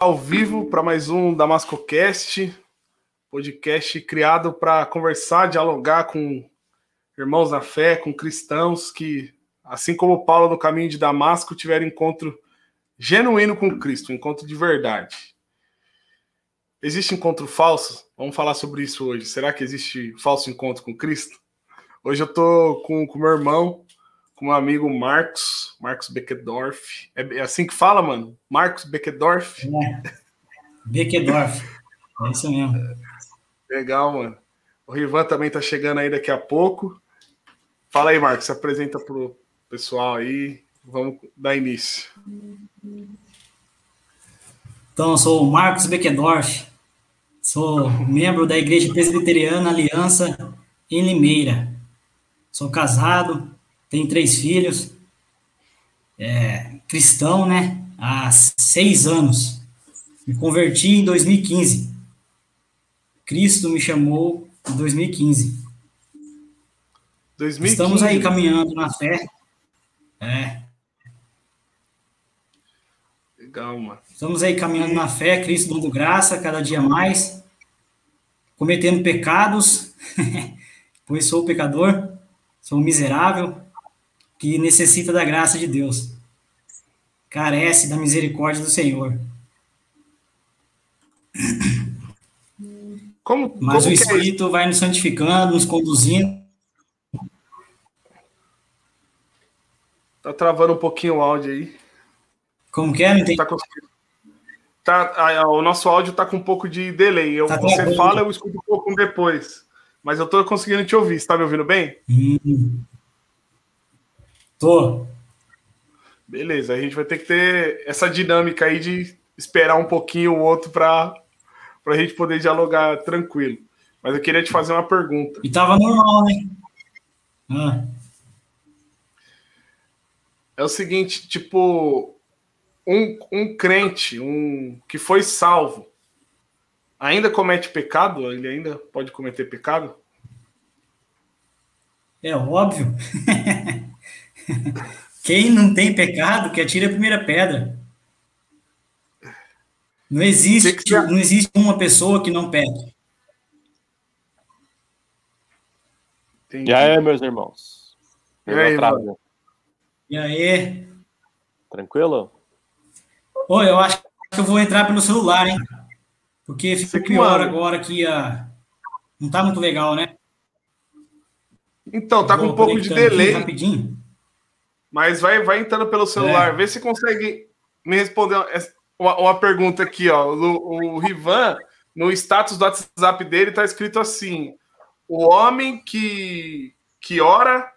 ao vivo para mais um DamascoCast, podcast criado para conversar, dialogar com irmãos na fé, com cristãos que, assim como Paulo no caminho de Damasco, tiveram encontro genuíno com Cristo, um encontro de verdade. Existe encontro falso? Vamos falar sobre isso hoje. Será que existe falso encontro com Cristo? Hoje eu tô com o meu irmão, com meu amigo Marcos, Marcos Beckendorf. É, é assim que fala, mano? Marcos Beckendorf? É. Beckendorf. É isso mesmo. Legal, mano. O Rivan também tá chegando aí daqui a pouco. Fala aí, Marcos, se apresenta pro pessoal aí. Vamos dar início. Então, eu sou o Marcos Beckendorf. Sou membro da Igreja Presbiteriana Aliança em Limeira. Sou casado, tem três filhos, é, cristão, né? Há seis anos. Me converti em 2015. Cristo me chamou em 2015. 2015. Estamos aí caminhando na fé. É. Legal, mano. Estamos aí caminhando na fé, Cristo dando graça cada dia mais, cometendo pecados, pois sou pecador, sou miserável, que necessita da graça de Deus, carece da misericórdia do Senhor. Como, Mas como o é Espírito é vai nos santificando, nos conduzindo. Tá travando um pouquinho o áudio aí. Como que é? Não entendi. Tá, tá o nosso áudio tá com um pouco de delay. Eu, tá você fala, eu escuto um pouco depois. Mas eu tô conseguindo te ouvir. Você tá me ouvindo bem? Hum. Tô. Beleza, a gente vai ter que ter essa dinâmica aí de esperar um pouquinho o outro para a gente poder dialogar tranquilo. Mas eu queria te fazer uma pergunta. E tava normal, né? Ah. É o seguinte, tipo, um, um crente, um que foi salvo, ainda comete pecado? Ele ainda pode cometer pecado? É óbvio. Quem não tem pecado, que atire a primeira pedra. Não existe, que que não existe uma pessoa que não peque. E aí, meus irmãos? E aí, e aí? Tranquilo? Oi, eu acho que eu vou entrar pelo celular, hein? Porque fica pior agora que a. Não tá muito legal, né? Então, tá com um pouco de delay. Rapidinho. Mas vai, vai entrando pelo celular, é. vê se consegue me responder uma, uma pergunta aqui, ó. O, o Rivan, no status do WhatsApp dele, tá escrito assim: o homem que, que ora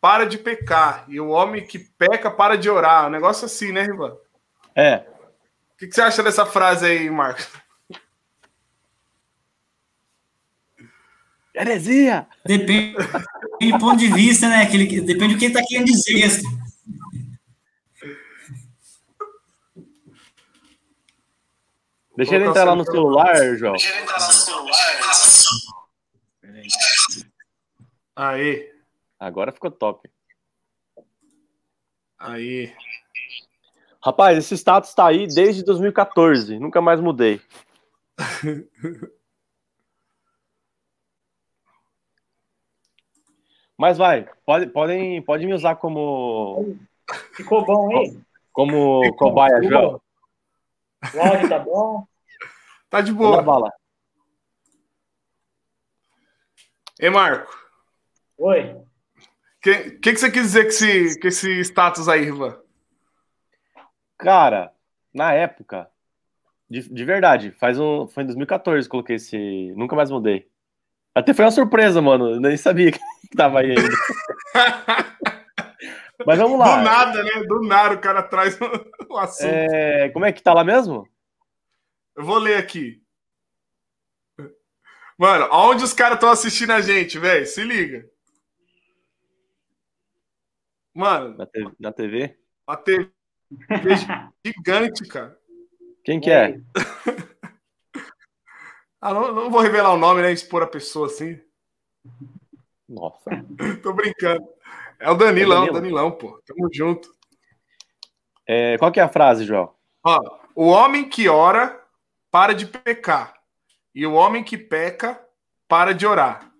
para de pecar, e o homem que peca para de orar. Um negócio assim, né, Rivan? É. O que, que você acha dessa frase aí, Marcos? Heresia! Depende do ponto de vista, né? Aquele, depende do que ele está querendo dizer. Assim. Deixa ele entrar lá no celular, João. Deixa ele entrar lá no celular. Aí. Agora ficou top. Aí. Rapaz, esse status tá aí desde 2014. Nunca mais mudei. Mas vai, pode, podem, podem me usar como. Ficou bom, hein? Como Ficou cobaia, bom. João. O áudio tá bom? Tá de boa. Bala. Ei, Marco. Oi. O que, que, que, você quis dizer com esse, com esse status aí, Rivan? Cara, na época, de, de verdade, faz um, foi em 2014 que coloquei esse. Nunca mais mudei. Até foi uma surpresa, mano. Eu nem sabia que tava aí ainda. Mas vamos lá. Do nada, né? Do nada o cara traz o assunto. É... Como é que tá lá mesmo? Eu vou ler aqui. Mano, aonde os caras estão assistindo a gente, velho? Se liga. Mano. Na, te... Na TV? A TV gigante, cara. Quem que é? Ah, não, não, vou revelar o nome, né? Expor a pessoa assim. Nossa. Tô brincando. É o Danilão, é Danilo? Danilão, pô. Tamo junto. É, qual que é a frase, João? Ó, O homem que ora para de pecar, e o homem que peca para de orar.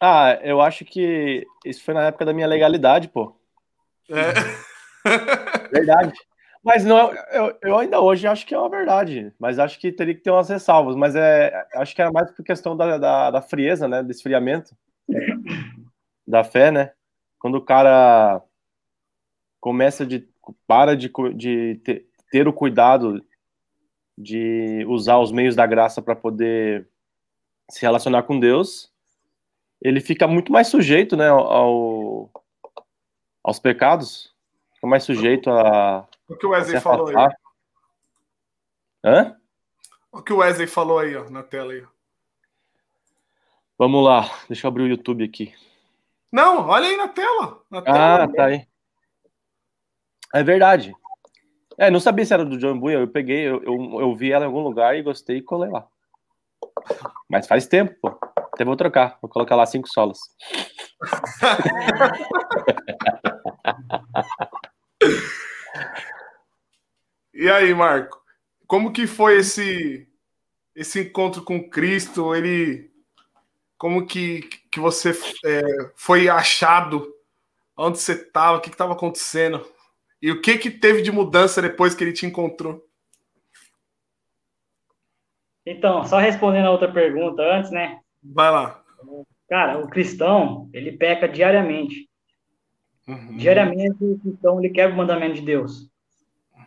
Ah, eu acho que isso foi na época da minha legalidade, pô. É. Verdade. Mas não, eu, eu ainda hoje acho que é uma verdade, mas acho que teria que ter umas ressalvas. Mas é, acho que era mais por questão da, da, da frieza, né? Do esfriamento da fé, né? Quando o cara começa de para de, de ter, ter o cuidado de usar os meios da graça para poder se relacionar com Deus, ele fica muito mais sujeito, né, ao, aos pecados, fica mais sujeito a. O que o Wesley falou aí. Hã? O que o Wesley falou aí, ó, na tela aí. Vamos lá, deixa eu abrir o YouTube aqui. Não, olha aí na tela. Na tela ah, tá aí. É verdade. É, não sabia se era do John Bunyan, eu peguei, eu, eu, eu, vi ela em algum lugar e gostei e colei lá. Mas faz tempo, pô. Até vou trocar, vou colocar lá cinco solas. e aí, Marco? Como que foi esse esse encontro com Cristo? Ele como que, que você é, foi achado? Onde você estava? O que estava acontecendo? E o que que teve de mudança depois que ele te encontrou? Então, só respondendo a outra pergunta antes, né? Vai lá. Cara, o cristão, ele peca diariamente. Uhum. Diariamente, o cristão, ele quebra o mandamento de Deus.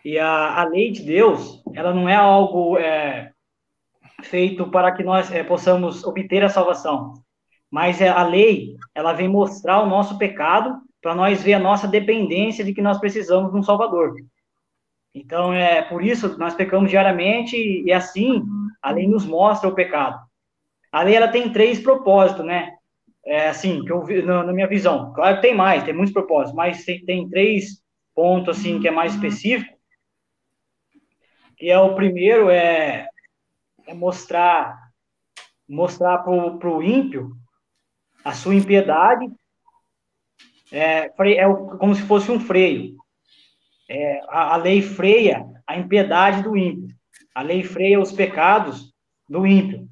E a, a lei de Deus, ela não é algo é, feito para que nós é, possamos obter a salvação. Mas é, a lei, ela vem mostrar o nosso pecado para nós ver a nossa dependência de que nós precisamos de um Salvador. Então, é por isso nós pecamos diariamente e assim a lei nos mostra o pecado. A lei ela tem três propósitos, né? É assim, que eu vi na, na minha visão. Claro que tem mais, tem muitos propósitos, mas tem, tem três pontos assim que é mais específico. Que é o primeiro é, é mostrar mostrar para o ímpio a sua impiedade é, é como se fosse um freio. É, a, a, lei freia a impiedade do ímpio. A lei freia os pecados do ímpio.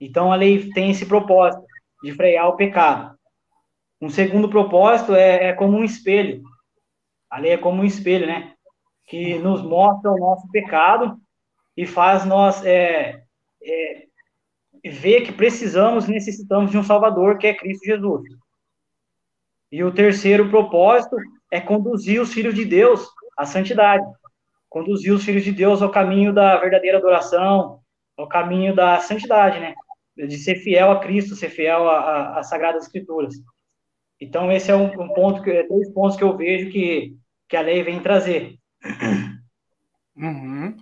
Então, a lei tem esse propósito de frear o pecado. Um segundo propósito é, é como um espelho. A lei é como um espelho, né? Que nos mostra o nosso pecado e faz nós é, é, ver que precisamos, necessitamos de um Salvador, que é Cristo Jesus. E o terceiro propósito é conduzir os filhos de Deus à santidade. Conduzir os filhos de Deus ao caminho da verdadeira adoração, ao caminho da santidade, né? De ser fiel a Cristo, ser fiel às Sagradas Escrituras. Então, esse é um, um ponto, que, é dois pontos que eu vejo que, que a lei vem trazer. Uhum.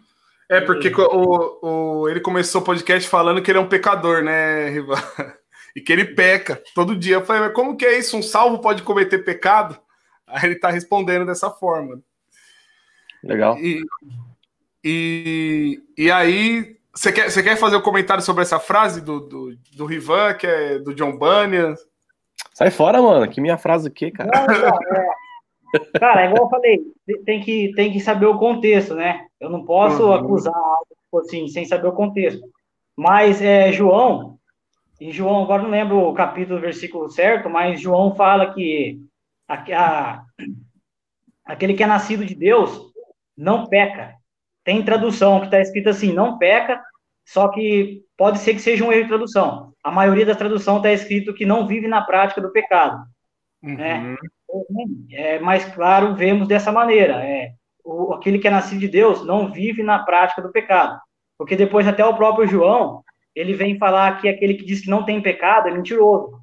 É, porque o, o, ele começou o podcast falando que ele é um pecador, né, Riva? e que ele peca todo dia. Eu falei, mas como que é isso? Um salvo pode cometer pecado? Aí ele está respondendo dessa forma. Legal. E, e, e aí, você quer, você quer fazer um comentário sobre essa frase do, do, do Rivan, que é do John Bunyan? Sai fora, mano. Que minha frase aqui, cara. Não, não, é... Cara, igual eu falei, tem que, tem que saber o contexto, né? Eu não posso uhum. acusar algo assim, sem saber o contexto. Mas é, João, em João, agora não lembro o capítulo, o versículo certo, mas João fala que a, a, aquele que é nascido de Deus não peca. Tem tradução que está escrito assim, não peca, só que pode ser que seja um erro de tradução. A maioria da tradução está escrito que não vive na prática do pecado. Né? Uhum. Né? É, mais claro, vemos dessa maneira. É, o, aquele que é nascido de Deus não vive na prática do pecado. Porque depois até o próprio João, ele vem falar que aquele que diz que não tem pecado é mentiroso.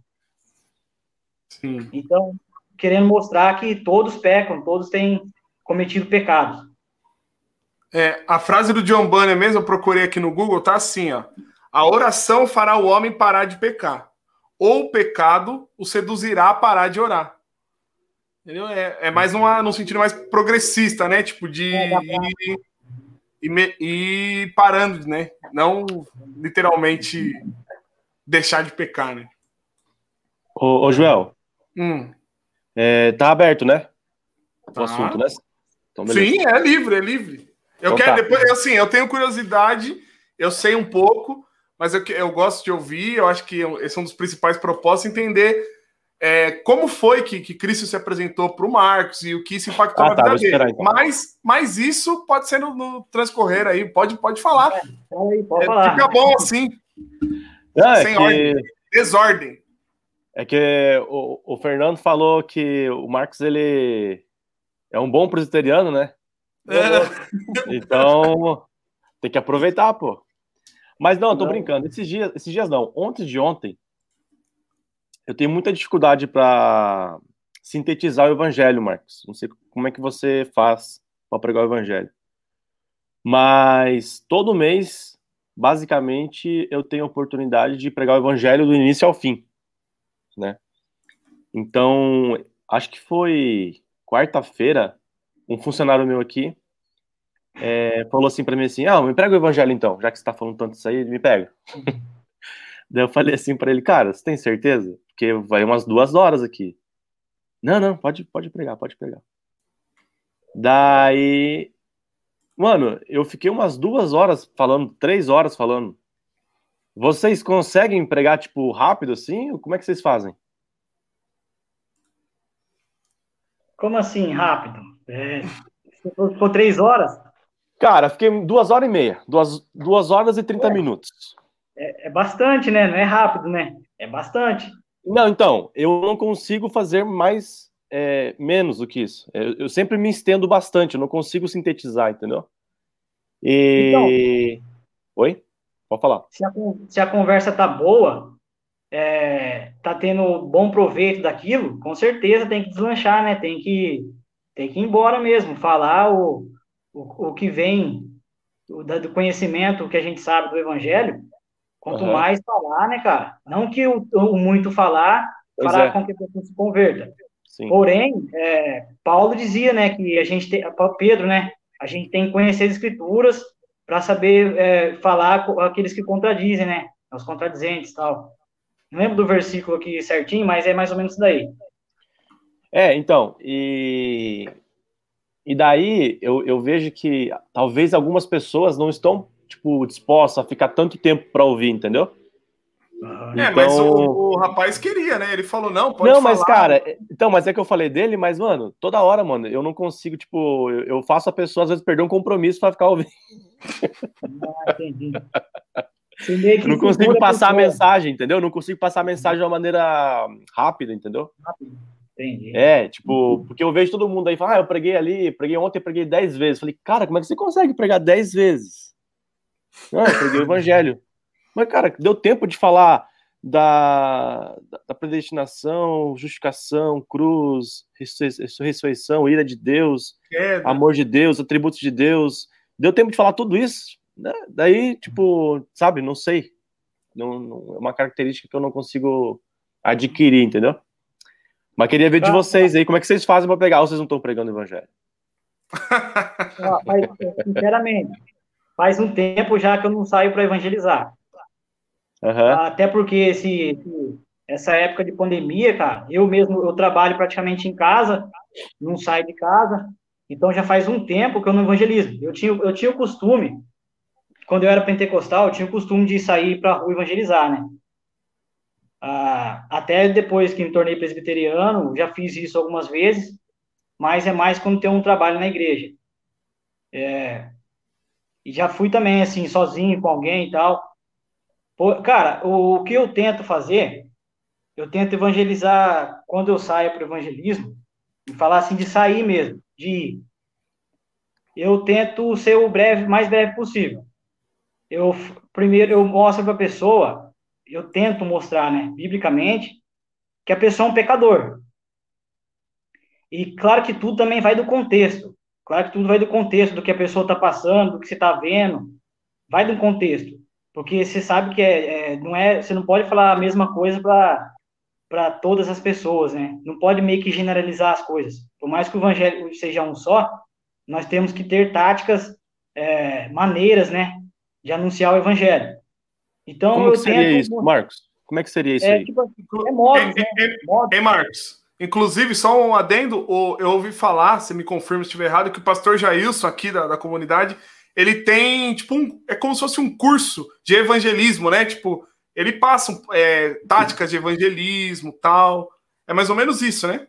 Sim. Então, querendo mostrar que todos pecam, todos têm cometido pecados. É, a frase do John Bunyan mesmo, eu procurei aqui no Google, tá assim, ó. A oração fará o homem parar de pecar, ou o pecado o seduzirá a parar de orar. Entendeu? É, é mais uma, num sentido mais progressista, né? Tipo, de é, ir, e, me, e parando, né? Não literalmente deixar de pecar, né? Ô, ô Joel. Hum. É, tá aberto, né? o assunto, né? Então, Sim, é livre, é livre. Eu então, quero tá. depois, assim, eu tenho curiosidade, eu sei um pouco, mas eu, eu gosto de ouvir, eu acho que esse é um dos principais propósitos, entender é, como foi que, que Cristo se apresentou para o Marcos e o que isso impactou ah, na tá, vida dele. Então. Mas, mas isso pode ser no, no, transcorrer aí, pode, pode falar. É, pode é, falar. Fica bom assim. Não, é sem que... ordem, desordem. É que o, o Fernando falou que o Marcos ele é um bom presbiteriano, né? É. Então tem que aproveitar, pô. Mas não, eu tô não. brincando. Esses dias, esses dias não. Ontem de ontem, eu tenho muita dificuldade para sintetizar o evangelho, Marcos. Não sei como é que você faz para pregar o evangelho. Mas todo mês, basicamente, eu tenho a oportunidade de pregar o evangelho do início ao fim, né? Então, acho que foi quarta-feira, um funcionário meu aqui é, falou assim para mim assim, ah, me prega o evangelho então, já que você está falando tanto isso aí, me pega. Daí eu falei assim para ele, cara, você tem certeza? Porque vai umas duas horas aqui. Não, não, pode, pode pregar, pode pregar. Daí, mano, eu fiquei umas duas horas falando, três horas falando. Vocês conseguem pregar, tipo, rápido assim? Como é que vocês fazem? Como assim, rápido? É, ficou três horas? Cara, fiquei duas horas e meia. Duas, duas horas e trinta é. minutos. É, é, bastante, né? Não é rápido, né? É bastante. Não, então, eu não consigo fazer mais, é, menos do que isso. Eu, eu, sempre me estendo bastante, eu não consigo sintetizar, entendeu? E... Então, Oi? Pode falar. Se a, se a conversa tá boa, é, tá tendo bom proveito daquilo, com certeza tem que deslanchar, né? Tem que, tem que ir embora mesmo, falar o, o, o que vem do, do conhecimento que a gente sabe do evangelho, Quanto uhum. mais falar, né, cara? Não que o, o muito falar fará é. com que a pessoa se converta. Sim. Porém, é, Paulo dizia, né, que a gente tem, Pedro, né, a gente tem que conhecer as escrituras para saber é, falar com aqueles que contradizem, né, os contradizentes tal. Não lembro do versículo aqui certinho, mas é mais ou menos isso daí. É, então, e, e daí eu, eu vejo que talvez algumas pessoas não estão tipo, disposta a ficar tanto tempo para ouvir, entendeu? É, então... mas o, o, rapaz queria, né? Ele falou, não, pode Não, mas, cara, então, mas é que eu falei dele, mas, mano, toda hora, mano, eu não consigo, tipo, eu, eu faço a pessoa, às vezes, perder um compromisso para ficar ouvindo. Ah, entendi. Eu não consigo passar a mensagem, entendeu? Eu não consigo passar a mensagem de uma maneira rápida, entendeu? Rápido. Entendi. É, tipo, porque eu vejo todo mundo aí falar, ah, eu preguei ali, preguei ontem, preguei dez vezes. Falei, cara, como é que você consegue pregar dez vezes? Não, eu preguei o evangelho. Mas, cara, deu tempo de falar da, da predestinação, justificação, cruz, ressurreição, ira de Deus, Queda. amor de Deus, atributos de Deus. Deu tempo de falar tudo isso. Né? Daí, tipo, sabe, não sei. Não, não, é uma característica que eu não consigo adquirir, entendeu? Mas queria ver de vocês aí, como é que vocês fazem para pegar ou vocês não estão pregando o evangelho? Ah, mas, sinceramente, faz um tempo já que eu não saio para evangelizar. Uhum. Até porque esse, essa época de pandemia, cara, eu mesmo eu trabalho praticamente em casa, não saio de casa, então já faz um tempo que eu não evangelizo. Eu tinha, eu tinha o costume, quando eu era pentecostal, eu tinha o costume de sair para a rua evangelizar, né? Ah, até depois que me tornei presbiteriano, já fiz isso algumas vezes, mas é mais quando tem um trabalho na igreja. É, e já fui também, assim, sozinho com alguém e tal. Pô, cara, o, o que eu tento fazer, eu tento evangelizar quando eu saio para o evangelismo, e falar assim de sair mesmo, de ir. Eu tento ser o breve, mais breve possível. Eu primeiro eu mostro para a pessoa, eu tento mostrar, né, biblicamente, que a pessoa é um pecador. E claro que tudo também vai do contexto. Claro que tudo vai do contexto, do que a pessoa está passando, do que você está vendo, vai do contexto. Porque você sabe que é, é, não é, você não pode falar a mesma coisa para todas as pessoas, né? Não pode meio que generalizar as coisas. Por mais que o evangelho seja um só, nós temos que ter táticas, é, maneiras, né, de anunciar o evangelho. Então, Como eu seria tento... isso, Marcos? Como é que seria isso é, aí? Tipo, é modo, né? Modo. Marcos, Inclusive, só um adendo, eu ouvi falar, se me confirma se estiver errado, que o pastor Jailson, aqui da, da comunidade, ele tem, tipo, um, é como se fosse um curso de evangelismo, né? Tipo, ele passa é, táticas de evangelismo tal. É mais ou menos isso, né?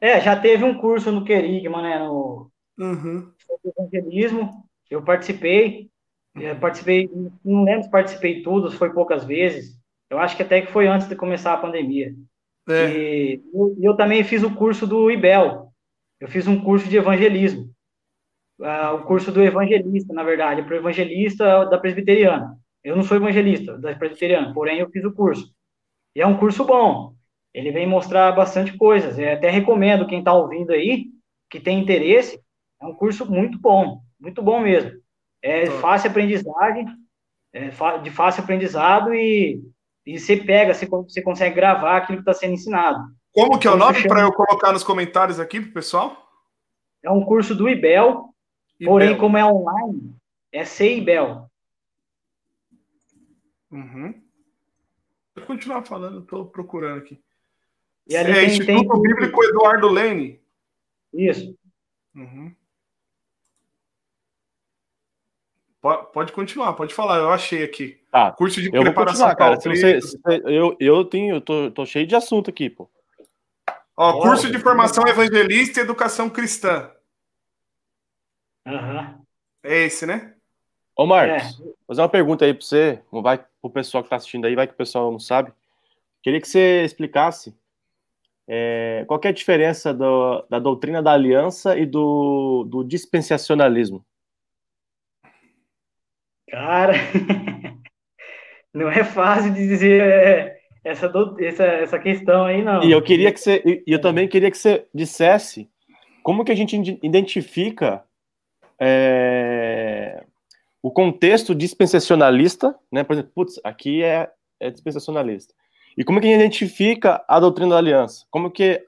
É, já teve um curso no Querigma, né? No uhum. evangelismo. Eu participei. Eu participei, não lembro se participei tudo, se foi poucas vezes. Eu acho que até que foi antes de começar a pandemia. É. E eu, eu, também fiz o curso do IBEL. Eu fiz um curso de evangelismo. Uh, o curso do evangelista, na verdade, para o evangelista da presbiteriana. Eu não sou evangelista da presbiteriana, porém eu fiz o curso. E é um curso bom. Ele vem mostrar bastante coisas. Eu até recomendo quem está ouvindo aí, que tem interesse, é um curso muito bom, muito bom mesmo. É fácil aprendizagem, é de fácil aprendizado e e você pega, você, você consegue gravar aquilo que está sendo ensinado. Como que é o nome para eu colocar nos comentários aqui para o pessoal? É um curso do IBEL, IBEL. porém, como é online, é CIBEL. Uhum. Vou continuar falando, estou procurando aqui. E ali é tem, Instituto tem... Bíblico Eduardo Lene. Isso. Uhum. Pode continuar, pode falar, eu achei aqui. Tá. Curso de eu preparação vou cara. Se você, se você, eu, eu tenho, eu tô, tô, cheio de assunto aqui, pô. Ó, curso de formação evangelista e educação cristã. Uhum. É esse, né? Ô, Marcos, é. vou fazer uma pergunta aí para você, não vai pro pessoal que tá assistindo aí, vai que o pessoal não sabe. Queria que você explicasse é, qual é a diferença do, da doutrina da aliança e do, do dispensacionalismo. Cara, não é fácil de dizer é, essa, essa, essa questão aí, não. E eu queria que você, e eu também queria que você dissesse como que a gente identifica é, o contexto dispensacionalista, né? Por exemplo, putz, aqui é, é dispensacionalista. E como que a gente identifica a doutrina da aliança? Como que,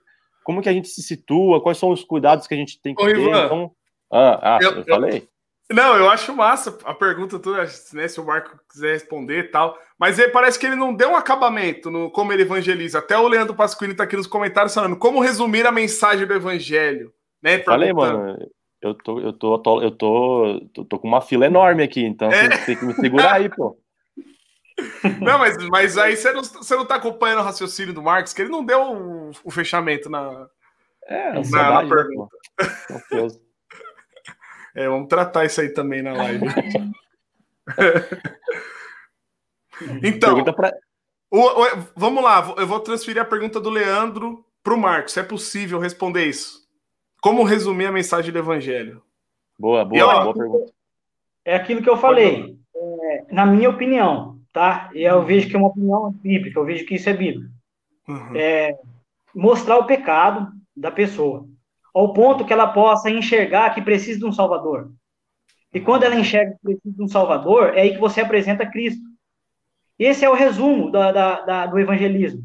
como que a gente se situa? Quais são os cuidados que a gente tem que Ô, ter? Ivan, então, ah, ah, eu, eu falei. Não, eu acho massa a pergunta toda, né, se o Marco quiser responder e tal. Mas ele, parece que ele não deu um acabamento no como ele evangeliza. Até o Leandro Pasquini está aqui nos comentários falando como resumir a mensagem do evangelho. Né, Falei, mano, eu tô, eu tô, tô eu tô, tô, tô, com uma fila enorme aqui, então é. você tem que me segurar aí, pô. Não, mas, mas aí você não, você não tá acompanhando o raciocínio do Marcos, que ele não deu o, o fechamento na, é, na, na né, pergunta. É, vamos tratar isso aí também na live. então, pra... o, o, vamos lá, eu vou transferir a pergunta do Leandro para o Marcos. É possível responder isso? Como resumir a mensagem do Evangelho? Boa, boa, boa pergunta. É aquilo que eu falei. É, na minha opinião, tá? E eu vejo que é uma opinião bíblica, eu vejo que isso é bíblico. Uhum. É, mostrar o pecado da pessoa ao ponto que ela possa enxergar que precisa de um Salvador. E quando ela enxerga que precisa de um Salvador, é aí que você apresenta Cristo. Esse é o resumo da, da, da, do evangelismo.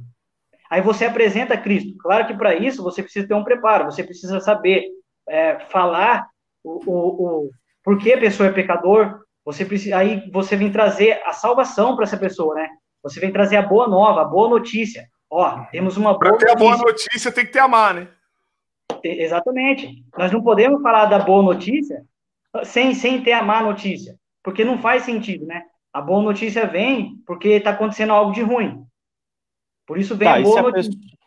Aí você apresenta Cristo. Claro que para isso você precisa ter um preparo, você precisa saber é, falar o, o, o por que a pessoa é pecador. Você precisa, aí você vem trazer a salvação para essa pessoa, né? Você vem trazer a boa nova, a boa notícia. Ó, temos uma boa Para ter notícia. a boa notícia tem que ter amar, né? Exatamente. Nós não podemos falar da boa notícia sem, sem ter a má notícia, porque não faz sentido, né? A boa notícia vem porque está acontecendo algo de ruim. Por isso vem tá, a boa a notícia. Pessoa...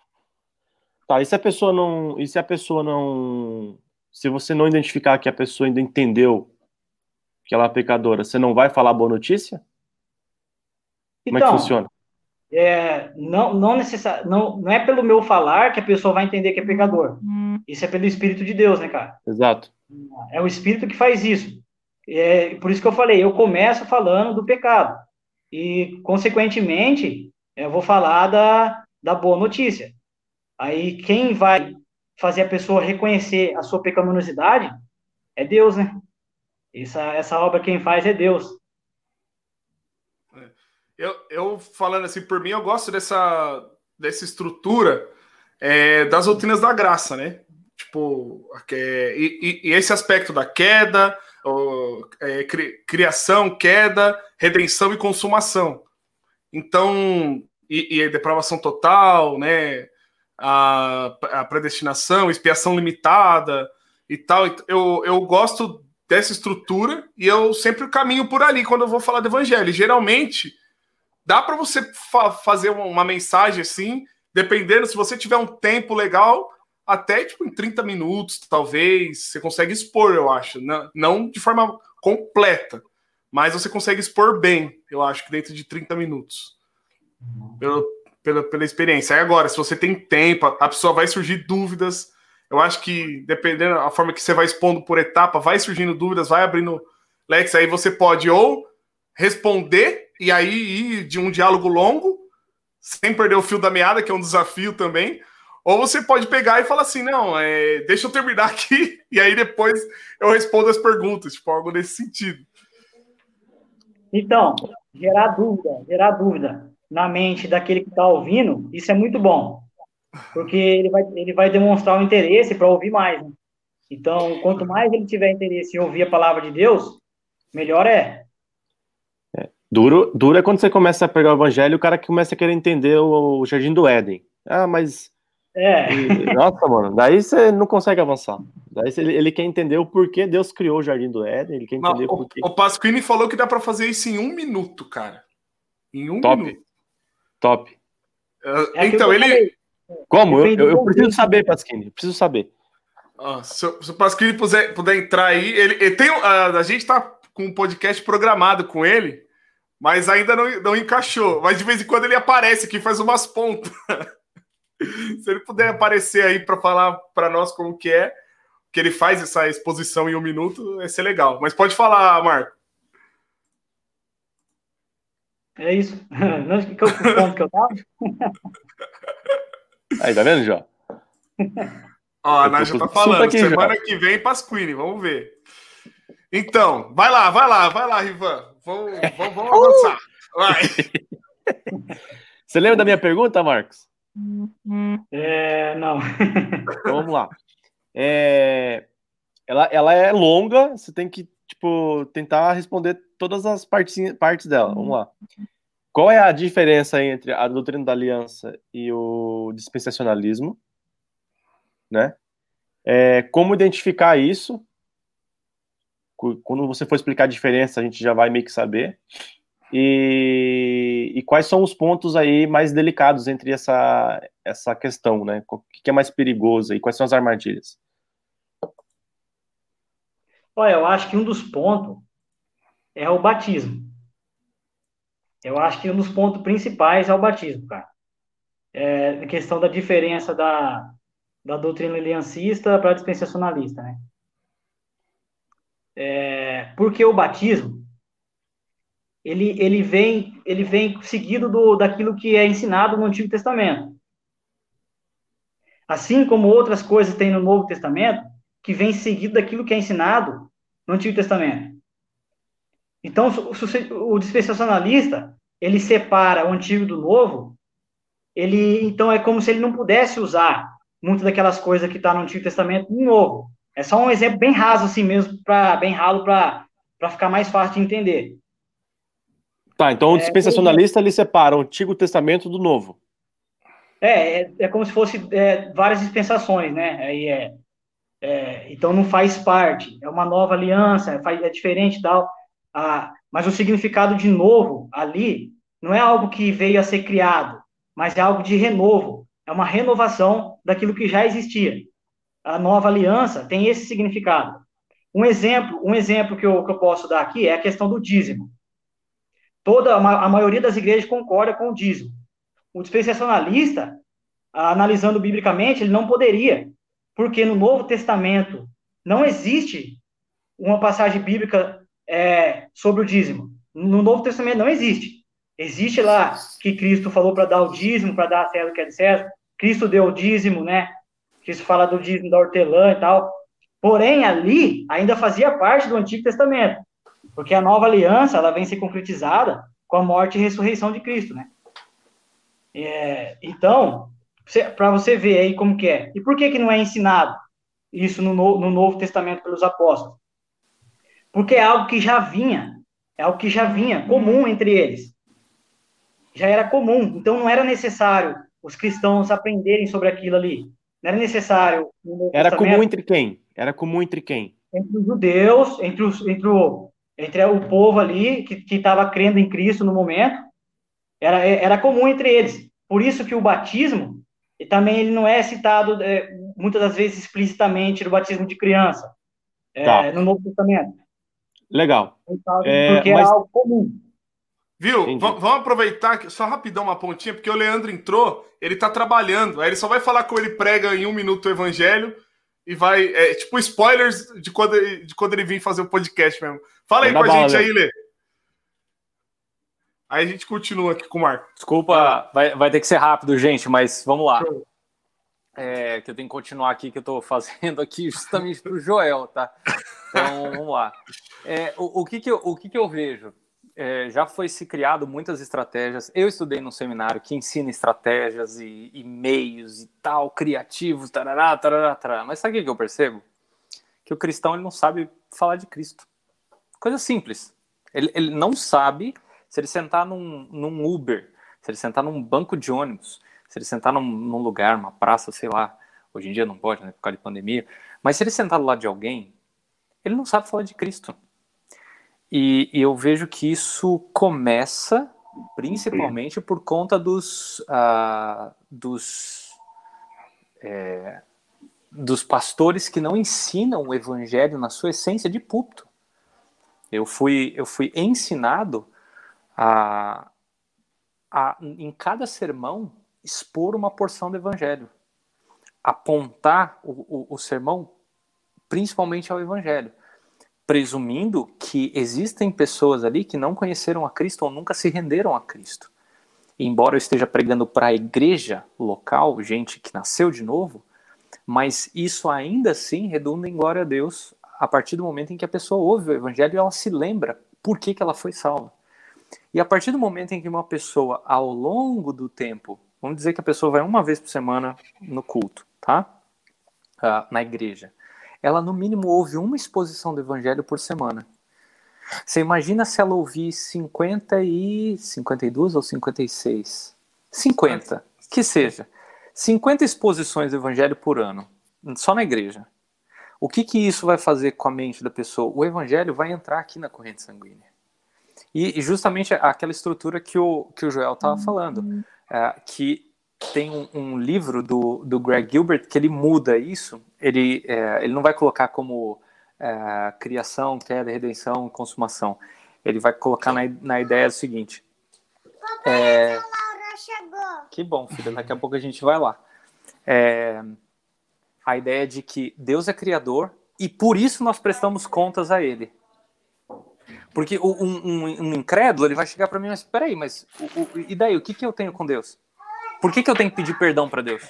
Tá, e se a pessoa não. E se a pessoa não. Se você não identificar que a pessoa ainda entendeu que ela é pecadora, você não vai falar boa notícia? Como então, é que então, funciona? é, não, não, necessar, não, não é pelo meu falar que a pessoa vai entender que é pecador. Hum. Isso é pelo Espírito de Deus, né, cara? Exato. É o Espírito que faz isso. É, por isso que eu falei, eu começo falando do pecado. E, consequentemente, eu vou falar da, da boa notícia. Aí, quem vai fazer a pessoa reconhecer a sua pecaminosidade é Deus, né? Essa, essa obra quem faz é Deus. Eu, eu falando assim, por mim, eu gosto dessa, dessa estrutura é, das doutrinas da graça, né? Tipo, é, e, e, esse aspecto da queda, é, criação, queda, redenção e consumação. Então, e, e depravação total, né? a, a predestinação, expiação limitada e tal. Eu, eu gosto dessa estrutura e eu sempre caminho por ali quando eu vou falar do evangelho. Geralmente, dá para você fa fazer uma mensagem assim, dependendo, se você tiver um tempo legal, até tipo em 30 minutos, talvez, você consegue expor, eu acho. Não, não de forma completa, mas você consegue expor bem, eu acho que dentro de 30 minutos. Pelo, pela, pela experiência. Aí agora, se você tem tempo, a pessoa vai surgir dúvidas. Eu acho que, dependendo da forma que você vai expondo por etapa, vai surgindo dúvidas, vai abrindo Lex, aí você pode ou responder e aí ir de um diálogo longo, sem perder o fio da meada, que é um desafio também. Ou você pode pegar e falar assim, não, é, deixa eu terminar aqui, e aí depois eu respondo as perguntas, tipo, algo nesse sentido. Então, gerar dúvida, gerar dúvida na mente daquele que está ouvindo, isso é muito bom, porque ele vai, ele vai demonstrar o um interesse para ouvir mais. Né? Então, quanto mais ele tiver interesse em ouvir a palavra de Deus, melhor é. é. Duro, duro é quando você começa a pegar o evangelho e o cara começa a querer entender o, o jardim do Éden. Ah, mas. É. E, nossa, mano, daí você não consegue avançar. Daí ele, ele, quer entender o porquê Deus criou o jardim do Éden, ele quer entender não, o porquê. O Pasquini falou que dá para fazer isso em um minuto, cara. Em um Top. minuto. Top. Uh, então, ele. Como? Eu, eu, eu, preciso saber, Pasquini. Preciso saber. Uh, se, se, o Pasquini puder, puder entrar aí, ele, ele tem. Uh, a gente tá com um podcast programado com ele, mas ainda não, não encaixou. Mas de vez em quando ele aparece aqui, faz umas pontas. se ele puder aparecer aí para falar para nós como que é, que ele faz essa exposição em um minuto, vai ser legal. Mas pode falar, Marco. É isso. Não, que, que é o ponto que eu tava? Aí, tá vendo, Jó? Ó, a Nádia tá falando. Aqui, semana já. que vem, Pasquini, vamos ver. Então, vai lá, vai lá, vai lá, Rivan. Vamos, vamos, vamos avançar. Vai. Você lembra da minha pergunta, Marcos? É, não. Então, vamos lá. É, ela, ela é longa, você tem que tipo, tentar responder todas as partes, partes dela. Vamos lá. Qual é a diferença entre a doutrina da aliança e o dispensacionalismo? Né? É, como identificar isso? Quando você for explicar a diferença, a gente já vai meio que saber. E, e quais são os pontos aí mais delicados entre essa, essa questão, né? O que é mais perigoso e quais são as armadilhas? Olha, eu acho que um dos pontos é o batismo. Eu acho que um dos pontos principais é o batismo, cara. É a questão da diferença da, da doutrina aliancista para a dispensacionalista, né? É, porque o batismo ele, ele vem ele vem seguido do, daquilo que é ensinado no Antigo Testamento. Assim como outras coisas tem no Novo Testamento, que vem seguido daquilo que é ensinado no Antigo Testamento. Então, o dispensacionalista, ele separa o Antigo do Novo, ele, então é como se ele não pudesse usar muitas daquelas coisas que está no Antigo Testamento no Novo. É só um exemplo bem raso assim mesmo, para bem ralo para ficar mais fácil de entender. Tá, então o é, dispensacionalista é, ele separa o Antigo Testamento do Novo. É, é, é como se fosse é, várias dispensações, né? Aí é, é, então não faz parte, é uma nova aliança, faz, é diferente tal. Ah, mas o significado de novo ali não é algo que veio a ser criado, mas é algo de renovo, é uma renovação daquilo que já existia. A nova aliança tem esse significado. Um exemplo, um exemplo que eu, que eu posso dar aqui é a questão do dízimo. Toda a maioria das igrejas concorda com o dízimo. O dispensacionalista, analisando biblicamente, ele não poderia, porque no Novo Testamento não existe uma passagem bíblica é, sobre o dízimo. No Novo Testamento não existe. Existe lá que Cristo falou para dar o dízimo, para dar a César que é de César. Cristo deu o dízimo, né? Cristo fala do dízimo da hortelã e tal. Porém, ali ainda fazia parte do Antigo Testamento, porque a nova aliança ela vem ser concretizada com a morte e ressurreição de Cristo, né? É, então, para você ver aí como que é. E por que que não é ensinado isso no, no Novo Testamento pelos apóstolos? Porque é algo que já vinha, é algo que já vinha comum entre eles. Já era comum, então não era necessário os cristãos aprenderem sobre aquilo ali. Não era necessário. Era comum entre quem? Era comum entre quem? Entre os judeus, entre, os, entre, o, entre o povo ali que estava crendo em Cristo no momento. Era, era comum entre eles. Por isso que o batismo também ele não é citado é, muitas das vezes explicitamente no batismo de criança é, tá. no Novo Testamento. Legal. É, porque é mas... é algo comum. Viu? vamos aproveitar só rapidão uma pontinha, porque o Leandro entrou, ele tá trabalhando, aí ele só vai falar como ele prega em um minuto o evangelho e vai. É, tipo, spoilers de quando, de quando ele vir fazer o podcast mesmo. Fala aí com a gente aí, Lê. Aí a gente continua aqui com o Marco. Desculpa, vai, vai ter que ser rápido, gente, mas vamos lá. É, que eu tenho que continuar aqui, que eu estou fazendo aqui justamente para o Joel, tá? Então, vamos lá. É, o, o, que, que, eu, o que, que eu vejo? É, já foi se criado muitas estratégias. Eu estudei num seminário que ensina estratégias e, e meios e tal, criativos, tarará, tarará, tarará. Mas sabe o que eu percebo? Que o cristão ele não sabe falar de Cristo. Coisa simples. Ele, ele não sabe se ele sentar num, num Uber, se ele sentar num banco de ônibus, se ele sentar num, num lugar, uma praça, sei lá. Hoje em dia não pode, né, por causa de pandemia. Mas se ele sentar do lado de alguém, ele não sabe falar de Cristo. E, e eu vejo que isso começa principalmente por conta dos, uh, dos, é, dos pastores que não ensinam o evangelho na sua essência de púlpito. Eu fui, eu fui ensinado a, a, em cada sermão, expor uma porção do evangelho. Apontar o, o, o sermão principalmente ao evangelho presumindo que existem pessoas ali que não conheceram a Cristo ou nunca se renderam a Cristo. E embora eu esteja pregando para a igreja local, gente que nasceu de novo, mas isso ainda assim redunda em glória a Deus a partir do momento em que a pessoa ouve o evangelho ela se lembra por que, que ela foi salva. E a partir do momento em que uma pessoa, ao longo do tempo, vamos dizer que a pessoa vai uma vez por semana no culto, tá? Uh, na igreja ela no mínimo ouve uma exposição do evangelho por semana. Você imagina se ela ouvir 50 e 52 ou 56? 50, que seja. 50 exposições do evangelho por ano, só na igreja. O que, que isso vai fazer com a mente da pessoa? O evangelho vai entrar aqui na corrente sanguínea. E, justamente aquela estrutura que o, que o Joel estava falando, uhum. é, que tem um, um, livro do, do Greg Gilbert que ele muda isso. Ele, é, ele não vai colocar como é, criação, queda, redenção, consumação. Ele vai colocar na, na ideia do seguinte. Papai, é, Laura chegou. Que bom, filha. Daqui a pouco a gente vai lá. É, a ideia de que Deus é criador e por isso nós prestamos contas a Ele. Porque um, um, um incrédulo ele vai chegar para mim, mas peraí, mas o, o, e daí? O que, que eu tenho com Deus? Por que, que eu tenho que pedir perdão para Deus?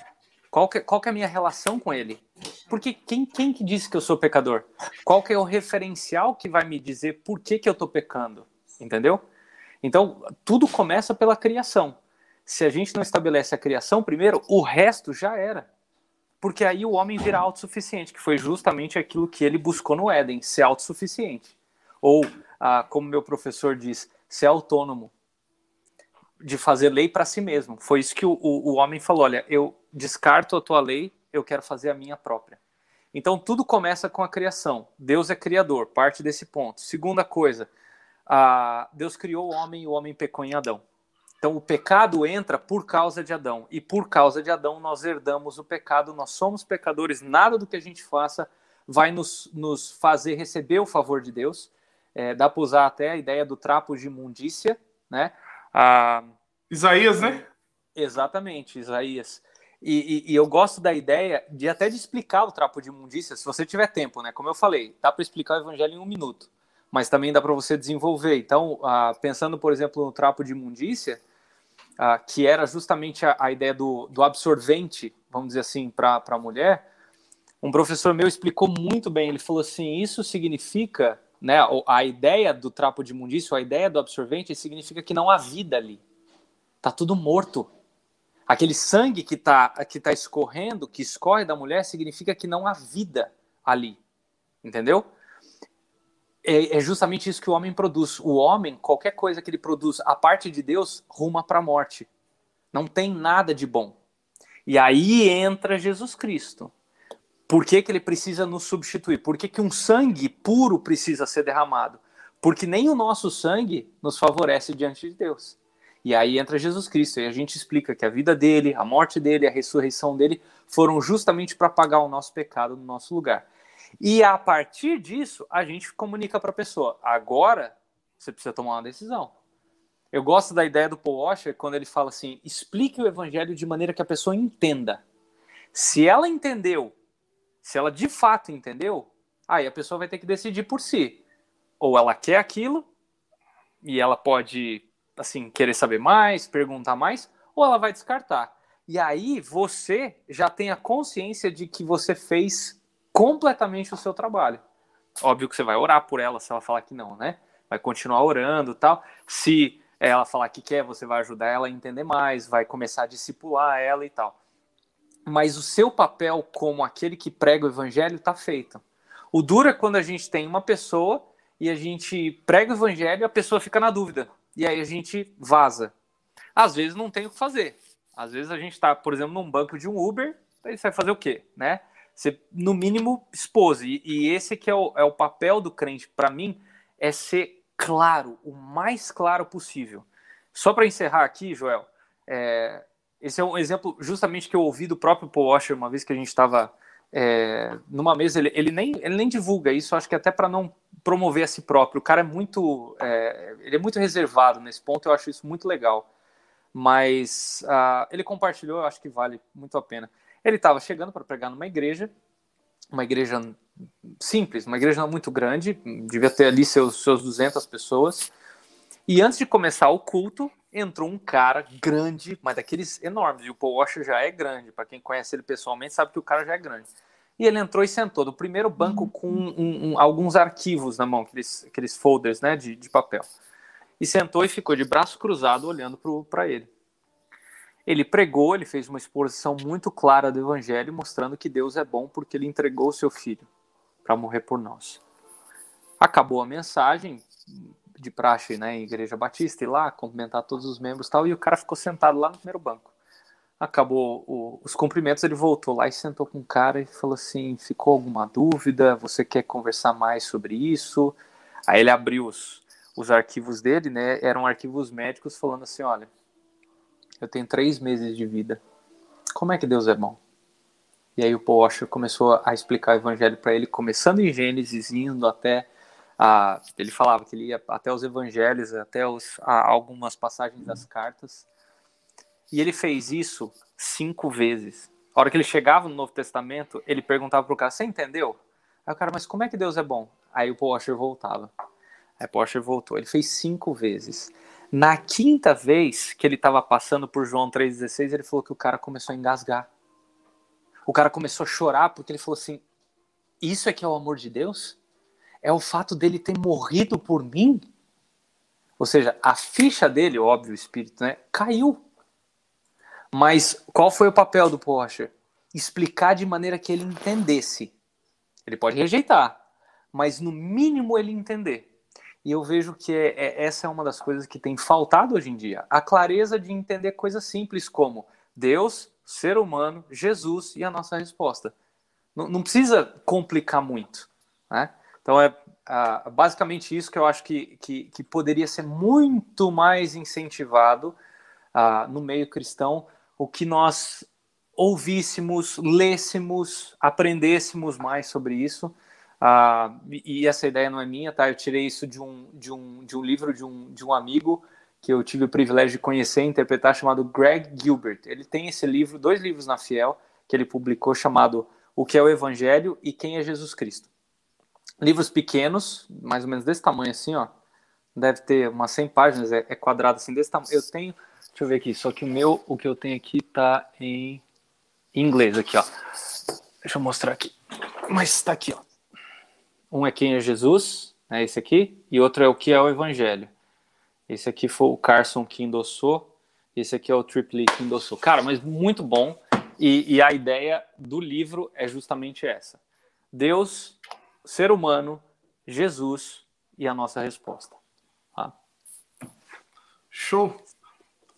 Qual que, qual que é a minha relação com Ele? Porque quem, quem que disse que eu sou pecador? Qual que é o referencial que vai me dizer por que, que eu estou pecando? Entendeu? Então, tudo começa pela criação. Se a gente não estabelece a criação primeiro, o resto já era. Porque aí o homem vira autossuficiente, que foi justamente aquilo que ele buscou no Éden, ser autossuficiente. Ou, ah, como meu professor diz, ser autônomo de fazer lei para si mesmo. Foi isso que o, o, o, homem falou: olha, eu descarto a tua lei, eu quero fazer a minha própria. Então tudo começa com a criação. Deus é criador, parte desse ponto. Segunda coisa, a, Deus criou o homem e o homem pecou em Adão. Então o pecado entra por causa de Adão. E por causa de Adão nós herdamos o pecado, nós somos pecadores, nada do que a gente faça vai nos, nos fazer receber o favor de Deus. É, dá para usar até a ideia do trapo de imundícia, né? Ah, Isaías, né? Exatamente, Isaías. E, e, e, eu gosto da ideia de até de explicar o trapo de imundícia, se você tiver tempo, né? Como eu falei, dá para explicar o evangelho em um minuto, mas também dá para você desenvolver. Então, ah, pensando, por exemplo, no trapo de imundícia, ah, que era justamente a, a ideia do, do, absorvente, vamos dizer assim, para a mulher, um professor meu explicou muito bem. Ele falou assim: isso significa né, a ideia do trapo de imundício, a ideia do absorvente, significa que não há vida ali. Tá tudo morto. Aquele sangue que está que tá escorrendo, que escorre da mulher, significa que não há vida ali. Entendeu? É, é justamente isso que o homem produz. O homem, qualquer coisa que ele produz, a parte de Deus, ruma para a morte. Não tem nada de bom. E aí entra Jesus Cristo. Por que, que ele precisa nos substituir? Por que, que um sangue puro precisa ser derramado? Porque nem o nosso sangue nos favorece diante de Deus. E aí entra Jesus Cristo e a gente explica que a vida dele, a morte dele, a ressurreição dele foram justamente para pagar o nosso pecado no nosso lugar. E a partir disso, a gente comunica para a pessoa: agora você precisa tomar uma decisão. Eu gosto da ideia do Paul Washer quando ele fala assim: explique o evangelho de maneira que a pessoa entenda. Se ela entendeu, se ela de fato entendeu, aí a pessoa vai ter que decidir por si. Ou ela quer aquilo, e ela pode assim, querer saber mais, perguntar mais, ou ela vai descartar. E aí você já tem a consciência de que você fez completamente o seu trabalho. Óbvio que você vai orar por ela se ela falar que não, né? Vai continuar orando tal. Se ela falar que quer, você vai ajudar ela a entender mais, vai começar a discipular ela e tal. Mas o seu papel como aquele que prega o evangelho está feito. O duro é quando a gente tem uma pessoa e a gente prega o evangelho e a pessoa fica na dúvida e aí a gente vaza. Às vezes não tem o que fazer. Às vezes a gente está, por exemplo, num banco de um Uber, aí você vai fazer o quê, né? Você, no mínimo, expôs. E, e esse que é o, é o papel do crente, para mim, é ser claro, o mais claro possível. Só para encerrar aqui, Joel, é, esse é um exemplo justamente que eu ouvi do próprio Paul Washer uma vez que a gente estava é, numa mesa, ele, ele, nem, ele nem divulga isso, acho que até para não promover a si próprio. O cara é muito, é, ele é muito reservado nesse ponto, eu acho isso muito legal. Mas uh, ele compartilhou, eu acho que vale muito a pena. Ele estava chegando para pregar numa igreja, uma igreja simples, uma igreja não muito grande, devia ter ali seus, seus 200 pessoas. E antes de começar o culto, entrou um cara grande, mas daqueles enormes. E o Paul Washer já é grande. Para quem conhece ele pessoalmente, sabe que o cara já é grande. E ele entrou e sentou no primeiro banco com um, um, alguns arquivos na mão, aqueles, aqueles folders né, de, de papel. E sentou e ficou de braço cruzado olhando para ele. Ele pregou, ele fez uma exposição muito clara do Evangelho, mostrando que Deus é bom porque ele entregou o seu filho para morrer por nós. Acabou a mensagem, de praxe, né, em Igreja Batista, ir lá, cumprimentar todos os membros e tal, e o cara ficou sentado lá no primeiro banco. Acabou o, os cumprimentos, ele voltou lá e sentou com o cara e falou assim: ficou alguma dúvida? Você quer conversar mais sobre isso? Aí ele abriu os, os arquivos dele, né? Eram arquivos médicos falando assim: olha, eu tenho três meses de vida. Como é que Deus é bom? E aí o Paul Washer começou a explicar o evangelho para ele, começando em Gênesis, indo até a, ele falava que ele ia até os evangelhos, até os, algumas passagens das cartas. E ele fez isso cinco vezes. A hora que ele chegava no Novo Testamento, ele perguntava pro cara: Você entendeu? Aí o cara, mas como é que Deus é bom? Aí o Paul voltava. Aí o Paul voltou. Ele fez cinco vezes. Na quinta vez que ele estava passando por João 3,16, ele falou que o cara começou a engasgar. O cara começou a chorar porque ele falou assim: Isso é que é o amor de Deus? é o fato dele ter morrido por mim. Ou seja, a ficha dele, óbvio, o espírito, né, caiu. Mas qual foi o papel do Porsche? Explicar de maneira que ele entendesse. Ele pode rejeitar, mas no mínimo ele entender. E eu vejo que é, é, essa é uma das coisas que tem faltado hoje em dia. A clareza de entender coisas simples como Deus, ser humano, Jesus e a nossa resposta. Não, não precisa complicar muito. Né? Então é basicamente isso que eu acho que, que, que poderia ser muito mais incentivado no meio cristão, o que nós ouvíssemos, lêssemos, aprendêssemos mais sobre isso. Uh, e essa ideia não é minha, tá? Eu tirei isso de um, de um, de um livro de um, de um amigo que eu tive o privilégio de conhecer e interpretar, chamado Greg Gilbert. Ele tem esse livro, dois livros na Fiel, que ele publicou, chamado O que é o Evangelho e Quem é Jesus Cristo livros pequenos, mais ou menos desse tamanho assim, ó. Deve ter umas 100 páginas, é, é quadrado assim desse tamanho. Eu tenho, deixa eu ver aqui, só que o meu, o que eu tenho aqui tá em inglês aqui, ó. Deixa eu mostrar aqui. Mas tá aqui, ó. Um é quem é Jesus, é esse aqui, e outro é o que é o evangelho. Esse aqui foi o Carson que endossou, esse aqui é o Triple que endossou. Cara, mas muito bom. E, e a ideia do livro é justamente essa. Deus ser humano, Jesus e a nossa resposta. Tá? Show.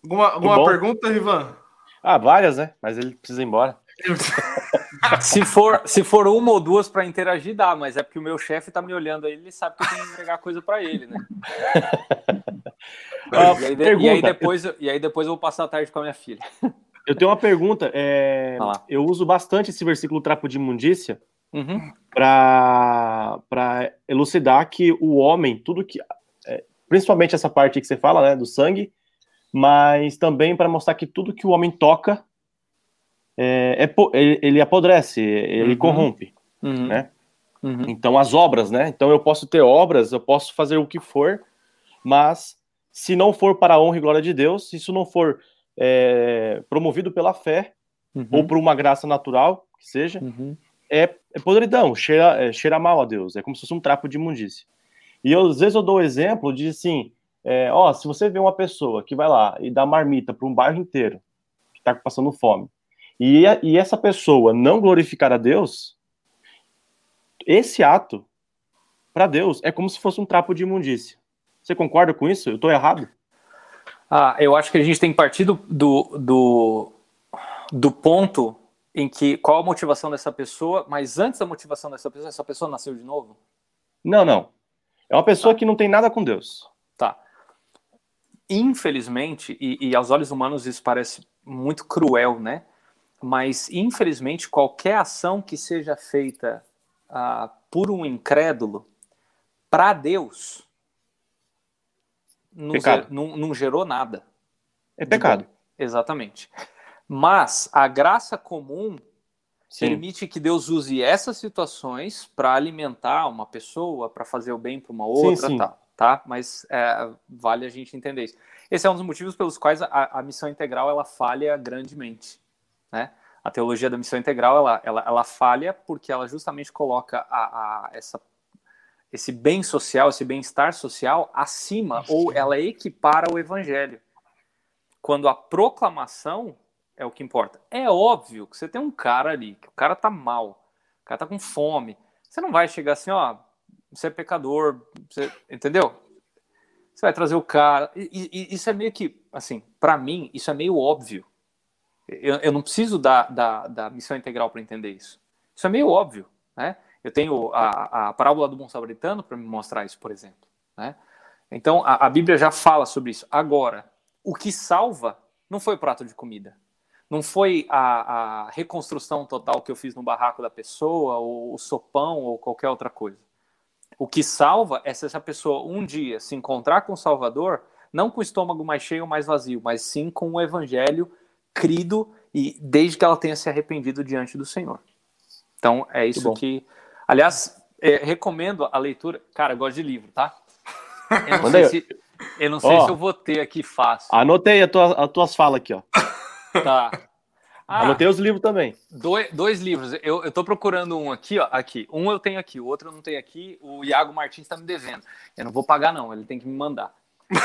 Alguma, alguma pergunta, Rivan? Ah, várias, né? Mas ele precisa ir embora. se, for, se for uma ou duas para interagir, dá, mas é porque o meu chefe tá me olhando aí, ele sabe que eu tenho que entregar coisa para ele, né? Ah, e, aí, e, aí, depois, e aí depois eu vou passar a tarde com a minha filha. Eu tenho uma pergunta. É, eu uso bastante esse versículo trapo de imundícia uhum. para elucidar que o homem, tudo que. É, principalmente essa parte que você fala, né, do sangue, mas também para mostrar que tudo que o homem toca é, é ele, ele, apodrece, ele uhum. corrompe, uhum. né? Uhum. Então as obras, né? Então eu posso ter obras, eu posso fazer o que for, mas se não for para a honra e glória de Deus, se isso não for é, promovido pela fé uhum. ou por uma graça natural, que seja, uhum. é, é podridão, cheira, é, cheira mal a Deus, é como se fosse um trapo de imundície. E eu, às vezes eu dou o exemplo de assim, é, ó, se você vê uma pessoa que vai lá e dá marmita para um bairro inteiro que está passando fome, e, e essa pessoa não glorificar a Deus, esse ato, para Deus, é como se fosse um trapo de imundícia. Você concorda com isso? Eu estou errado? Ah, eu acho que a gente tem partido do, do, do ponto em que qual a motivação dessa pessoa, mas antes da motivação dessa pessoa, essa pessoa nasceu de novo? Não, não. É uma pessoa tá. que não tem nada com Deus. Tá. Infelizmente, e, e aos olhos humanos isso parece muito cruel, né? Mas infelizmente qualquer ação que seja feita ah, por um incrédulo para Deus não, não, não, gerou nada. É pecado. Exatamente. Mas a graça comum Sim. permite que Deus use essas situações para alimentar uma pessoa, para fazer o bem para uma outra, sim, sim. Tá, tá? Mas é, vale a gente entender isso. Esse é um dos motivos pelos quais a, a missão integral ela falha grandemente. Né? A teologia da missão integral ela, ela, ela falha porque ela justamente coloca a, a essa, esse bem social, esse bem-estar social acima, ou ela equipara o evangelho. Quando a proclamação é o que importa. É óbvio que você tem um cara ali, que o cara tá mal, o cara tá com fome. Você não vai chegar assim, ó, você é pecador, você, entendeu? Você vai trazer o cara. E, e, isso é meio que, assim, para mim, isso é meio óbvio. Eu, eu não preciso da, da, da missão integral para entender isso. Isso é meio óbvio, né? Eu tenho a, a parábola do bom samaritano para me mostrar isso, por exemplo, né? Então, a, a Bíblia já fala sobre isso. Agora, o que salva não foi o prato de comida. Não foi a, a, reconstrução total que eu fiz no barraco da pessoa, ou o sopão, ou qualquer outra coisa. O que salva é se essa pessoa um dia se encontrar com o Salvador, não com o estômago mais cheio ou mais vazio, mas sim com o evangelho crido e desde que ela tenha se arrependido diante do Senhor. Então é isso que, aliás, é, recomendo a leitura. Cara, eu gosto de livro, tá? Eu não sei, se, eu não sei se eu vou ter aqui fácil. Anotei as tuas, as tuas falas aqui, ó. Tá. Ah, Anotei os livros também. Dois, dois livros. Eu, eu tô procurando um aqui, ó. Aqui. Um eu tenho aqui, o outro eu não tenho aqui. O Iago Martins está me devendo. Eu não vou pagar, não. Ele tem que me mandar.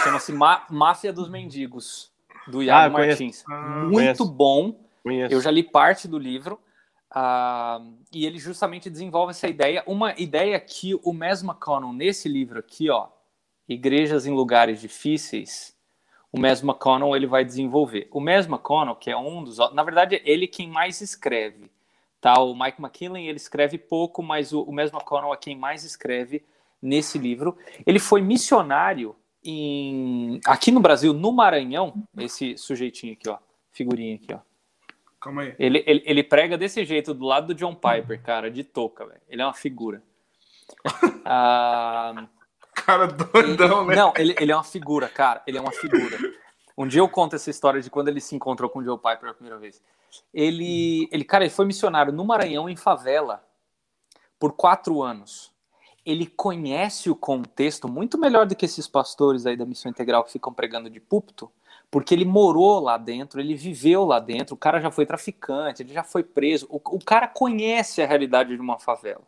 Chama-se Máfia dos Mendigos do Iago ah, Martins. Ah, Muito conheço. bom. Conheço. Eu já li parte do livro. Uh, e ele justamente desenvolve essa ideia, uma ideia que o Mes McConnell, nesse livro aqui, ó, Igrejas em Lugares Difíceis, o Mes McConnell ele vai desenvolver. O Mes McConnell, que é um dos... Na verdade, é ele quem mais escreve. Tá? O Mike McKinley, ele escreve pouco, mas o, o Mes McConnell é quem mais escreve nesse livro. Ele foi missionário em, aqui no Brasil, no Maranhão, esse sujeitinho aqui, ó, figurinha aqui, ó. Calma aí. Ele, ele, ele prega desse jeito, do lado do John Piper, cara, de touca, velho. Ele é uma figura. ah, cara doidão, né? Não, ele, ele é uma figura, cara. Ele é uma figura. Um dia eu conto essa história de quando ele se encontrou com o John Piper a primeira vez. Ele, ele, cara, ele foi missionário no Maranhão, em favela, por quatro anos ele conhece o contexto muito melhor do que esses pastores aí da missão integral que ficam pregando de púlpito, porque ele morou lá dentro, ele viveu lá dentro, o cara já foi traficante, ele já foi preso, o, o cara conhece a realidade de uma favela.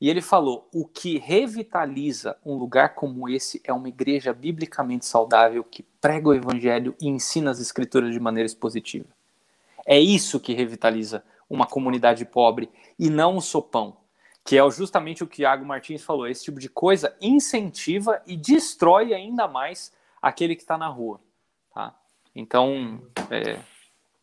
E ele falou: o que revitaliza um lugar como esse é uma igreja biblicamente saudável que prega o evangelho e ensina as escrituras de maneira expositiva. É isso que revitaliza uma comunidade pobre e não o sopão que é justamente o que Iago Martins falou. Esse tipo de coisa incentiva e destrói ainda mais aquele que está na rua. Tá? Então, é,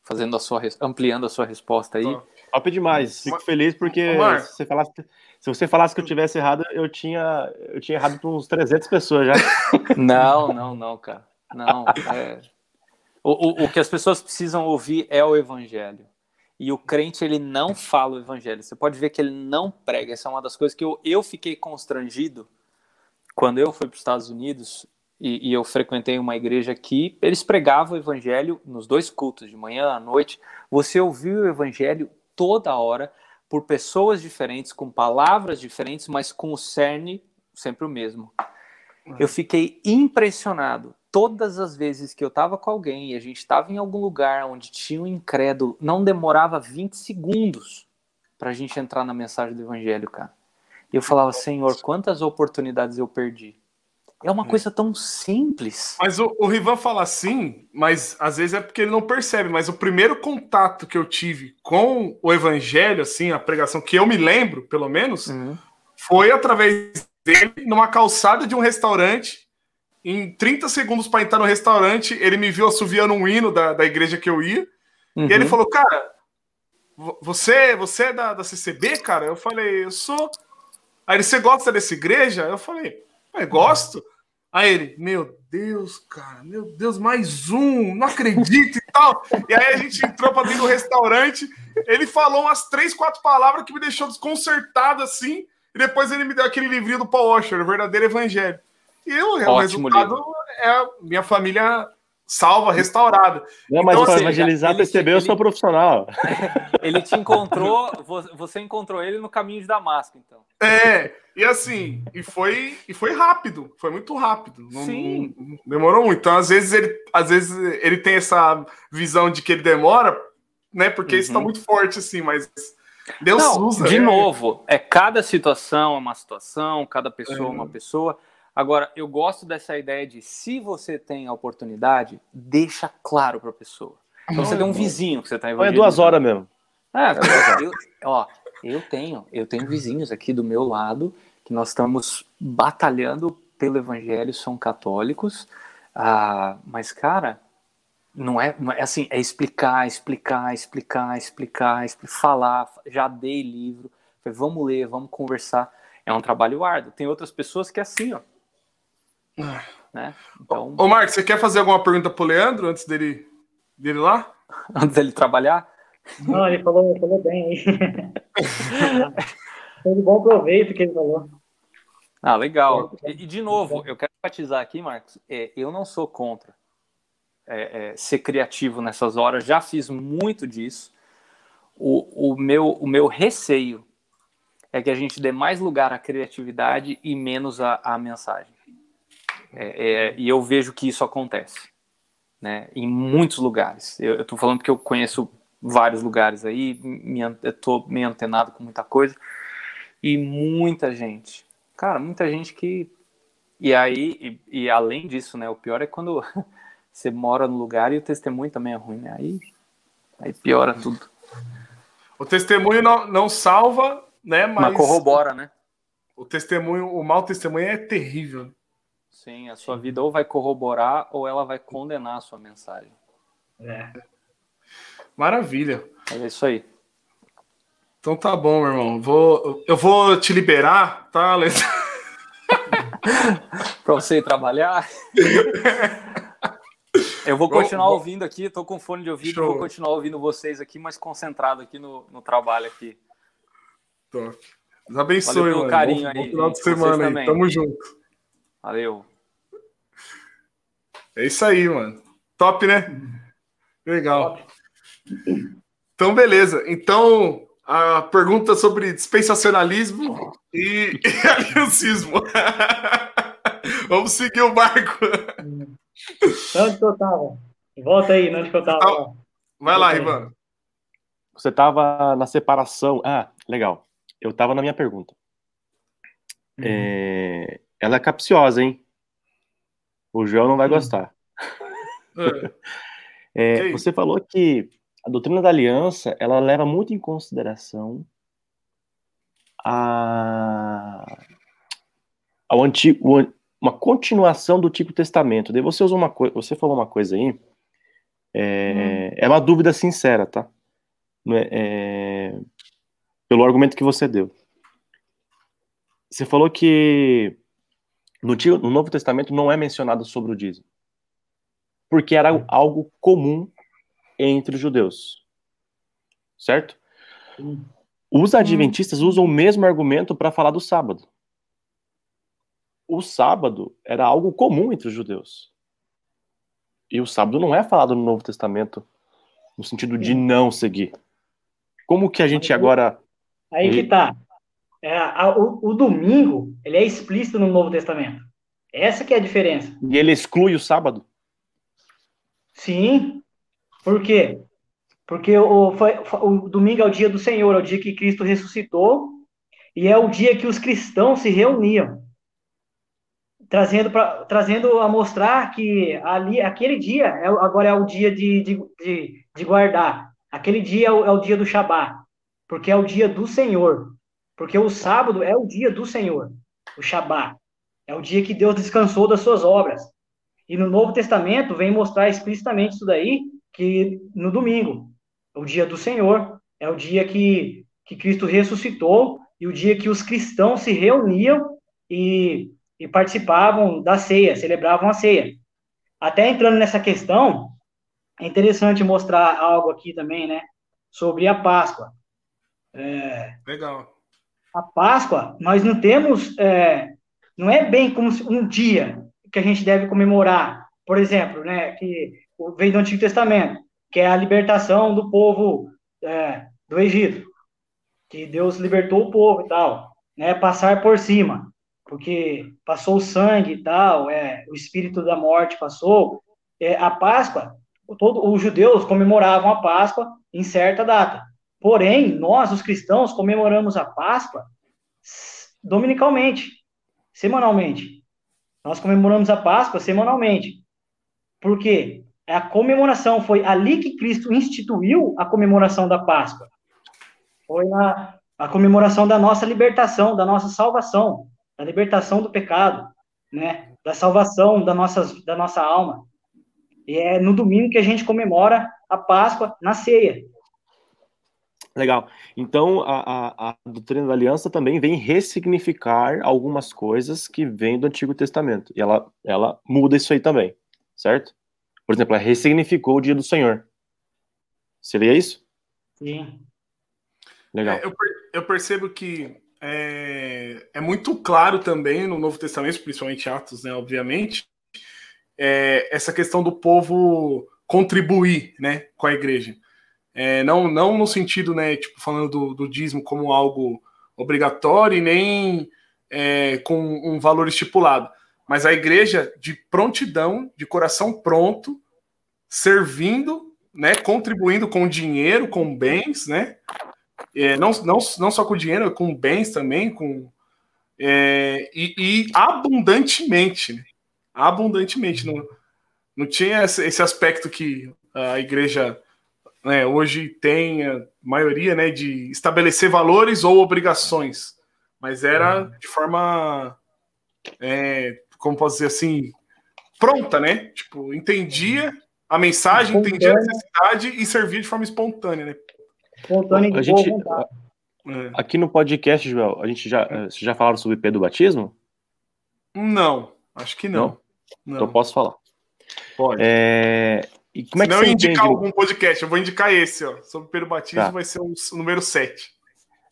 fazendo a sua ampliando a sua resposta aí. Top demais. Fico feliz porque se você, falasse, se você falasse que eu tivesse errado, eu tinha eu tinha errado para uns 300 pessoas já. Não, não, não, cara. Não, é... o, o, o que as pessoas precisam ouvir é o evangelho. E o crente, ele não fala o evangelho. Você pode ver que ele não prega. Essa é uma das coisas que eu, eu fiquei constrangido quando eu fui para os Estados Unidos e, e, eu frequentei uma igreja aqui. Eles pregavam o evangelho nos dois cultos, de manhã à noite. Você ouviu o evangelho toda hora por pessoas diferentes, com palavras diferentes, mas com o cerne sempre o mesmo. Eu fiquei impressionado todas as vezes que eu estava com alguém e a gente estava em algum lugar onde tinha um incrédulo, não demorava 20 segundos para a gente entrar na mensagem do evangelho, cara. E eu falava, Senhor, quantas oportunidades eu perdi. É uma coisa tão simples. Mas o, o Rivan fala assim, mas às vezes é porque ele não percebe. Mas o primeiro contato que eu tive com o evangelho, assim, a pregação que eu me lembro, pelo menos, uhum. foi através dele numa calçada de um restaurante em 30 segundos para entrar no restaurante, ele me viu assoviando um hino da, da igreja que eu ia. Uhum. E ele uhum. falou, cara, você, você é da, da CCB, cara? Eu falei, eu sou. Aí ele, você gosta dessa igreja? Eu falei, eu gosto. Aí ele, meu Deus, cara, meu Deus, mais um, não acredito e tal. E aí a gente entrou para dentro do restaurante, ele falou umas três, quatro palavras que me deixou desconcertado assim, e depois ele me deu aquele livrinho do Paul Washer, o verdadeiro evangelho. E o Ótimo resultado livro. é a minha família salva, restaurada. Não, mas então, para assim, evangelizar, percebeu, eu sou profissional. Ele te encontrou, você encontrou ele no caminho de Damasco, então. É, e assim, e foi, e foi rápido, foi muito rápido. Não, Sim. Não, demorou muito. Então, às vezes, ele, às vezes, ele tem essa visão de que ele demora, né? Porque uhum. isso tá uhum. muito forte, assim, mas. Deus não, usa. De né? novo, é cada situação é uma situação, cada pessoa é uma pessoa. Agora, eu gosto dessa ideia de se você tem a oportunidade, deixa claro para a pessoa. Então, você tem um vizinho que você está envolvido. É duas horas mesmo. É, eu, ó, eu tenho, eu tenho vizinhos aqui do meu lado que nós estamos batalhando pelo evangelho, são católicos, ah, mas, cara, não é, não é assim, é explicar, explicar, explicar, explicar, explicar, falar, já dei livro, vamos ler, vamos conversar. É um trabalho árduo. Tem outras pessoas que é assim, ó, né? Então... Ô, Marcos, você quer fazer alguma pergunta pro Leandro antes dele, dele lá? Antes dele trabalhar? Não, ele falou, falou bem aí. Foi de bom proveito que ele falou. Ah, legal. E, de novo, eu quero enfatizar aqui, Marcos, é, eu não sou contra é, é, ser criativo nessas horas, já fiz muito disso. O, o, meu, o meu receio é que a gente dê mais lugar à criatividade e menos à, à mensagem. É, é, e eu vejo que isso acontece, né? Em muitos lugares. Eu estou falando porque eu conheço vários lugares aí, estou meio antenado com muita coisa e muita gente, cara, muita gente que e aí e, e além disso, né? O pior é quando você mora no lugar e o testemunho também é ruim, né? Aí, aí piora tudo. O testemunho não, não salva, né? Mas, mas corrobora, né? O testemunho, o mau testemunho é terrível. Sim, a sua vida ou vai corroborar ou ela vai condenar a sua mensagem. É. Maravilha. É isso aí. Então tá bom, meu irmão. Vou, eu vou te liberar, tá, Alex? para você ir trabalhar. eu vou continuar ouvindo aqui, tô com fone de ouvido, show. vou continuar ouvindo vocês aqui, mas concentrado aqui no, no trabalho aqui. Top. Deus abençoe, Valeu pelo mano. carinho bom, aí. Bom final de semana aí. Tamo junto. Valeu. É isso aí, mano. Top, né? Legal. Então, beleza. Então, a pergunta sobre dispensacionalismo e, e aliancismo. Vamos seguir o barco. Onde que eu tava? Volta aí, onde que eu tava? Vai lá, Ivan. Você tava na separação. Ah, legal. Eu tava na minha pergunta. Uhum. É... Ela é capciosa, hein? O João não vai hum. gostar. É. é, você falou que a doutrina da aliança ela leva muito em consideração a, ao antigo, uma continuação do Antigo Testamento. Daí você usou uma coisa, você falou uma coisa aí É, hum. é uma dúvida sincera, tá? É, é, pelo argumento que você deu. Você falou que no, no Novo Testamento não é mencionado sobre o dízimo. Porque era hum. algo comum entre os judeus. Certo? Os adventistas usam o mesmo argumento para falar do sábado. O sábado era algo comum entre os judeus. E o sábado não é falado no Novo Testamento no sentido de não seguir. Como que a gente agora. Aí que tá. É, a, o, o, domingo, ele é explícito no Novo Testamento. Essa que é a diferença. E ele exclui o sábado? Sim. Por quê? Porque o, foi, o domingo é o dia do Senhor, é o dia que Cristo ressuscitou, e é o dia que os cristãos se reuniam, trazendo, pra, trazendo a mostrar que ali, aquele dia é, agora é o dia de, de, de, de guardar. Aquele dia é o, é o dia do Shabat, porque é o dia do Senhor. Porque o sábado é o dia do Senhor, o Shabat. É o dia que Deus descansou das suas obras. E no Novo Testamento vem mostrar explicitamente isso daí, que no domingo, o dia do Senhor, é o dia que, que Cristo ressuscitou e o dia que os cristãos se reuniam e, e participavam da ceia, celebravam a ceia. Até entrando nessa questão, é interessante mostrar algo aqui também, né? Sobre a Páscoa. É, Legal. A Páscoa, nós não temos, é, não é bem como um dia que a gente deve comemorar. Por exemplo, né? Que vem do Antigo Testamento que é a libertação do povo é, do Egito, que Deus libertou o povo e tal, né? Passar por cima, porque passou o sangue e tal, é, o espírito da morte passou. É, a Páscoa, todos os judeus comemoravam a Páscoa em certa data. Porém, nós, os cristãos, comemoramos a Páscoa dominicalmente, semanalmente. Nós comemoramos a Páscoa semanalmente. Por quê? a comemoração, foi ali que Cristo instituiu a comemoração da Páscoa. Foi na, a comemoração da nossa libertação, da nossa salvação, da libertação do pecado, né? Da salvação da nossa, da nossa alma. E é no domingo que a gente comemora a Páscoa na ceia. Legal. Então, a, a, a, doutrina da aliança também vem ressignificar algumas coisas que vêm do Antigo Testamento. E ela, ela muda isso aí também, certo? Por exemplo, ela ressignificou o dia do Senhor. Seria isso? Sim. Legal. É, eu, eu, percebo que é, é, muito claro também no Novo Testamento, principalmente Atos, né, obviamente, é, essa questão do povo contribuir né, com a igreja. É, não, não no sentido, né, tipo, falando do, do dízimo como algo obrigatório e nem é, com um valor estipulado, mas a igreja de prontidão, de coração pronto, servindo, né, contribuindo com dinheiro, com bens, né, é, não, não, não só com dinheiro, com bens também, com é, e, e, abundantemente, né? abundantemente, não, não tinha esse aspecto que a igreja né, hoje tem a maioria, né, de estabelecer valores ou obrigações, mas era de forma é, como posso dizer assim, pronta, né? Tipo, entendia a mensagem, entendia a necessidade e servia de forma espontânea, né? Espontânea a gente, é. Aqui no podcast, Joel, a gente já, eh, vocês já falaram sobre o do batismo? Não, acho que não. não? Então posso falar. Pode. É... E como é que Se não indicar algum podcast, eu vou indicar esse, ó. Sobre o Batismo tá. vai ser o número 7.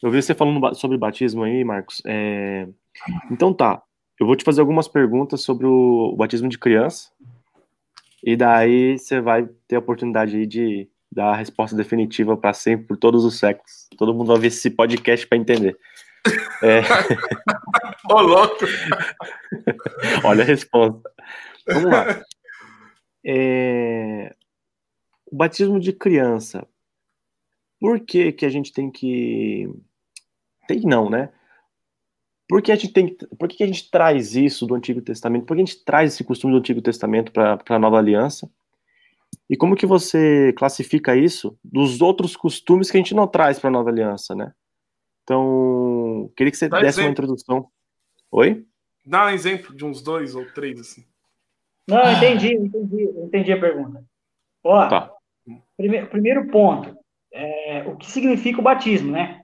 Eu vi você falando sobre batismo aí, Marcos. É... Então tá. Eu vou te fazer algumas perguntas sobre o, batismo de criança. E daí você vai ter a oportunidade aí de dar a resposta definitiva para sempre, por todos os séculos. Todo mundo vai ver esse podcast para entender. É... Ô, louco! Olha a resposta. Vamos lá. É... O batismo de criança. Por que, que a gente tem que. Tem não, né? Por que a gente, tem, por que a gente traz isso do Antigo Testamento? Por que a gente traz esse costume do Antigo Testamento para a Nova Aliança? E como que você classifica isso dos outros costumes que a gente não traz para a Nova Aliança, né? Então, queria que você Dá desse exemplo. uma introdução. Oi? Dá um exemplo de uns dois ou três, assim. Não, entendi, entendi, entendi a pergunta. Ó, tá. primeiro, primeiro ponto, é, o que significa o batismo, né?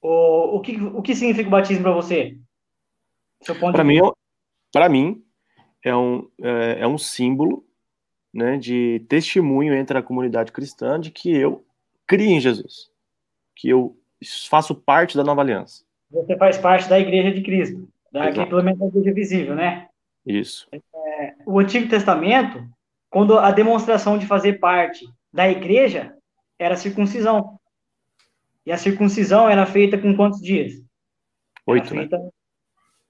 O, o, que, o que significa o batismo para você? Para mim, para mim é um, é, é um símbolo né, de testemunho entre a comunidade cristã de que eu crio em Jesus, que eu faço parte da nova aliança. Você faz parte da igreja de Cristo, da, pelo menos igreja visível, né? Isso. É, o Antigo Testamento, quando a demonstração de fazer parte da igreja era a circuncisão. E a circuncisão era feita com quantos dias? Oito, né?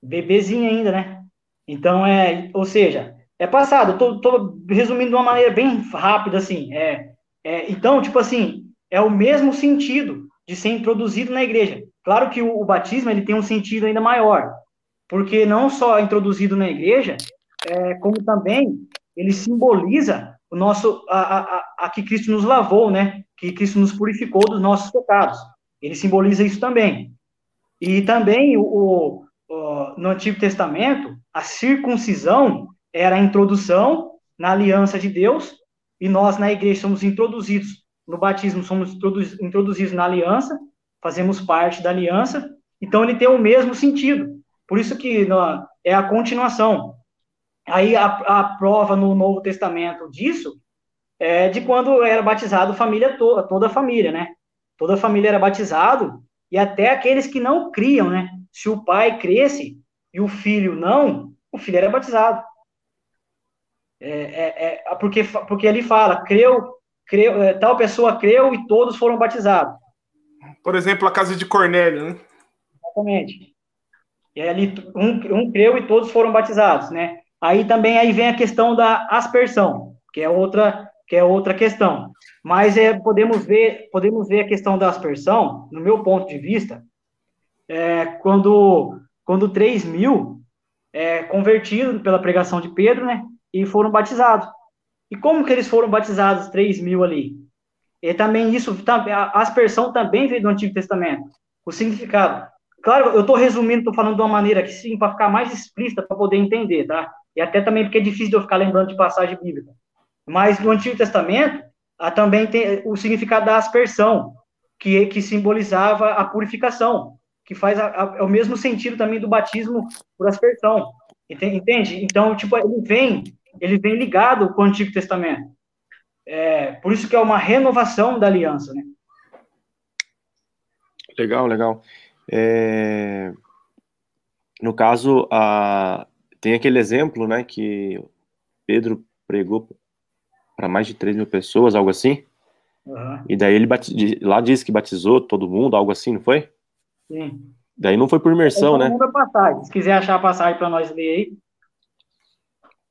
Bebezinho ainda, né? Então, é, ou seja, é passado. Tô, tô resumindo de uma maneira bem rápida, assim. É, é, então, tipo assim, é o mesmo sentido de ser introduzido na igreja. Claro que o, o batismo ele tem um sentido ainda maior, porque não só é introduzido na igreja, é, como também ele simboliza o nosso a, a, a, que Cristo nos lavou, né? Que Cristo nos purificou dos nossos pecados. Ele simboliza isso também. E também o, o, no Antigo Testamento a circuncisão era a introdução na aliança de Deus e nós na igreja somos introduzidos no batismo somos introduzidos na aliança, fazemos parte da aliança. Então ele tem o mesmo sentido. Por isso que é a continuação. Aí a, a prova no Novo Testamento disso é de quando era batizado família toda, toda a família, né? Toda a família era batizado e até aqueles que não criam, né? Se o pai cresce e o filho não, o filho era batizado. É, é, é porque, porque ele fala, creu, creu, é, tal pessoa creu e todos foram batizados. Por exemplo, a casa de Cornélio, né? Exatamente. E ali um, um creu e todos foram batizados, né? Aí também aí vem a questão da aspersão, que é outra que é outra questão. Mas é, podemos ver podemos ver a questão da aspersão, no meu ponto de vista, é, quando quando 3 mil é, convertidos pela pregação de Pedro, né, e foram batizados. E como que eles foram batizados 3 mil ali? E também isso, a aspersão também veio do Antigo Testamento. O significado. Claro, eu estou resumindo, estou falando de uma maneira que sim, para ficar mais explícita, para poder entender, tá? E até também porque é difícil de eu ficar lembrando de passagem bíblica. Mas no Antigo Testamento, também tem o significado da aspersão, que, que simbolizava a purificação, que faz a, a, é o mesmo sentido também do batismo por aspersão. Entende? Então, tipo, ele vem, ele vem ligado com o Antigo Testamento. É, por isso que é uma renovação da aliança, né? Legal, legal. É... No caso, a tem aquele exemplo, né, que Pedro pregou para mais de 3 mil pessoas, algo assim. Uhum. E daí ele batiz... lá diz que batizou todo mundo, algo assim, não foi? Sim. Daí não foi por imersão, né? Passagem. Se quiser achar a passagem para nós ler aí.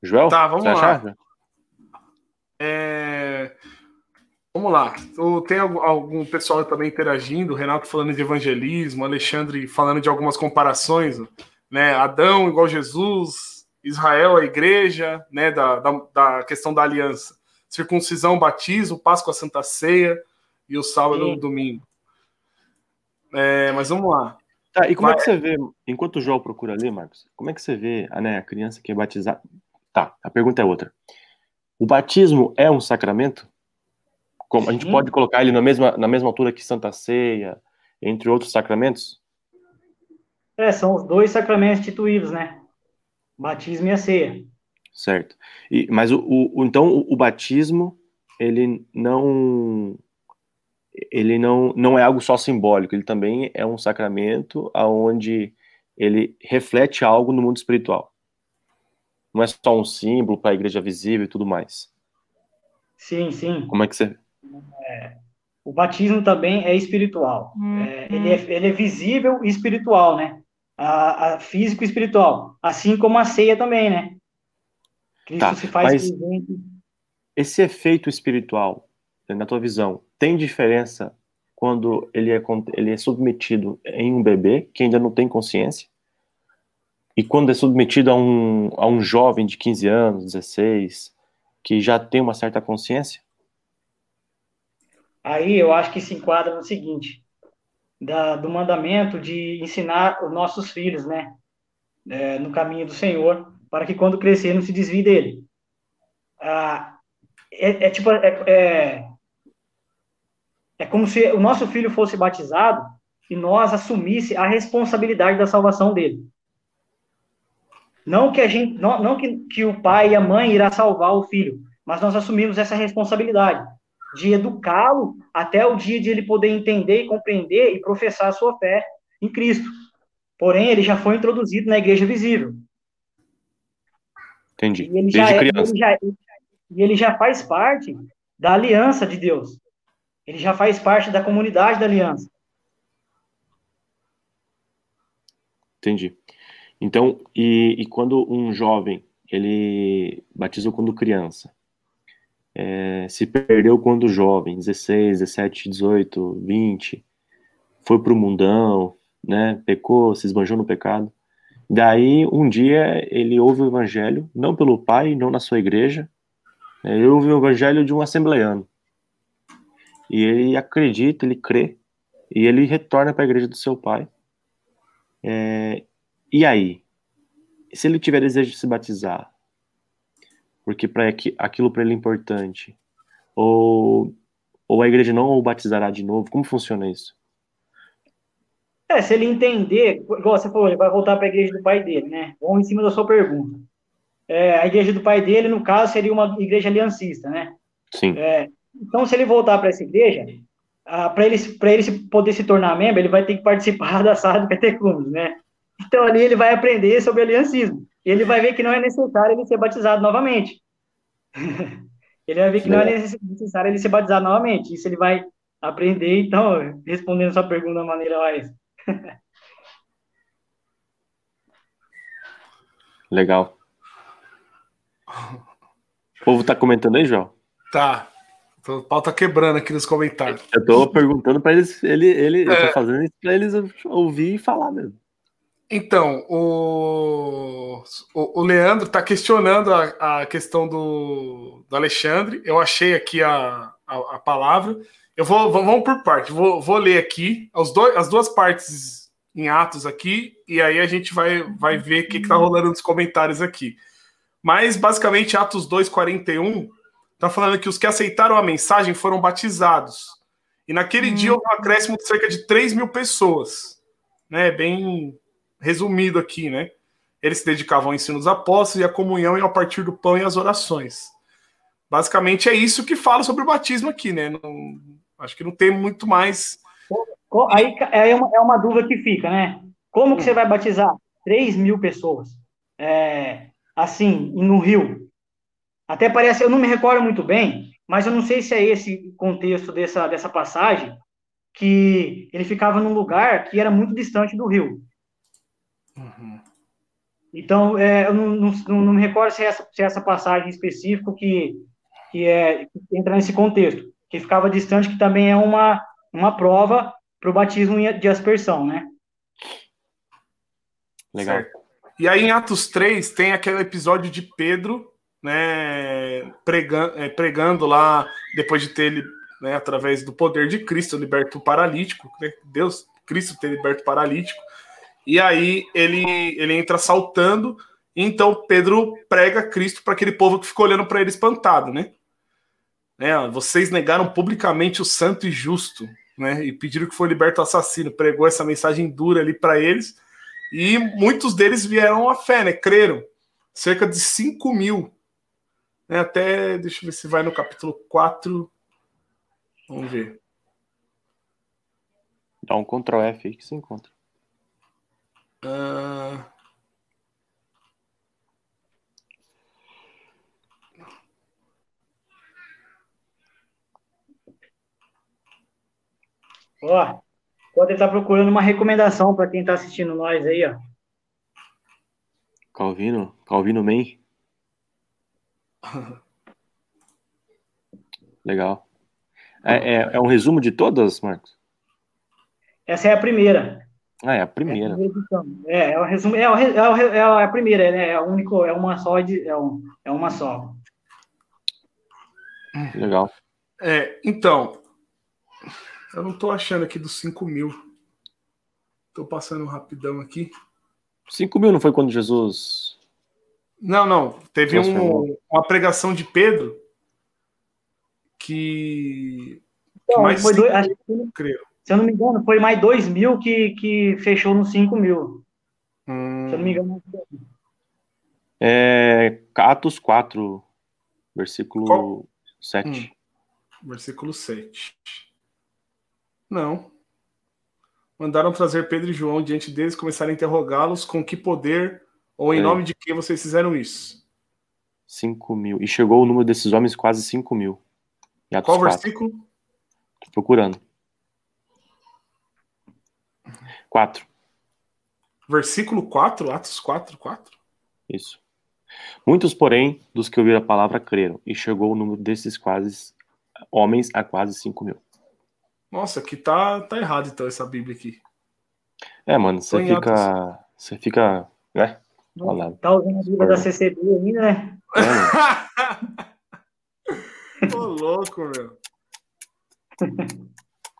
Joel? Tá, vamos lá. Achar? É... Vamos lá. Tem algum pessoal também interagindo, Renato falando de evangelismo, Alexandre falando de algumas comparações né? Adão igual Jesus, Israel a igreja, né? Da, da, da questão da aliança. Circuncisão, batismo, Páscoa, Santa Ceia e o sábado e o domingo. É, mas vamos lá. Tá, e como mas... é que você vê, enquanto o João procura ali, Marcos, como é que você vê a, né, a criança que é batizada? Tá, a pergunta é outra. O batismo é um sacramento? Como, a gente pode colocar ele na mesma, na mesma altura que Santa Ceia, entre outros sacramentos? É, são os dois sacramentos instituídos, né? Batismo e a ceia. Certo. E, mas o, o então o, o, batismo ele não ele não, não é algo só simbólico, ele também é um sacramento aonde ele reflete algo no mundo espiritual. Não é só um símbolo para a igreja visível e tudo mais. Sim, sim. Como é que você o batismo também é espiritual. Hum, é, ele, é, ele é visível e espiritual, né? a, a físico e espiritual, assim como a ceia também, né? Cristo tá, se faz presente. Esse efeito espiritual, na tua visão, tem diferença quando ele é, ele é submetido em um bebê que ainda não tem consciência? E quando é submetido a um, a um jovem de 15 anos, 16, que já tem uma certa consciência? Aí eu acho que se enquadra no seguinte: da, do mandamento de ensinar os nossos filhos, né, é, no caminho do Senhor, para que quando crescer não se desvie dele. Ah, é, é tipo, é, é, é como se o nosso filho fosse batizado e nós assumisse a responsabilidade da salvação dele. Não que a gente, não, não que, que o pai e a mãe irá salvar o filho, mas nós assumimos essa responsabilidade de educá-lo até o dia de ele poder entender e compreender e professar a sua fé em Cristo. Porém, ele já foi introduzido na igreja visível. Entendi. E ele, já, é, ele, já, e ele já faz parte da aliança de Deus. Ele já faz parte da comunidade da aliança. Entendi. Então, e, e quando um jovem ele batizou quando criança, é, se perdeu quando jovem, 16, 17, 18, 20, foi para o mundão, né, pecou, se esbanjou no pecado. Daí, um dia, ele ouve o evangelho, não pelo pai, não na sua igreja, né, ele ouve o evangelho de um assembleano. E ele acredita, ele crê, e ele retorna para a igreja do seu pai. É, e aí? Se ele tiver desejo de se batizar, porque para aquilo para ele é importante, ou, ou a igreja não o batizará de novo, como funciona isso? É, se ele entender, igual você falou, ele vai voltar para a igreja do pai dele, né? Vamos em cima da sua pergunta. É, a igreja do pai dele, no caso, seria uma igreja aliancista, né? Sim. É, então, se ele voltar para essa igreja, para ele, ele poder se tornar membro, ele vai ter que participar da sala de catecúmenos, né? Então, ali ele vai aprender sobre aliancismo. Ele vai ver que não é necessário ele ser batizado novamente. ele vai ver que não é necessário ele ser batizado novamente. Isso ele vai aprender, então, respondendo sua pergunta da maneira mais Legal. O povo tá comentando aí, João? Tá. O pau tá quebrando aqui nos comentários. Eu tô perguntando para eles, ele, ele, é. eu tô é. fazendo isso pra eles ouvir e falar mesmo. Então, o, o, o Leandro tá questionando a, a questão do, do Alexandre. Eu achei aqui a, a, a palavra. Eu vou, vamos por parte. Vou, vou ler aqui as, dois, as duas partes em Atos aqui, e aí a gente vai, vai ver o que, está rolando nos comentários aqui. Mas, basicamente, Atos 2,41 está falando que os que aceitaram a mensagem foram batizados. E naquele hum. dia houve um acréscimo de cerca de 3 mil pessoas. Né? Bem resumido aqui, né? Eles se dedicavam ao ensino dos apóstolos e à comunhão e ao partir do pão e às orações. Basicamente é isso que fala sobre o batismo aqui, né? Não, Acho que não tem muito mais. Aí é uma, é uma dúvida que fica, né? Como que você vai batizar 3 mil pessoas? É, assim, no Rio. Até parece, eu não me recordo muito bem, mas eu não sei se é esse contexto dessa, dessa passagem, que ele ficava num lugar que era muito distante do rio. Uhum. Então, é, eu não, não, não, me recordo se é essa, se é essa passagem específica que, que, é, que entra nesse contexto que ficava distante, que também é uma, uma prova para o batismo de aspersão, né? Legal. Certo. E aí em Atos 3 tem aquele episódio de Pedro, né, pregando, é, pregando lá, depois de ter ele, né, através do poder de Cristo, liberto o paralítico, né, Deus, Cristo ter liberto o paralítico, e aí ele, ele entra saltando, então Pedro prega Cristo para aquele povo que ficou olhando para ele espantado, né? Né? Vocês negaram publicamente o santo e justo, né? E pediram que foi liberto o assassino. Pregou essa mensagem dura ali para eles. E muitos deles vieram à fé, né? Creram. Cerca de 5 mil. Né? Até, deixa eu ver se vai no capítulo 4. Vamos ver. Dá um Ctrl F aí que se encontra. Uh... Ó, pode estar procurando uma recomendação para quem está assistindo nós aí, ó. Calvino, Calvino Man. Legal. É, é, é, um resumo de todas, Marcos? Essa é a primeira. Ah, é a primeira. É, é, o resumo, é, é, é, a primeira, né? É, único, é uma só, de, é, um, é uma só. Legal. É, então, eu não estou achando aqui dos 5 mil. Estou passando rapidão aqui. 5 mil não foi quando Jesus. Não, não. Teve um, uma pregação de Pedro que. Então, mais foi dois, cinco acho mil que, creram. Se eu não me engano, foi mais 2 mil que, que fechou nos 5 mil. Hum, Se eu não me engano. É, Atos 4, versículo Qual? 7. Hum. versículo 7. Não. Mandaram trazer Pedro e João diante deles e começaram a interrogá-los com que poder ou em É. nome de quem vocês fizeram isso. 5 mil. E chegou o número desses homens quase 5 mil. Qual 4. versículo? Tô procurando. 4. Versículo 4, Atos 4, 4. Isso. Muitos, porém, dos que ouviram a palavra creram, e chegou o número desses quase homens a quase 5 mil. Nossa, aqui tá, tá errado então essa Bíblia aqui. É, mano, você fica. Você fica. Né? Tá usando a Bíblia da CCB ainda, né? É. Ô, louco, meu.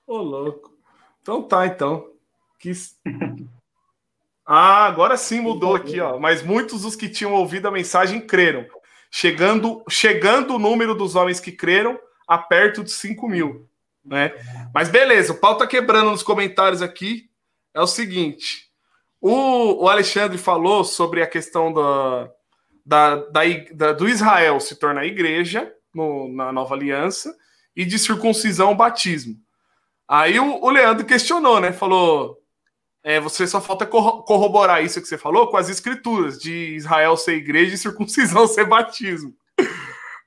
Ô, louco. Então tá, então. Que... Ah, agora sim mudou aqui, ó. Mas muitos dos que tinham ouvido a mensagem creram. Chegando, chegando o número dos homens que creram a perto de 5 mil. Né? Mas beleza, o pau tá quebrando nos comentários aqui. É o seguinte: o, o Alexandre falou sobre a questão da, da, da, da- do Israel se tornar igreja no- na nova aliança e de circuncisão o batismo. Aí o, o Leandro questionou, né? Falou: é, você só falta corro- corroborar isso que você falou com as escrituras de Israel ser igreja e circuncisão ser batismo.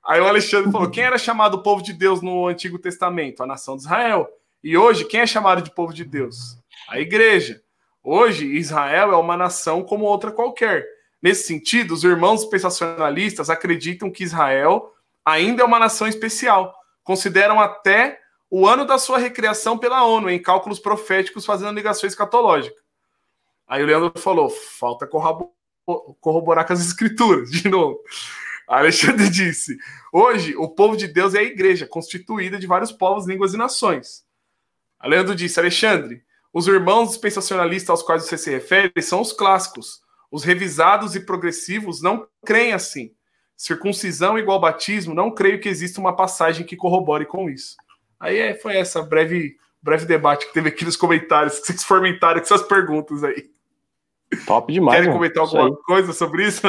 Aí o Alexandre falou: quem era chamado povo de Deus no Antigo Testamento? A nação de Israel. E hoje, quem é chamado de povo de Deus? A igreja. Hoje, Israel é uma nação como outra qualquer. Nesse sentido, os irmãos pensacionalistas acreditam que Israel ainda é uma nação especial. Consideram até o ano da sua recriação pela ONU, em cálculos proféticos fazendo ligações escatológicas. Aí o Leandro falou: falta corroborar com as escrituras, de novo. Alexandre disse: hoje o povo de Deus é a igreja, constituída de vários povos, línguas e nações. Leandro disse: Alexandre, os irmãos dispensacionalistas aos quais você se refere são os clássicos. Os revisados e progressivos não creem assim. Circuncisão igual batismo, não creio que exista uma passagem que corrobore com isso. Aí é, foi essa breve, breve debate que teve aqui nos comentários, que vocês fomentaram com essas perguntas aí. Top demais. Querem mano. comentar alguma coisa sobre isso?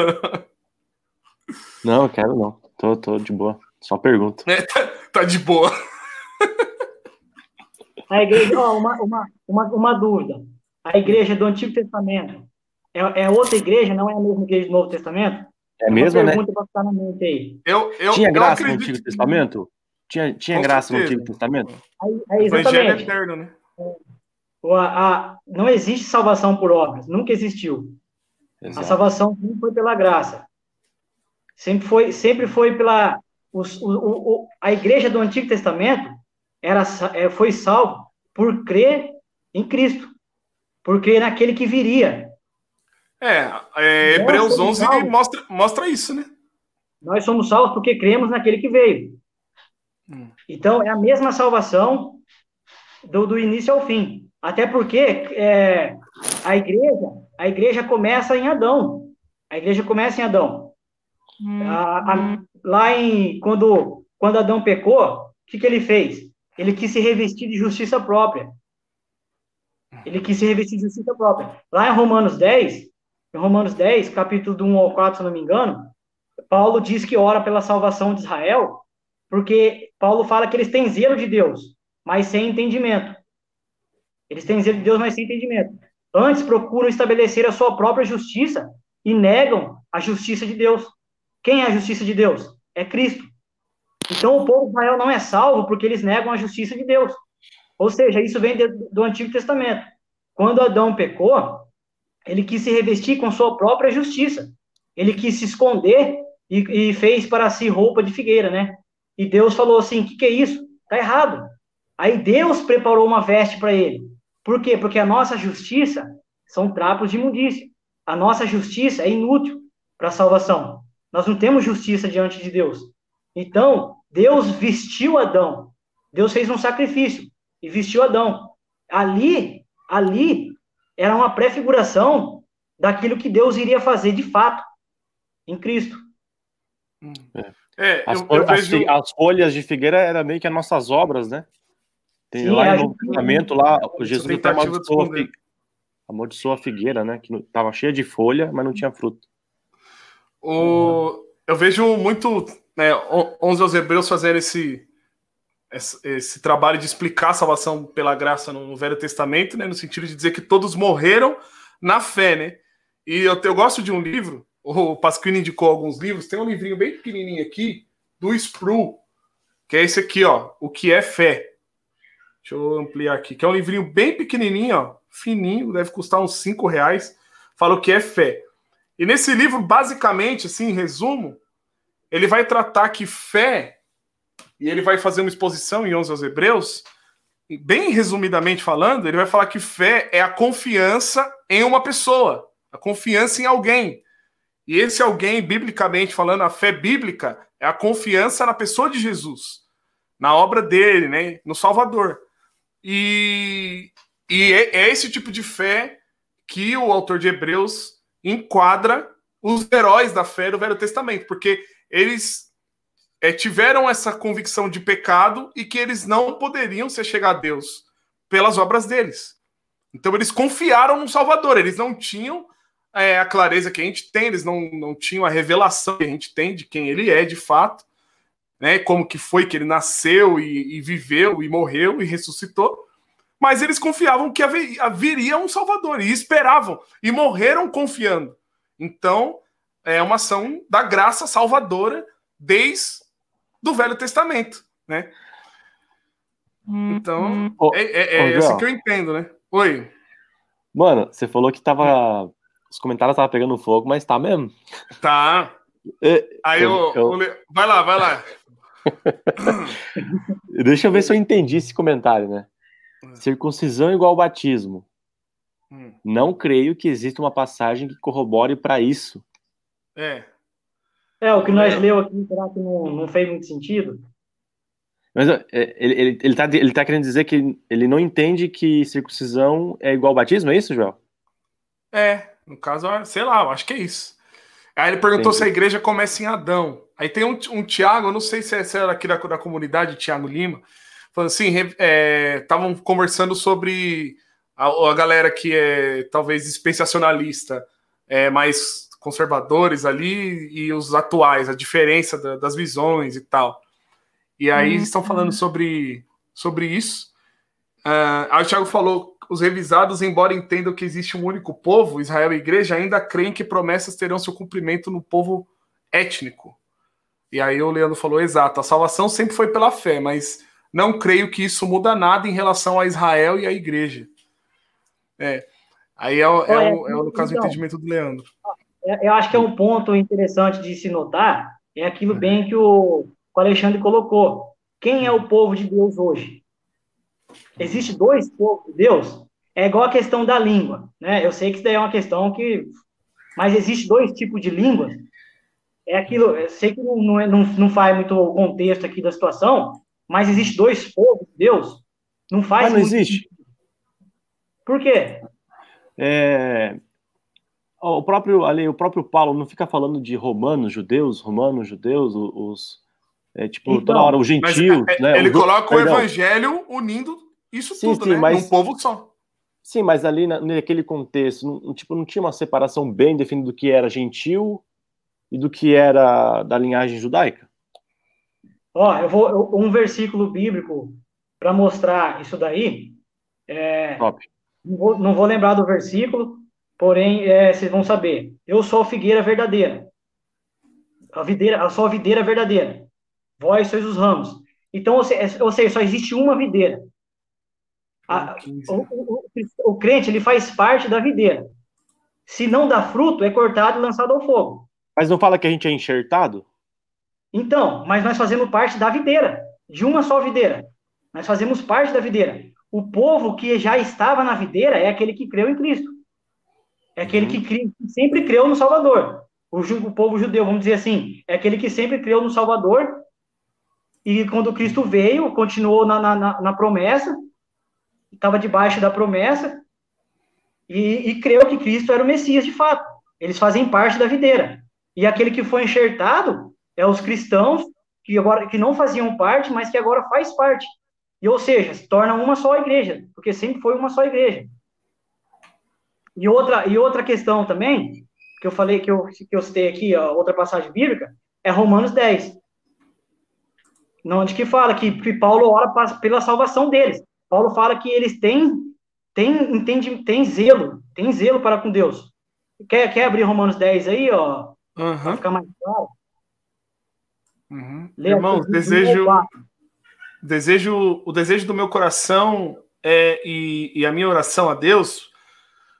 Não, eu quero não. Tô, tô de boa. Só pergunta. tá de boa. A igreja, ó, uma, uma, uma, uma dúvida. A igreja do Antigo Testamento é, é outra igreja, não é a mesma igreja do Novo Testamento? É mesmo, né? pergunta para ficar na mente aí. Eu, eu, Tinha eu graça no Antigo Testamento? Tinha, tinha Com graça no certeza. Antigo Testamento? Aí, aí, Evangelho é eterno, né? O- a- a- não existe salvação por obras, nunca existiu. A Exato. salvação sempre foi pela graça. Sempre foi, sempre foi pela. os- o- o- a igreja do Antigo Testamento era, é, foi salvo por crer em Cristo, por crer naquele que viria. É, é, Hebreus Nossa, 11 legal. mostra, mostra isso, né? Nós somos salvos porque cremos naquele que veio. Hum. Então, é a mesma salvação do, do início ao fim. Até porque é, a igreja, a igreja começa em Adão. A igreja começa em Adão. A- a- lá em quando quando Adão pecou, o que, que ele fez? Ele quis se revestir de justiça própria. Ele quis se revestir de justiça própria. Lá em Romanos 10, em Romanos 10, capítulo do 1 ao 4, se não me engano, Paulo diz que ora pela salvação de Israel, porque Paulo fala que eles têm zelo de Deus, mas sem entendimento. Eles têm zelo de Deus, mas sem entendimento. Antes procuram estabelecer a sua própria justiça e negam a justiça de Deus. Quem é a justiça de Deus? É Cristo. Então o povo de Israel não é salvo porque eles negam a justiça de Deus. Ou seja, isso vem do Antigo Testamento. Quando Adão pecou, ele quis se revestir com sua própria justiça. Ele quis se esconder e, e fez para si roupa de figueira, né? E Deus falou assim: o que, que é isso? Tá errado. Aí Deus preparou uma veste para ele. Por quê? Porque a nossa justiça são trapos de imundícia. A nossa justiça é inútil para a salvação. Nós não temos justiça diante de Deus. Então, Deus vestiu Adão. Deus fez um sacrifício e vestiu Adão. Ali, ali era uma prefiguração daquilo que Deus iria fazer de fato em Cristo. É, as, eu, eu vejo... as, folhas de figueira eram meio que as nossas obras, né? Tem Sim, lá é, no Novo Testamento, lá, o Jesus até amaldiçoou, amaldiçoou a figueira, né? Que estava cheia de folha, mas não tinha fruto. O... Eu vejo muito né, 11 aos Hebreus fazendo esse, esse, esse, trabalho de explicar a salvação pela graça no, no, Velho Testamento, né? No sentido de dizer que todos morreram na fé, né? E eu, eu gosto de um livro, o Pasquini indicou alguns livros, tem um livrinho bem pequenininho aqui, do Spru, que é esse aqui, ó, O que é fé. Deixa eu ampliar aqui, que é um livrinho bem pequenininho, ó, fininho, deve custar uns 5 reais. Fala o que é fé. E nesse livro, basicamente, assim, em resumo, ele vai tratar que fé, e ele vai fazer uma exposição em 11 aos Hebreus, bem resumidamente falando, ele vai falar que fé é a confiança em uma pessoa, a confiança em alguém. E esse alguém, biblicamente falando, a fé bíblica é a confiança na pessoa de Jesus, na obra dele, né, no Salvador. E, e é, é esse tipo de fé que o autor de Hebreus enquadra os heróis da fé do Velho Testamento, porque eles é, tiveram essa convicção de pecado e que eles não poderiam se chegar a Deus pelas obras deles. Então eles confiaram no Salvador, eles não tinham é, a clareza que a gente tem, eles não, não tinham a revelação que a gente tem de quem ele é de fato, né? Como que foi que ele nasceu e, e viveu e morreu e ressuscitou. Mas eles confiavam que haveria um Salvador e esperavam e morreram confiando. Então, é uma ação da graça salvadora desde do Velho Testamento, né? Então, oh, é, é, é oh, assim que eu entendo, né? Oi. Mano, você falou que tava. Os comentários estavam pegando fogo, mas tá mesmo? Tá. É, Aí eu, eu, eu... Vai lá, vai lá. Deixa eu ver se eu entendi esse comentário, né? Hum. Circuncisão igual batismo. Hum. Não creio que exista uma passagem que corrobore para isso. É. É, o que nós é. leu aqui, será que não, não fez muito sentido? Mas é, ele, ele, ele, tá, ele tá querendo dizer que ele não entende que circuncisão é igual batismo, é isso, Joel? É, no caso, sei lá, eu acho que é isso. Aí ele perguntou Entendi. se a igreja começa em Adão. Aí tem um, um Tiago, eu não sei se é, se era aqui da, da comunidade, Tiago Lima, falando assim, estavam é, conversando sobre a, a, galera que é talvez dispensacionalista, é, mais conservadores ali e os atuais, a diferença da, das visões e tal. E aí uhum. estão falando sobre, sobre isso. Uh, aí o Thiago falou: os revisados, embora entendam que existe um único povo, Israel e Igreja, ainda creem que promessas terão seu cumprimento no povo étnico. E aí o Leandro falou: exato, a salvação sempre foi pela fé, mas não creio que isso muda nada em relação a Israel e a Igreja. É. Aí é, é, é, é no caso então, o entendimento do Leandro. Eu acho que é um ponto interessante de se notar, é aquilo bem que o, o Alexandre colocou. Quem é o povo de Deus hoje? Existe dois povos de Deus? É igual a questão da língua, né? Eu sei que isso daí é uma questão que... Mas existe dois tipos de línguas. É aquilo... Eu sei que não, é, não, não faz muito o contexto aqui da situação, mas existe dois povos de Deus. Não faz... Mas não existe. Por quê? É, o próprio ali, o próprio Paulo não fica falando de romanos, judeus, romanos, judeus, os é, tipo então, toda hora os gentios, mas, é, né? Ele coloca perdão. o evangelho unindo isso sim, tudo, sim, né? Mas, um povo só. Sim, mas ali na, naquele contexto, não, tipo, não tinha uma separação bem definida do que era gentil e do que era da linhagem judaica. Ó, eu vou um versículo bíblico para mostrar isso daí. É, Top. Não vou, não vou lembrar do versículo, Porém, é, vocês vão saber, eu sou a figueira verdadeira. A videira, eu sou a videira verdadeira. Vós sois os ramos. Então, ou seja, só existe uma videira. A, o, o, o, crente ele faz parte da videira. Se não dá fruto, é cortado e lançado ao fogo. Mas não fala que a gente é enxertado? Então, mas nós fazemos parte da videira, de uma só videira. Nós fazemos parte da videira. O povo que já estava na videira é aquele que creu em Cristo. É aquele que, cria, que sempre creu no Salvador. O, o, povo judeu, vamos dizer assim, é aquele que sempre creu no Salvador e quando Cristo veio, continuou na, na, na promessa, estava debaixo da promessa e, e creu que Cristo era o Messias de fato. Eles fazem parte da videira. E aquele que foi enxertado é os cristãos que agora que não faziam parte, mas que agora faz parte. E ou seja, se torna uma só igreja, porque sempre foi uma só igreja. E outra e outra questão também, que eu falei que eu que eu citei aqui, ó, outra passagem bíblica, é Romanos 10. Onde que fala que, que Paulo ora pela salvação deles. Paulo fala que eles têm tem entende, tem zelo, tem zelo para com Deus. Quer, quer abrir Romanos 10 aí, ó? Uhum. Ficar mais claro. Uhum. Irmão, desejo, desejo, o desejo do meu coração é, e, e a minha oração a Deus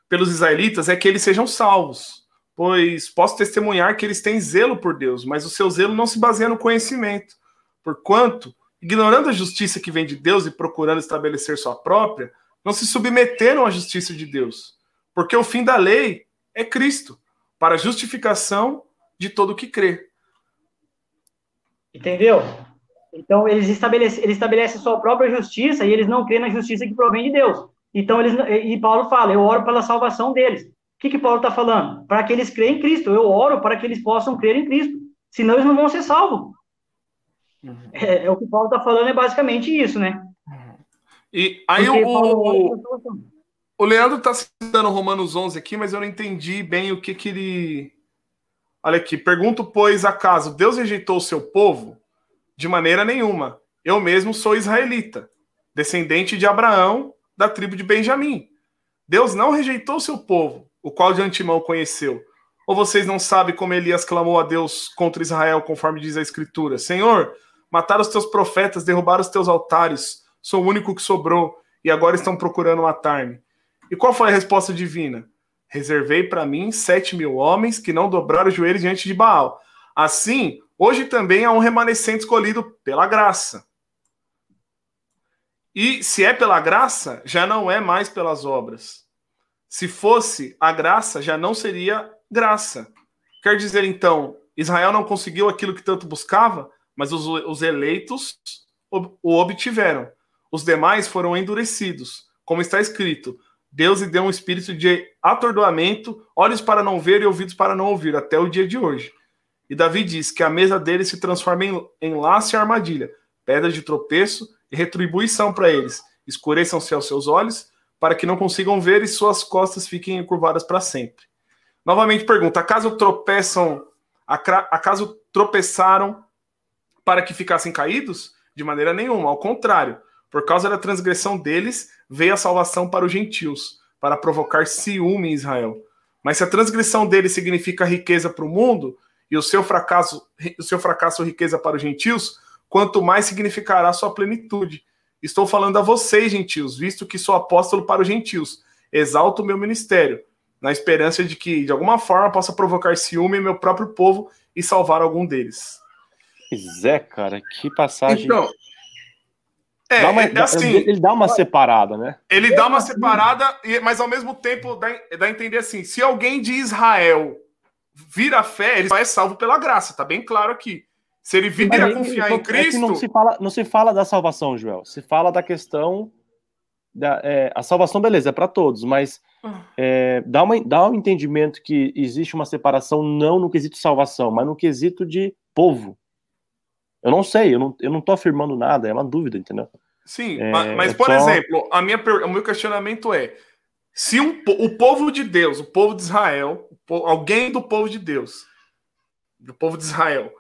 pelos israelitas é que eles sejam salvos, pois posso testemunhar que eles têm zelo por Deus, mas o seu zelo não se baseia no conhecimento, porquanto, ignorando a justiça que vem de Deus e procurando estabelecer sua própria, não se submeteram à justiça de Deus, porque o fim da lei é Cristo, para a justificação de todo que crê. Entendeu? Então, eles estabelecem, eles estabelecem sua própria justiça e eles não creem na justiça que provém de Deus. Então, eles, e Paulo fala, eu oro pela salvação deles. O que, que Paulo está falando? Para que eles creem em Cristo. Eu oro para que eles possam crer em Cristo. Senão, eles não vão ser salvos. Uhum. É, é, o que Paulo está falando é basicamente isso, né? E aí o, o Leandro está citando Romanos 11 aqui, mas eu não entendi bem o que, que ele. Olha aqui, pergunto, pois, acaso Deus rejeitou o seu povo? De maneira nenhuma. Eu mesmo sou israelita, descendente de Abraão, da tribo de Benjamim. Deus não rejeitou o seu povo, o qual de antemão conheceu. Ou vocês não sabem como Elias clamou a Deus contra Israel, conforme diz a Escritura? Senhor, mataram os teus profetas, derrubaram os teus altares sou o único que sobrou e agora estão procurando matar-me. E qual foi a resposta divina? Reservei para mim sete mil homens que não dobraram os joelhos diante de Baal. Assim, hoje também há um remanescente escolhido pela graça. E se é pela graça, já não é mais pelas obras. Se fosse a graça, já não seria graça. Quer dizer, então, Israel não conseguiu aquilo que tanto buscava, mas os, os eleitos o obtiveram. Os demais foram endurecidos, como está escrito: Deus lhe deu um espírito de atordoamento, olhos para não ver e ouvidos para não ouvir, até o dia de hoje. E Davi diz que a mesa dele se transforma em, em laço e armadilha, pedra de tropeço e retribuição para eles. Escureçam-se aos seus olhos, para que não consigam ver e suas costas fiquem curvadas para sempre. Novamente pergunta: acaso tropeçam, acaso tropeçaram para que ficassem caídos? De maneira nenhuma, ao contrário por causa da transgressão deles, veio a salvação para os gentios, para provocar ciúme em Israel. Mas se a transgressão deles significa riqueza para o mundo, e o seu fracasso, o seu fracasso riqueza para os gentios, quanto mais significará sua plenitude. Estou falando a vocês, gentios, visto que sou apóstolo para os gentios. Exalto o meu ministério, na esperança de que, de alguma forma, possa provocar ciúme em meu próprio povo e salvar algum deles. Pois é, cara, que passagem. Então, é, dá uma, é assim, ele dá uma separada, né? Ele dá uma separada, mas ao mesmo tempo dá, dá a entender assim: se alguém de Israel vira fé, ele só é salvo pela graça, tá bem claro aqui. Se ele vir a confiar em Cristo. É não, se fala, não se fala da salvação, Joel. Se fala da questão. Da, é, a salvação, beleza, é para todos, mas ah. é, dá, uma, dá um entendimento que existe uma separação não no quesito salvação, mas no quesito de povo. Eu não sei, eu não, eu não tô afirmando nada, é uma dúvida, entendeu? Sim, é, mas, mas é por só... exemplo, a minha, o meu questionamento é: se um, o povo de Deus, o povo de Israel, alguém do povo de Deus, do povo de Israel,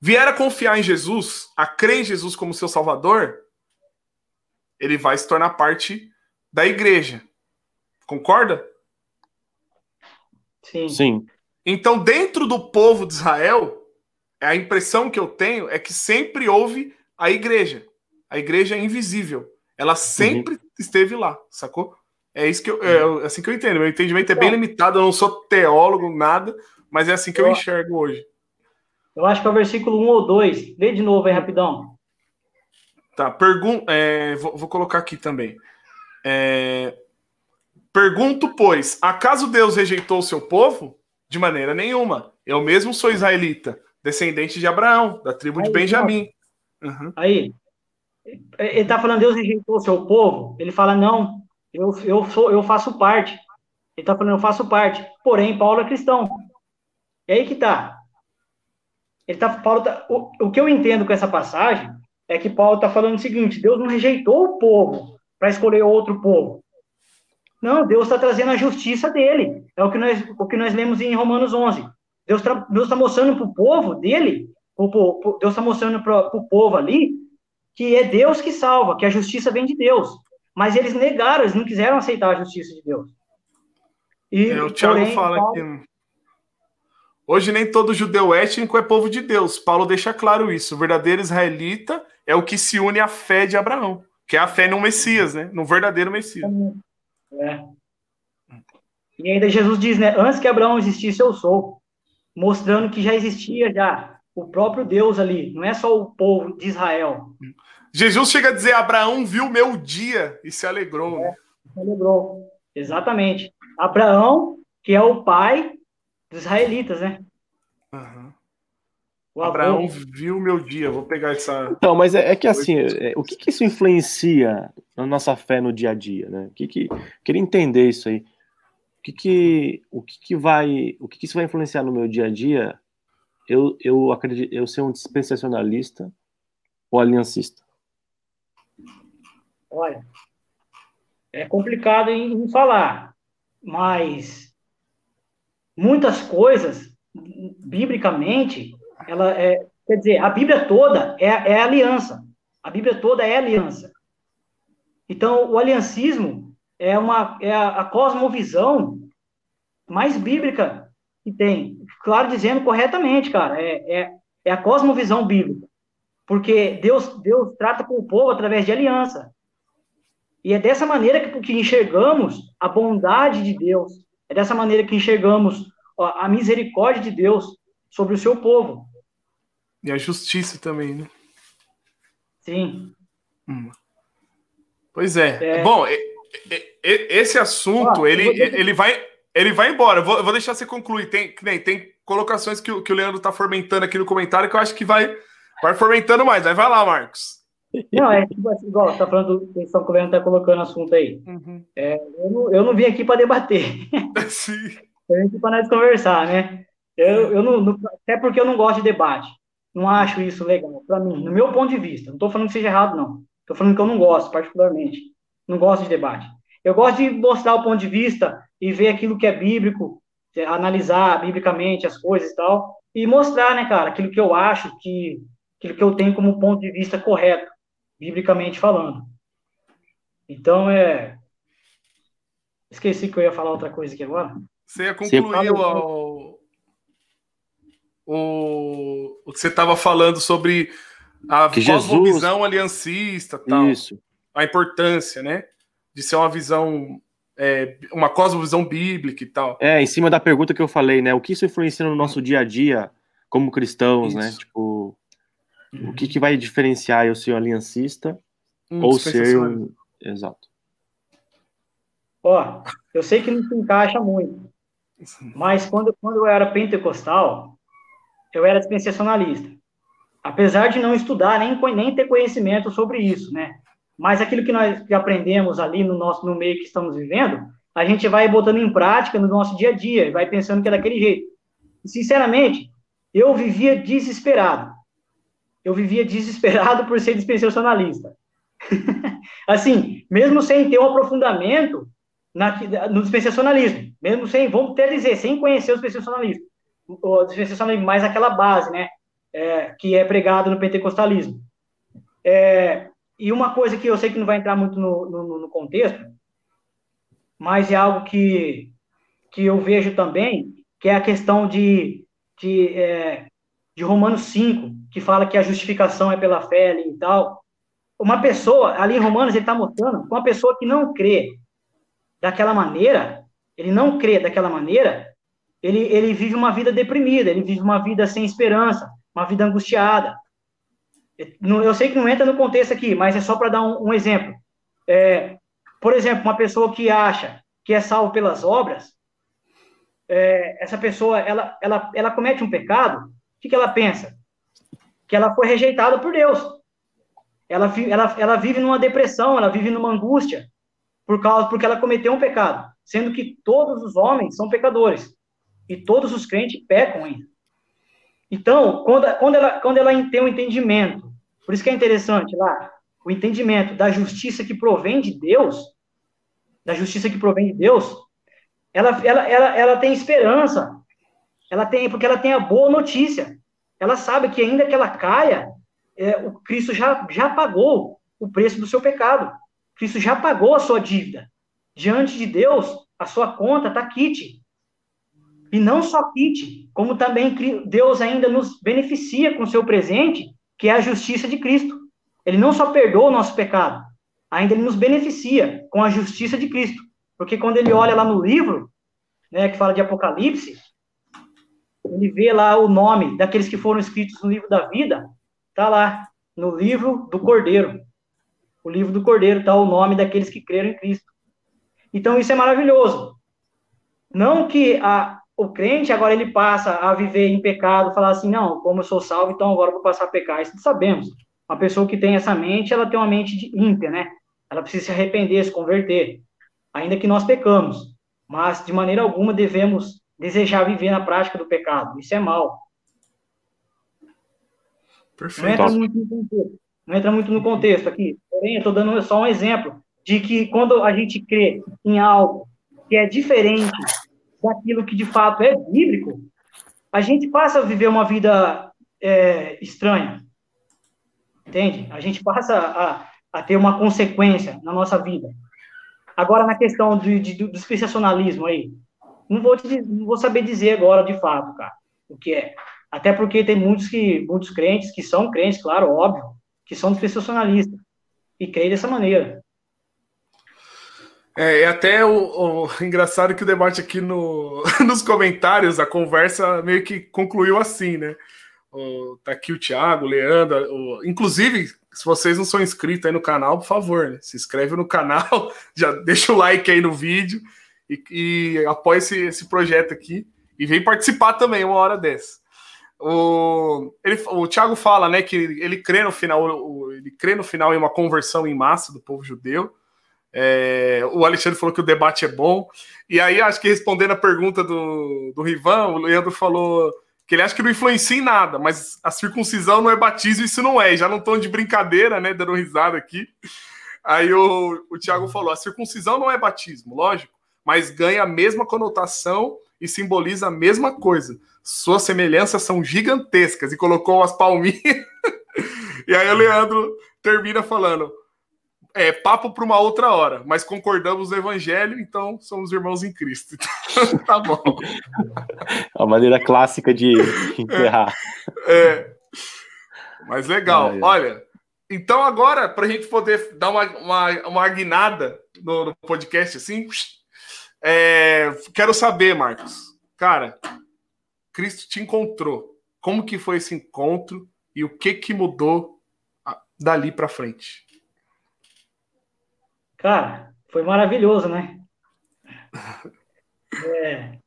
vier a confiar em Jesus, a crer em Jesus como seu Salvador, ele vai se tornar parte da igreja. Concorda? Sim. Sim. Então, dentro do povo de Israel, a impressão que eu tenho é que sempre houve a igreja. A igreja é invisível. Ela sempre uhum. esteve lá, sacou? É isso que eu, é assim que eu entendo. Meu entendimento é bem limitado, eu não sou teólogo, nada, mas é assim que eu, eu enxergo hoje. Eu acho que é o versículo 1 ou 2. Lê de novo aí, rapidão. Tá, pergun é, vou, vou, colocar aqui também. É, pergunto, pois, acaso Deus rejeitou o seu povo? De maneira nenhuma. Eu mesmo sou israelita descendente de Abraão, da tribo aí, de Benjamim. Uhum. Aí, ele está falando, Deus rejeitou o seu povo. Ele fala, não, eu, eu, sou, eu faço parte. Ele está falando, eu faço parte. Porém, Paulo é cristão. É aí que tá. ele tá, Paulo tá, o, o que eu entendo com essa passagem é que Paulo está falando o seguinte: Deus não rejeitou o povo para escolher outro povo. Não, Deus está trazendo a justiça dele. É o que nós, o que nós lemos em Romanos 11. Deus está Deus tá mostrando para o povo dele, o, o, Deus está mostrando para o povo ali, que é Deus que salva, que a justiça vem de Deus. Mas eles negaram, eles não quiseram aceitar a justiça de Deus. E, é, o Tiago fala Paulo... que hoje nem todo judeu étnico é povo de Deus. Paulo deixa claro isso. O verdadeiro israelita é o que se une à fé de Abraão, que é a fé no Messias, né? No verdadeiro Messias. É. E ainda Jesus diz, né? Antes que Abraão existisse, eu sou. Mostrando que já existia já o próprio Deus ali. Não é só o povo de Israel. Jesus chega a dizer: Abraão viu meu dia e se alegrou. É, se alegrou. Exatamente. Abraão, que é o pai dos israelitas, né? Uhum. Abraão viu meu dia. Vou pegar essa. Então, mas é, é que assim, é, o que, que, isso influencia na nossa fé no dia a dia, né? O que, que queria entender isso aí. Que que, o que, que vai, o que, que isso vai influenciar no meu dia a dia? Eu, eu acredito, eu ser um dispensacionalista ou aliancista. Olha, é complicado em falar, mas muitas coisas, biblicamente, ela é, quer dizer, a Bíblia toda é, é aliança. A Bíblia toda é aliança. Então, o aliancismo é, uma, é a, a cosmovisão mais bíblica que tem. Claro, dizendo corretamente, cara, é, é, é a cosmovisão bíblica. Porque Deus, Deus trata com o povo através de aliança. E é dessa maneira que, que enxergamos a bondade de Deus. É dessa maneira que enxergamos a, misericórdia de Deus sobre o seu povo. E a justiça também, né? Sim. Hum. Pois é. é. Bom, esse assunto, ah, ele, ele, vai, ele vai embora. Vou, vou deixar você concluir. Tem, tem, tem colocações que, que o Leandro está fomentando aqui no comentário que eu acho que vai, vai fomentando mais. Aí vai lá, Marcos. Não, é tipo assim, igual, você tá falando, vocês estão tá colocando assunto aí. Uhum. É, eu, não, eu não vim aqui para debater. Sim. Eu vim aqui para nós conversar, né? Eu, eu não, não, até porque eu não gosto de debate. Não acho isso legal, para mim, no meu ponto de vista. Não estou falando que seja errado, não. Estou falando que eu não gosto, particularmente. Não gosto de debate. Eu gosto de mostrar o ponto de vista e ver aquilo que é bíblico, analisar biblicamente as coisas e tal, e mostrar, né, cara, aquilo que eu acho, que, aquilo que eu tenho como ponto de vista correto, biblicamente falando. Então, é. Esqueci que eu ia falar outra coisa aqui agora. Você ia concluir o, o, o que você estava falando sobre a cosmovisão Jesus... aliancista tal. Isso. A importância, né? De ser uma visão, é, uma cosmovisão bíblica e tal. É, em cima da pergunta que eu falei, né? O que isso influencia no nosso dia a dia como cristãos, né? isso. né? Tipo, uhum. o que, que vai diferenciar eu ser um aliancista hum, ou ser um... Exato. Ó, eu sei que não se encaixa muito, mas quando, quando eu era pentecostal, eu era dispensacionalista. Apesar de não estudar, nem, nem ter conhecimento sobre isso, né? Mas aquilo que nós que aprendemos ali no nosso no meio que estamos vivendo, a gente vai botando em prática no nosso dia a dia, vai pensando que é daquele jeito. Sinceramente, eu vivia desesperado. Eu vivia desesperado por ser dispensacionalista. assim, mesmo sem ter um aprofundamento na, no dispensacionalismo, mesmo sem, vamos até dizer, sem conhecer o dispensacionalismo o dispensacionalismo, mais aquela base, né, é, que é pregado no pentecostalismo. É, e uma coisa que eu sei que não vai entrar muito no, no, no contexto, mas é algo que, que eu vejo também, que é a questão de, de, é, de Romanos 5, que fala que a justificação é pela fé ali e tal. Uma pessoa, ali em Romanos, ele está mostrando, uma pessoa que não crê daquela maneira, ele não crê daquela maneira, ele, ele vive uma vida deprimida, ele vive uma vida sem esperança, uma vida angustiada. Eu sei que não entra no contexto aqui, mas é só para dar um, um exemplo. É, por exemplo, uma pessoa que acha que é salvo pelas obras, é, essa pessoa, ela, ela, ela comete um pecado, o que, que ela pensa? Que ela foi rejeitada por Deus. Ela, ela, ela vive numa depressão, ela vive numa angústia, por causa, porque ela cometeu um pecado, sendo que todos os homens são pecadores. E todos os crentes pecam ainda. Então, quando, quando, ela, quando ela tem um entendimento, por isso que é interessante lá, o entendimento da justiça que provém de Deus, da justiça que provém de Deus, ela, ela, ela, ela tem esperança, ela tem, porque ela tem a boa notícia, ela sabe que ainda que ela caia, é, o Cristo já, já pagou o preço do seu pecado, Cristo já pagou a sua dívida, diante de Deus, a sua conta está quite, e não só quite, como também Deus ainda nos beneficia com seu presente, que é a justiça de Cristo. Ele não só perdoa o nosso pecado, ainda ele nos beneficia com a justiça de Cristo. Porque quando ele olha lá no livro, né, que fala de Apocalipse, ele vê lá o nome daqueles que foram escritos no livro da vida, tá lá no livro do Cordeiro. O livro do Cordeiro tá o nome daqueles que creram em Cristo. Então isso é maravilhoso. Não que a, o crente agora ele passa a viver em pecado, falar assim, não, como eu sou salvo, então agora eu vou passar a pecar. Isso sabemos. Uma pessoa que tem essa mente, ela tem uma mente de ímpia, né? Ela precisa se arrepender, se converter. Ainda que nós pecamos, mas de maneira alguma devemos desejar viver na prática do pecado. Isso é mal. Perfeito. Não entra muito no contexto, não entra muito no contexto aqui. Porém, eu estou dando só um exemplo de que quando a gente crê em algo que é diferente daquilo que de fato é bíblico, a gente passa a viver uma vida é, estranha. Entende? A gente passa a, a ter uma consequência na nossa vida. Agora, na questão do, de, do dispensacionalismo aí, não vou, te, não vou saber dizer agora de fato, cara, o que é. Até porque tem muitos, que, muitos crentes que são crentes, claro, óbvio, que são dispensacionalistas e creem dessa maneira. É, é até o, o, engraçado que o debate aqui no, nos comentários, a conversa meio que concluiu assim, né? O, tá aqui o Thiago, o Leandro, o, inclusive, se vocês não são inscritos aí no canal, por favor, né? se inscreve no canal, já deixa o like aí no vídeo e, e apoia esse, esse projeto aqui e vem participar também uma hora dessa. O, ele, o Thiago fala, né, que ele crê no final, ele crê no final em uma conversão em massa do povo judeu. É, o Alexandre falou que o debate é bom. E aí, acho que respondendo a pergunta do, do Rivan, o Leandro falou que ele acha que não influencia em nada, mas a circuncisão não é batismo, isso não é. Já não tô de brincadeira, né? Dando risada aqui. Aí o, o Tiago falou: a circuncisão não é batismo, lógico, mas ganha a mesma conotação e simboliza a mesma coisa. Suas semelhanças são gigantescas. E colocou as palminhas. e aí o Leandro termina falando: é papo para uma outra hora, mas concordamos no evangelho, então somos irmãos em Cristo. tá bom. A maneira clássica de enterrar. É. é. Mas legal. Olha, então agora, para a gente poder dar uma, uma, uma guinada no, no podcast assim, é, quero saber, Marcos. Cara, Cristo te encontrou. Como que foi esse encontro e o que que mudou dali para frente? Cara, foi maravilhoso, né? É,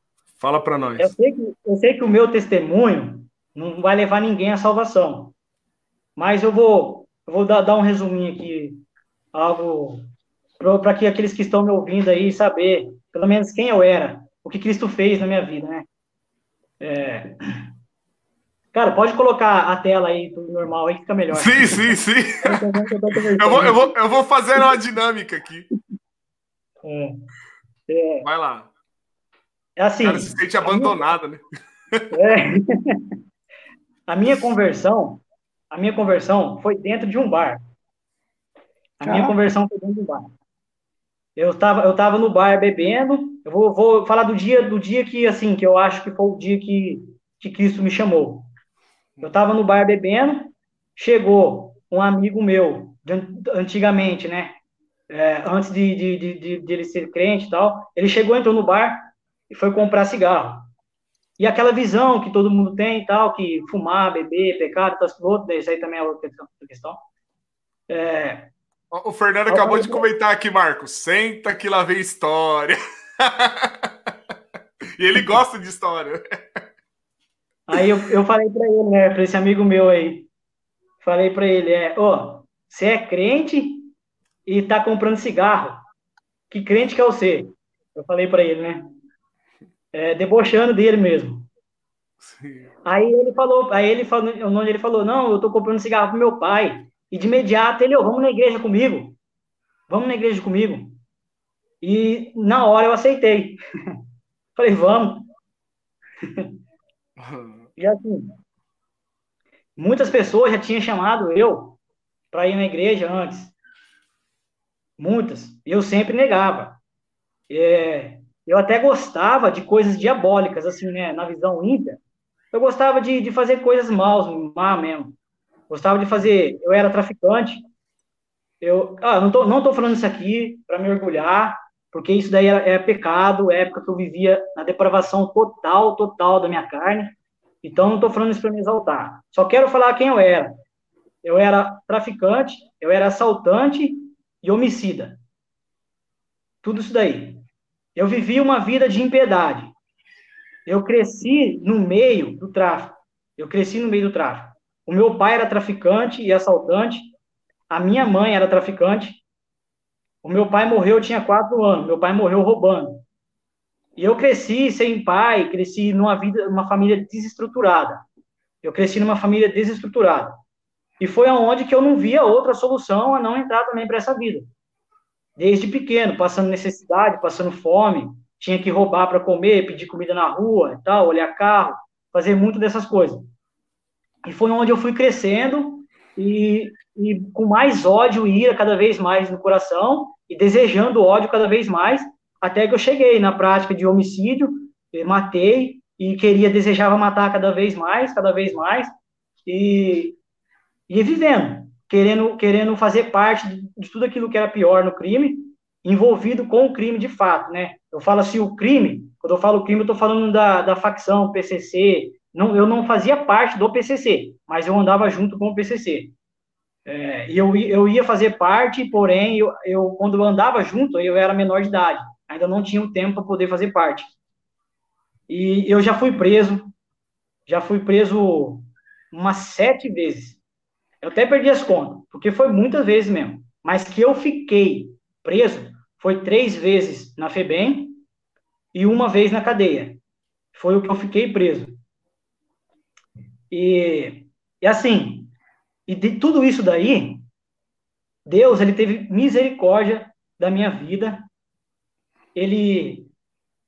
Fala para nós. Eu sei, que, eu sei que o meu testemunho não vai levar ninguém à salvação, mas eu vou, eu vou dar, dar um resuminho aqui, algo para que aqueles que estão me ouvindo aí saber, pelo menos quem eu era, o que Cristo fez na minha vida, né? É, Cara, pode colocar a tela aí do normal aí que fica melhor. Sim, sim, sim. eu, vou, eu, vou, eu vou fazer uma dinâmica aqui. É. É. Vai lá. É assim. O cara se sente abandonado, minha... né? É. A minha conversão, a minha conversão foi dentro de um bar. A minha conversão foi dentro de um bar. Eu estava eu tava no bar bebendo. Eu vou, vou falar do dia do dia que assim que eu acho que foi o dia que, que Cristo me chamou. Eu estava no bar bebendo, chegou um amigo meu, antigamente, né? É, antes de, de, de, de, ele ser crente e tal, ele chegou, entrou no bar e foi comprar cigarro. E aquela visão que todo mundo tem e tal, que fumar, beber, pecado, tal, outro, isso aí também é outra questão. É... O Fernando acabou de comentar aqui, Marcos. Senta que lá vem história. e ele gosta de história. Aí eu, eu falei para ele, né, para esse amigo meu aí, falei para ele, é, ó, oh, você é crente e tá comprando cigarro. Que crente que é você? Eu falei para ele, né? É, debochando dele mesmo. Sim. Aí ele falou, aí ele falou, onde ele falou, não, eu tô comprando cigarro pro meu pai. E de imediato ele, oh, vamos na igreja comigo. Vamos na igreja comigo. E na hora eu aceitei. Falei, vamos. e assim, muitas pessoas já tinham chamado eu para ir na igreja antes. Muitas. Eu sempre negava. É, eu até gostava de coisas diabólicas, assim, né? Na visão ímpia. Eu gostava de, de fazer coisas maus, má mesmo. Gostava de fazer. Eu era traficante. Eu, ah, não tô, não tô falando isso aqui para me orgulhar, porque isso daí é, é pecado, é época que eu vivia na depravação total, total da minha carne. Então, não estou falando isso para me exaltar. Só quero falar quem eu era. Eu era traficante, eu era assaltante e homicida. Tudo isso daí. Eu vivi uma vida de impiedade. Eu cresci no meio do tráfico. Eu cresci no meio do tráfico. O meu pai era traficante e assaltante. A minha mãe era traficante. O meu pai morreu, eu tinha quatro anos. Meu pai morreu roubando. E eu cresci sem pai, cresci numa vida, numa família desestruturada. Eu cresci numa família desestruturada. E foi aonde que eu não via outra solução a não entrar também para essa vida. Desde pequeno, passando necessidade, passando fome, tinha que roubar para comer, pedir comida na rua e tal, olhar carro, fazer muito dessas coisas. E foi onde eu fui crescendo e, e com mais ódio e ira cada vez mais no coração e desejando ódio cada vez mais, até que eu cheguei na prática de homicídio, matei e queria, desejava matar cada vez mais, cada vez mais, e, e vivendo, querendo, querendo fazer parte de, tudo aquilo que era pior no crime, envolvido com o crime de fato, né? Eu falo assim, o crime, quando eu falo crime, eu estou falando da, da facção PCC, não, eu não fazia parte do PCC, mas eu andava junto com o PCC. É, e eu, eu ia fazer parte, porém, eu, eu, quando eu andava junto, eu era menor de idade, ainda não tinha o tempo para poder fazer parte. E eu já fui preso, já fui preso umas sete vezes. Eu até perdi as contas, porque foi muitas vezes mesmo. Mas que eu fiquei preso foi três vezes na FEBEM e uma vez na cadeia. Foi o que eu fiquei preso. E, e assim, e de tudo isso daí, Deus, ele teve misericórdia da minha vida. Ele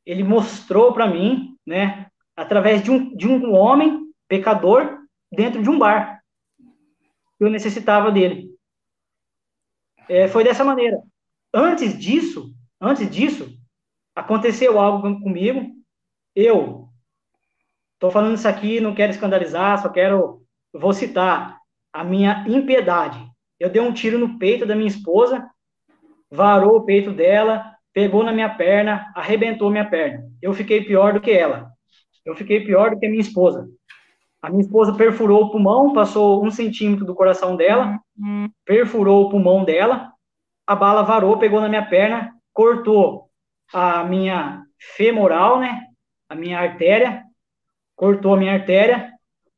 ele mostrou para mim, né, através de um, de um homem pecador dentro de um bar. Eu necessitava dele. É, foi dessa maneira. Antes disso, antes disso, aconteceu algo comigo. Eu Estou falando isso aqui, não quero escandalizar, só quero, vou citar a minha impiedade. Eu dei um tiro no peito da minha esposa, varou o peito dela, pegou na minha perna, arrebentou minha perna. Eu fiquei pior do que ela. Eu fiquei pior do que a minha esposa. A minha esposa perfurou o pulmão, passou um centímetro do coração dela, perfurou o pulmão dela, a bala varou, pegou na minha perna, cortou a minha femoral, né? A minha artéria, cortou a minha artéria,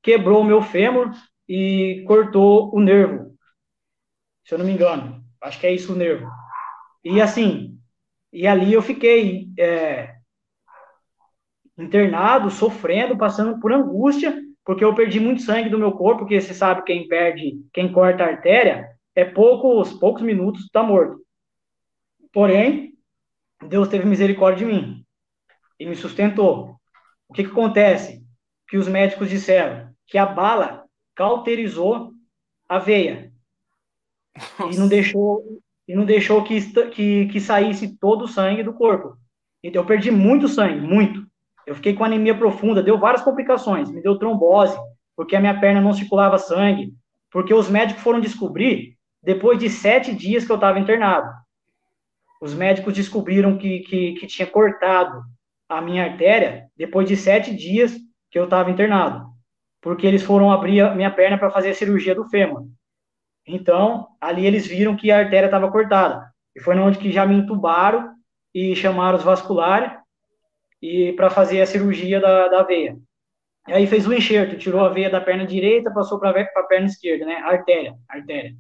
quebrou o meu fêmur e cortou o nervo. Se eu não me engano. Acho que é isso o nervo. E assim, e ali eu fiquei é, internado, sofrendo, passando por angústia, porque eu perdi muito sangue do meu corpo, porque você sabe quem perde, quem corta a artéria, é poucos, poucos minutos está morto. Porém, Deus teve misericórdia de mim e me sustentou. O que, que acontece? que os médicos disseram que a bala cauterizou a veia Nossa. e não deixou e não deixou que, que, que saísse todo o sangue do corpo. Então eu perdi muito sangue, muito. Eu fiquei com anemia profunda, deu várias complicações, me deu trombose, porque a minha perna não circulava sangue, porque os médicos foram descobrir depois de sete dias que eu estava internado. Os médicos descobriram que, que, que tinha cortado a minha artéria depois de sete dias que eu estava internado, porque eles foram abrir a minha perna para fazer a cirurgia do fêmur. Então, ali eles viram que a artéria estava cortada. E foi onde que já me entubaram e chamaram os vasculares e para fazer a cirurgia da, da veia. E aí fez o enxerto, tirou a veia da perna direita, passou para a perna esquerda, né? Artéria, artéria.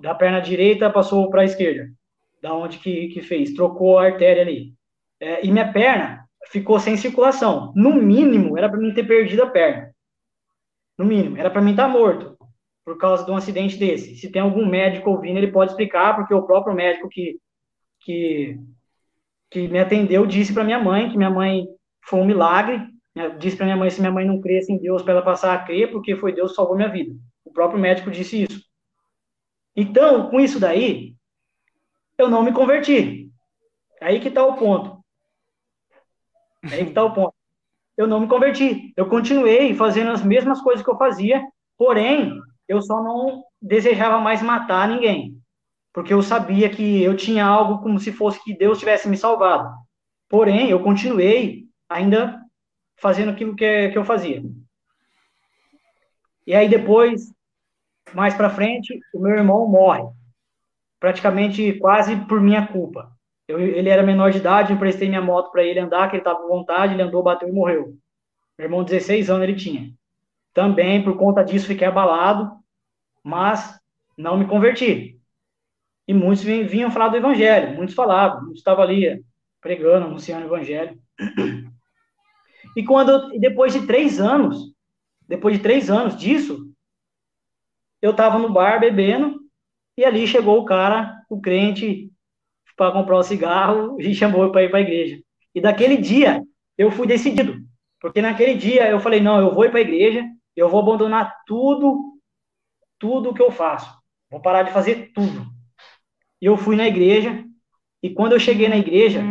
Da perna direita passou para a esquerda. Da onde que, que fez? Trocou a artéria ali. É, e minha perna, ficou sem circulação. No mínimo, era para mim ter perdido a perna. No mínimo, era para mim estar tá morto por causa de um acidente desse. Se tem algum médico ouvindo, ele pode explicar, porque o próprio médico que, que, que me atendeu disse para minha mãe que minha mãe foi um milagre. Disse para minha mãe se minha mãe não cresce em Deus, para ela passar a crer, porque foi Deus que salvou minha vida. O próprio médico disse isso. Então, com isso daí, eu não me converti. Aí que está o ponto. Aí que está o ponto. Eu não me converti. Eu continuei fazendo as mesmas coisas que eu fazia, porém, eu só não desejava mais matar ninguém. Porque eu sabia que eu tinha algo como se fosse que Deus tivesse me salvado. Porém, eu continuei ainda fazendo aquilo que, que eu fazia. E aí depois, mais para frente, o meu irmão morre. Praticamente quase por minha culpa. Eu, ele era menor de idade, emprestei minha moto para ele andar, que ele estava com vontade, ele andou, bateu e morreu. Meu irmão, 16 anos ele tinha. Também, por conta disso, fiquei abalado, mas não me converti. E muitos vinham falar do evangelho, muitos falavam, muitos estavam ali pregando, anunciando o evangelho. E quando, depois de três anos, depois de três anos disso, eu estava no bar bebendo, e ali chegou o cara, o crente, para comprar um cigarro e chamou para ir para a igreja. E daquele dia eu fui decidido, porque naquele dia eu falei: não, eu vou ir para a igreja, eu vou abandonar tudo, tudo que eu faço, vou parar de fazer tudo. E eu fui na igreja, e quando eu cheguei na igreja,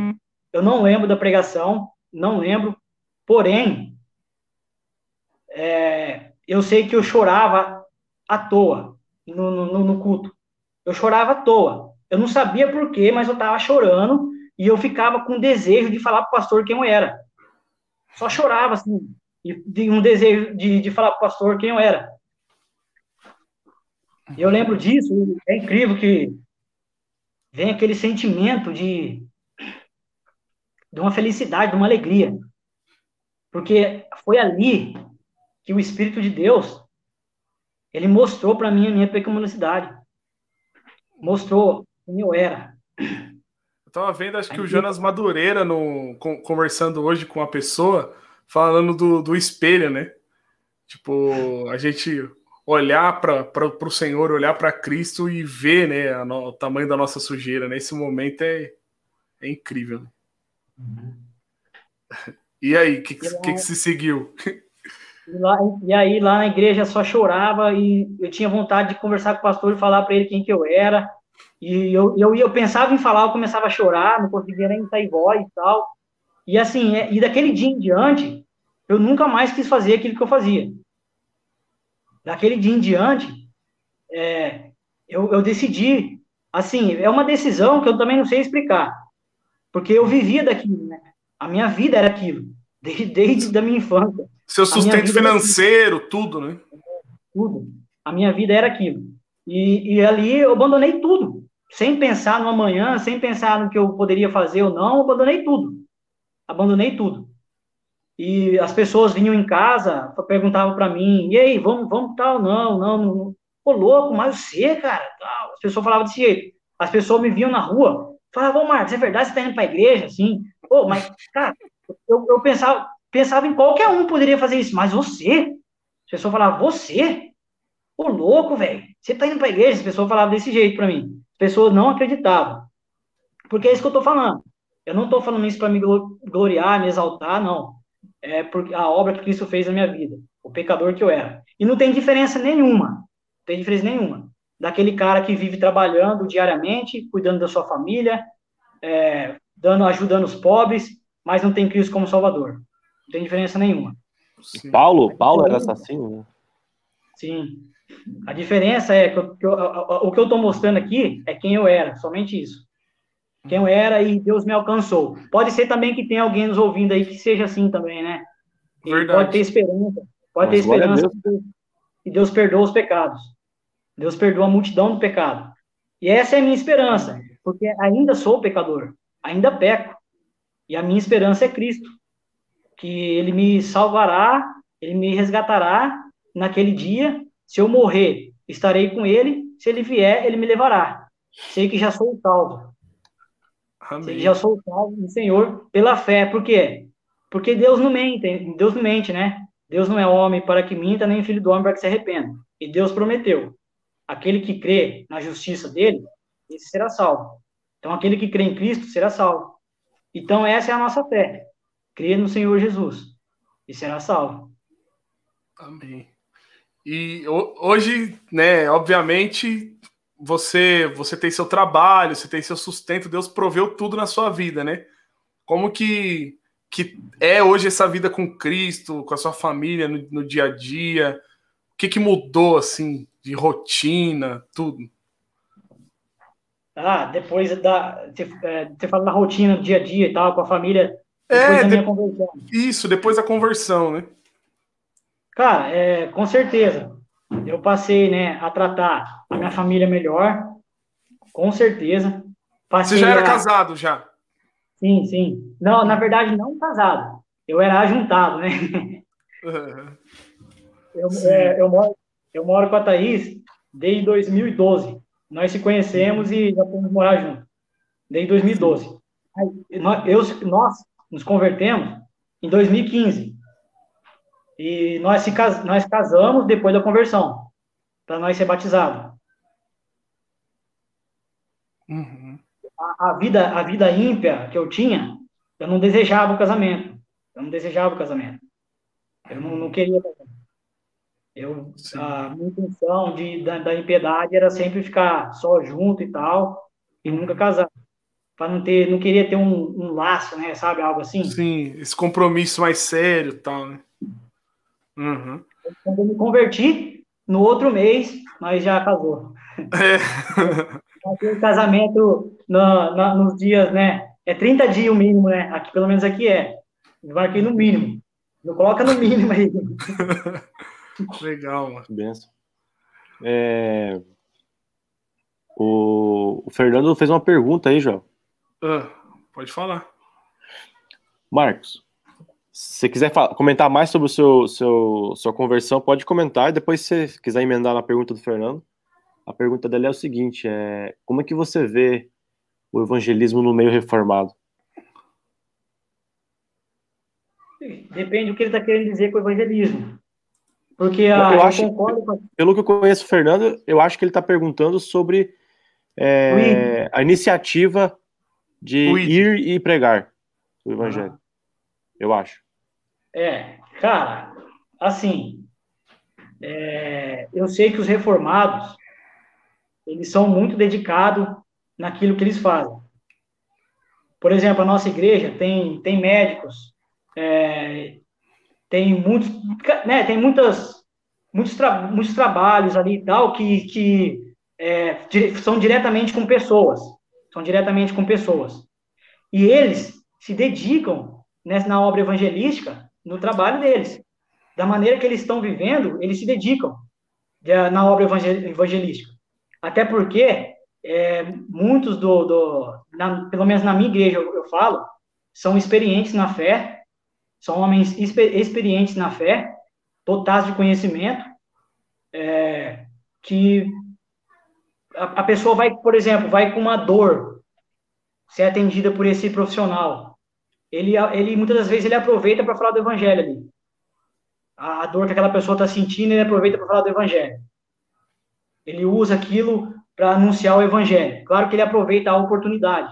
eu não lembro da pregação, não lembro, porém, é, eu sei que eu chorava à toa no, no, no culto. Eu chorava à toa. Eu não sabia por quê, mas eu estava chorando e eu ficava com desejo de falar para o pastor quem eu era. Só chorava, assim, e um desejo de, de falar para o pastor quem eu era. Eu lembro disso, é incrível que vem aquele sentimento de, de uma felicidade, de uma alegria. Porque foi ali que o Espírito de Deus ele mostrou para mim a minha pecaminosidade. Mostrou quem eu era. Eu tava vendo, acho que o Jonas Madureira, no, conversando hoje com uma pessoa, falando do, do espelho, né? Tipo, a gente olhar para o Senhor, olhar para Cristo e ver né, no, o tamanho da nossa sujeira. Nesse né? momento é, é incrível. Uhum. E aí, o que, que, que, se seguiu? E, lá, e, aí, lá na igreja, só chorava e eu tinha vontade de conversar com o pastor e falar para ele quem que eu era. E eu, eu, eu pensava em falar, eu começava a chorar, não conseguia nem sair voz e tal. E assim, é, e daquele dia em diante, eu nunca mais quis fazer aquilo que eu fazia. Daquele dia em diante, é, eu, eu decidi, assim, é uma decisão que eu também não sei explicar, porque eu vivia daquilo, né? A minha vida era aquilo, desde, desde a minha infância. Seu sustento financeiro, tudo, né? Tudo. A minha vida era aquilo. E, e ali eu abandonei tudo sem pensar no amanhã, sem pensar no que eu poderia fazer ou não, abandonei tudo. Abandonei tudo. E as pessoas vinham em casa, perguntavam para mim, e aí, vamos, vamos tal? Não, não, não. Ô, louco, mas você, cara, tal. As pessoas falavam desse jeito. As pessoas me viam na rua, falavam, Marcos, é verdade, você tá indo pra igreja, assim? Ô, mas, cara, eu, eu pensava, pensava em qualquer um poderia fazer isso, mas você? As pessoas falavam, você? Ô, louco, velho, você tá indo pra igreja? As pessoas falavam desse jeito para mim pessoas não acreditavam. Porque é isso que eu estou falando. Eu não estou falando isso para me gloriar, me exaltar, não. É porque a obra que Cristo fez na minha vida, o pecador que eu era. E não tem diferença nenhuma, não tem diferença nenhuma, daquele cara que vive trabalhando diariamente, cuidando da sua família, é, dando, ajudando os pobres, mas não tem Cristo como Salvador. Não tem diferença nenhuma. Sim. Paulo, Paulo era assassino, né? Sim. A diferença é que, eu, que eu, o que eu estou mostrando aqui é quem eu era, somente isso. Quem eu era e Deus me alcançou. Pode ser também que tenha alguém nos ouvindo aí que seja assim também, né? pode ter esperança. Pode Mas ter esperança que Deus perdoa os pecados. Deus perdoa a multidão do pecado. E essa é a minha esperança, porque ainda sou pecador, ainda peco. E a minha esperança é Cristo, que Ele me salvará, Ele me resgatará naquele dia se eu morrer, estarei com ele. Se ele vier, ele me levará. Sei que já sou salvo. Amém. Já sou salvo no Senhor pela fé. Por quê? Porque Deus não mente, Deus não mente, né? Deus não é homem para que minta, nem filho do homem para que se arrependa. E Deus prometeu: aquele que crê na justiça dele, esse será salvo. Então, aquele que crê em Cristo será salvo. Então, essa é a nossa fé. Crer no Senhor Jesus e será salvo. Amém. E hoje, né, obviamente, você você tem seu trabalho, você tem seu sustento, Deus proveu tudo na sua vida, né? Como que que é hoje essa vida com Cristo, com a sua família no, no dia a dia? O que, que mudou, assim, de rotina, tudo? Ah, depois da. Você, é, fala da rotina do dia a dia e tal, com a família. Depois é, da minha de... conversão. Isso, depois da conversão, né? Cara, é, com certeza. Eu passei né, a tratar a minha família melhor, com certeza. Passei Você já era a... casado, já? Sim, sim. Não, na verdade, não casado. Eu era ajuntado, né? Eu, é, eu, moro, eu moro com a Thaís desde 2012. Nós se conhecemos e já fomos morar juntos. Desde 2012. Eu, nós nos convertemos em 2015. E nós, se, nós casamos depois da conversão, para nós ser batizados. Uhum a, a, vida, a vida ímpia que eu tinha, eu não desejava o casamento. Eu não desejava o casamento. Eu não, não queria Eu, a minha intenção de, da, da impiedade era sempre ficar só junto e tal, e nunca casar. Para não ter, não queria ter um, um, laço, né? Sabe, algo assim? Sim, esse compromisso mais sério e tal, né? Uhum. Quando eu me converti, no outro mês, nós já casou. É. o casamento no, no, nos dias, né? É 30 dias o mínimo, né? Aqui, pelo menos aqui é. Eu marquei no mínimo. Não coloca no mínimo aí. Legal, mano. Benção. É... O... o Fernando fez uma pergunta aí, João. Ah, pode falar. Marcos, se você quiser falar, comentar mais sobre o seu, seu sua conversão, pode comentar. E depois, se você quiser emendar na pergunta do Fernando, a pergunta dela é o seguinte: é, como é que você vê o evangelismo no meio reformado? Depende do que ele está querendo dizer com o evangelismo. Porque a, eu, eu acho, com... pelo que eu conheço o Fernando, eu acho que ele está perguntando sobre é, a iniciativa de ir e pregar o evangelho. Ah. Eu acho. É, cara, assim, é, eu sei que os reformados eles são muito dedicados naquilo que eles fazem. Por exemplo, a nossa igreja tem, tem médicos, é, tem muitos, né, tem muitas, muitos, tra muitos trabalhos ali e tal que, que é, são diretamente com pessoas, são diretamente com pessoas. E eles se dedicam nessa, na obra evangelística no trabalho deles. Da maneira que eles estão vivendo, eles se dedicam na obra evangelística. Até porque é, muitos do, do na, pelo menos na minha igreja eu, eu, falo, são experientes na fé, são homens exper, experientes na fé, dotados de conhecimento, é, que a, a, pessoa vai, por exemplo, vai com uma dor ser atendida por esse profissional. Ele, ele muitas das vezes ele aproveita para falar do evangelho ali. A, a dor que aquela pessoa está sentindo, ele aproveita para falar do evangelho. Ele usa aquilo para anunciar o evangelho. Claro que ele aproveita a oportunidade.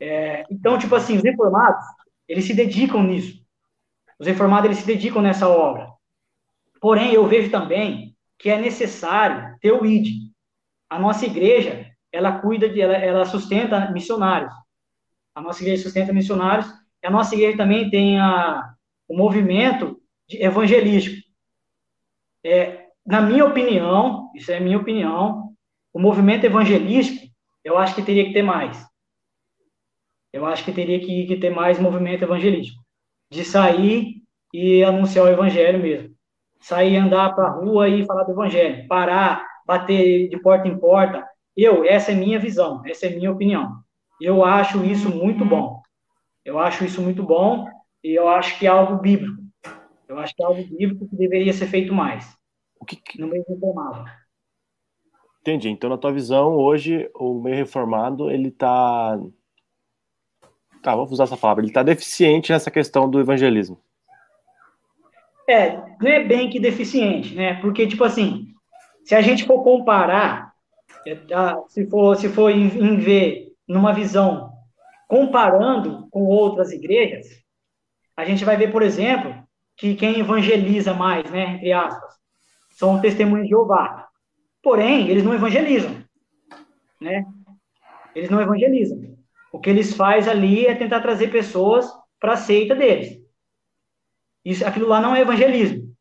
É, então, tipo assim, os reformados, eles se dedicam nisso. Os reformados, eles se dedicam nessa obra. Porém, eu vejo também que é necessário ter o ID. A nossa igreja, ela cuida de, ela, ela sustenta missionários. A nossa igreja sustenta missionários. E a nossa igreja também tem a, o movimento evangelístico. É, na minha opinião, isso é minha opinião, o movimento evangelístico, eu acho que teria que ter mais. Eu acho que teria que, que ter mais movimento evangelístico. De sair e anunciar o evangelho mesmo. Sair, andar para a rua e falar do evangelho. Parar, bater de porta em porta. Eu, essa é minha visão, essa é minha opinião. Eu acho isso muito bom. Eu acho isso muito bom e eu acho que é algo bíblico. Eu acho que é algo bíblico que deveria ser feito mais. O que, no meio reformado. Entendi. Então, na tua visão, hoje, o meio reformado, ele está Tá, vamos usar essa palavra. Ele está deficiente nessa questão do evangelismo. É, não é bem que deficiente, né? Porque, tipo assim, se a gente for comparar, é, tá, se for, se for em, em ver numa visão comparando com outras igrejas, a gente vai ver, por exemplo, que quem evangeliza mais, né, entre aspas, são testemunhos de Jeová. Porém, eles não evangelizam, né? Eles não evangelizam. O que eles fazem ali é tentar trazer pessoas para a seita deles. Isso, aquilo lá não é evangelismo.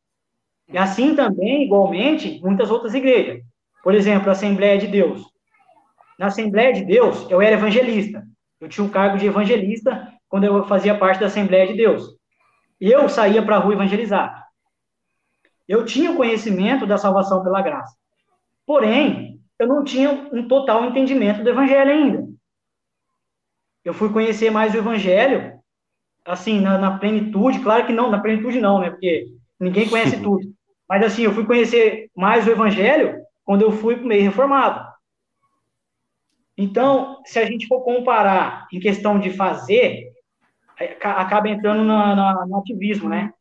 E assim também, igualmente, muitas outras igrejas. Por exemplo, a Assembleia de Deus. Na Assembleia de Deus, eu era evangelista. Eu tinha o um cargo de evangelista quando eu fazia parte da Assembleia de Deus. E eu saía para a rua evangelizar. Eu tinha o conhecimento da salvação pela graça. Porém, eu não tinha um total entendimento do evangelho ainda. Eu fui conhecer mais o evangelho, assim, na, na plenitude, claro que não, na plenitude não, né? Porque ninguém conhece tudo. Mas assim, eu fui conhecer mais o evangelho quando eu fui meio reformado. Então, se a gente for comparar em questão de fazer, é, acaba entrando na, na, no ativismo, né?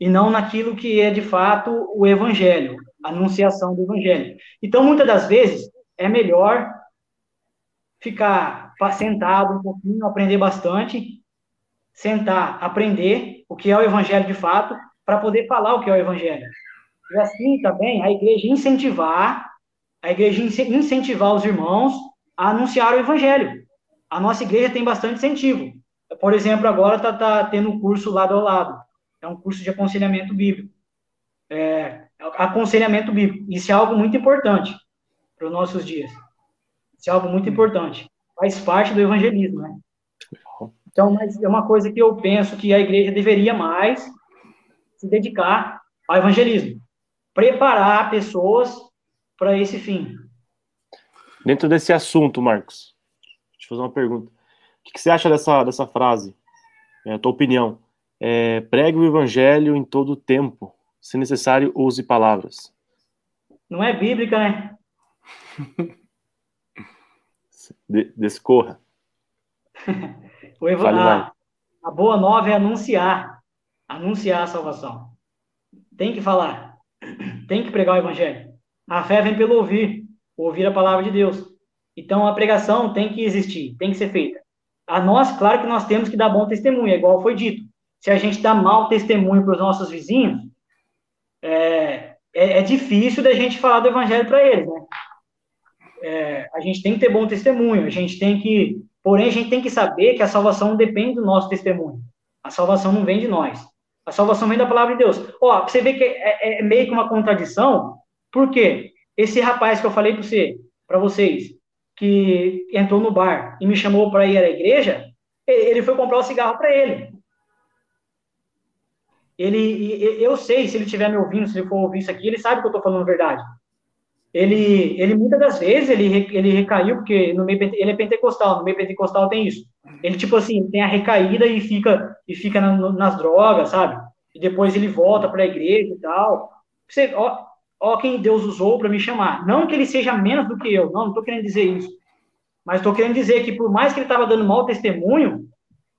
E não naquilo que é de fato o evangelho, a anunciação do evangelho. Então, muitas das vezes, é melhor ficar sentado um pouquinho, aprender bastante, sentar, aprender o que é o evangelho de fato, para poder falar o que é o evangelho. E assim também a igreja incentivar, a igreja incentivar os irmãos a anunciar o evangelho. A nossa igreja tem bastante incentivo. Por exemplo, agora está tá tendo um curso lado ao lado. É um curso de aconselhamento bíblico. É, aconselhamento bíblico. Isso é algo muito importante para os nossos dias. Isso é algo muito importante. Faz parte do evangelismo, né? Então, é uma coisa que eu penso que a igreja deveria mais se dedicar ao evangelismo, preparar pessoas para esse fim. Dentro desse assunto, Marcos, deixa eu fazer uma pergunta. O que você acha dessa, dessa frase? É a tua opinião. É, pregue o evangelho em todo o tempo. Se necessário, use palavras. Não é bíblica, né? De, descorra. o ev... a, a boa nova é anunciar anunciar a salvação. Tem que falar, tem que pregar o evangelho. A fé vem pelo ouvir, ouvir a palavra de Deus. Então a pregação tem que existir, tem que ser feita. A nós, claro que nós temos que dar bom testemunho, é igual foi dito. Se a gente dá mau testemunho para os nossos vizinhos, é, é, é, difícil da gente falar do evangelho para eles, né? É, a gente tem que ter bom testemunho, a gente tem que, porém, a gente tem que saber que a salvação não depende do nosso testemunho. A salvação não vem de nós. A salvação vem da palavra de Deus. Ó, você vê que é, é, é meio que uma contradição, por quê? Esse rapaz que eu falei para você, para vocês, que entrou no bar e me chamou para ir à igreja, ele foi comprar o um cigarro para ele. Ele, eu sei, se ele estiver me ouvindo, se ele for ouvir isso aqui, ele sabe que eu estou falando a verdade. Ele, ele muitas das vezes ele, ele recaiu porque no meio ele é pentecostal, no meio pentecostal tem isso. Ele, tipo assim, tem a recaída e fica, e fica na, nas drogas, sabe? E depois ele volta para a igreja e tal. Você, ó, ó quem Deus usou para me chamar. Não que ele seja menos do que eu, não, não estou querendo dizer isso. Mas estou querendo dizer que por mais que ele estava dando mau testemunho,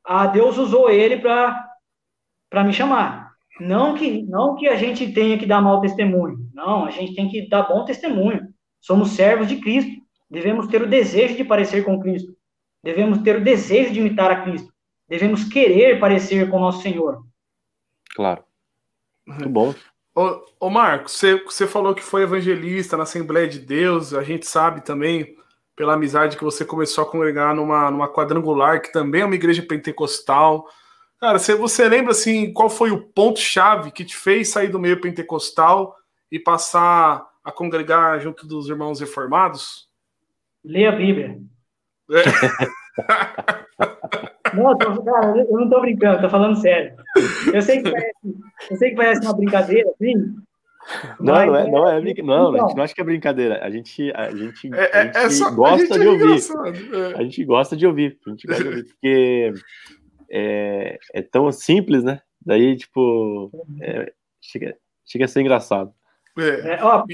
a Deus usou ele para me chamar. Não que, não que a gente tenha que dar mau testemunho. Não, a gente tem que dar bom testemunho. Somos servos de Cristo. Devemos ter o desejo de parecer com Cristo. Devemos ter o desejo de imitar a Cristo. Devemos querer parecer com o nosso Senhor. Claro. Muito bom. Ô, ô Marcos, você, você falou que foi evangelista na Assembleia de Deus. A gente sabe também, pela amizade, que você começou a congregar numa, numa quadrangular, que também é uma igreja pentecostal. Cara, você, você lembra assim qual foi o ponto-chave que te fez sair do meio pentecostal e passar a congregar junto dos irmãos reformados? Leia a Bíblia. É. não, tô, cara, eu não tô brincando, tô falando sério. Eu sei que parece, eu sei que parece uma brincadeira, assim. Não, não é, não é, não, não, a gente não acha que é brincadeira. A gente, a gente, é, a gente é, é só, gosta gente de ouvir. A gente gosta de ouvir, a gente gosta de ouvir, porque é, é tão simples, né? Daí, tipo, é, chega, chega a ser engraçado. É. ó,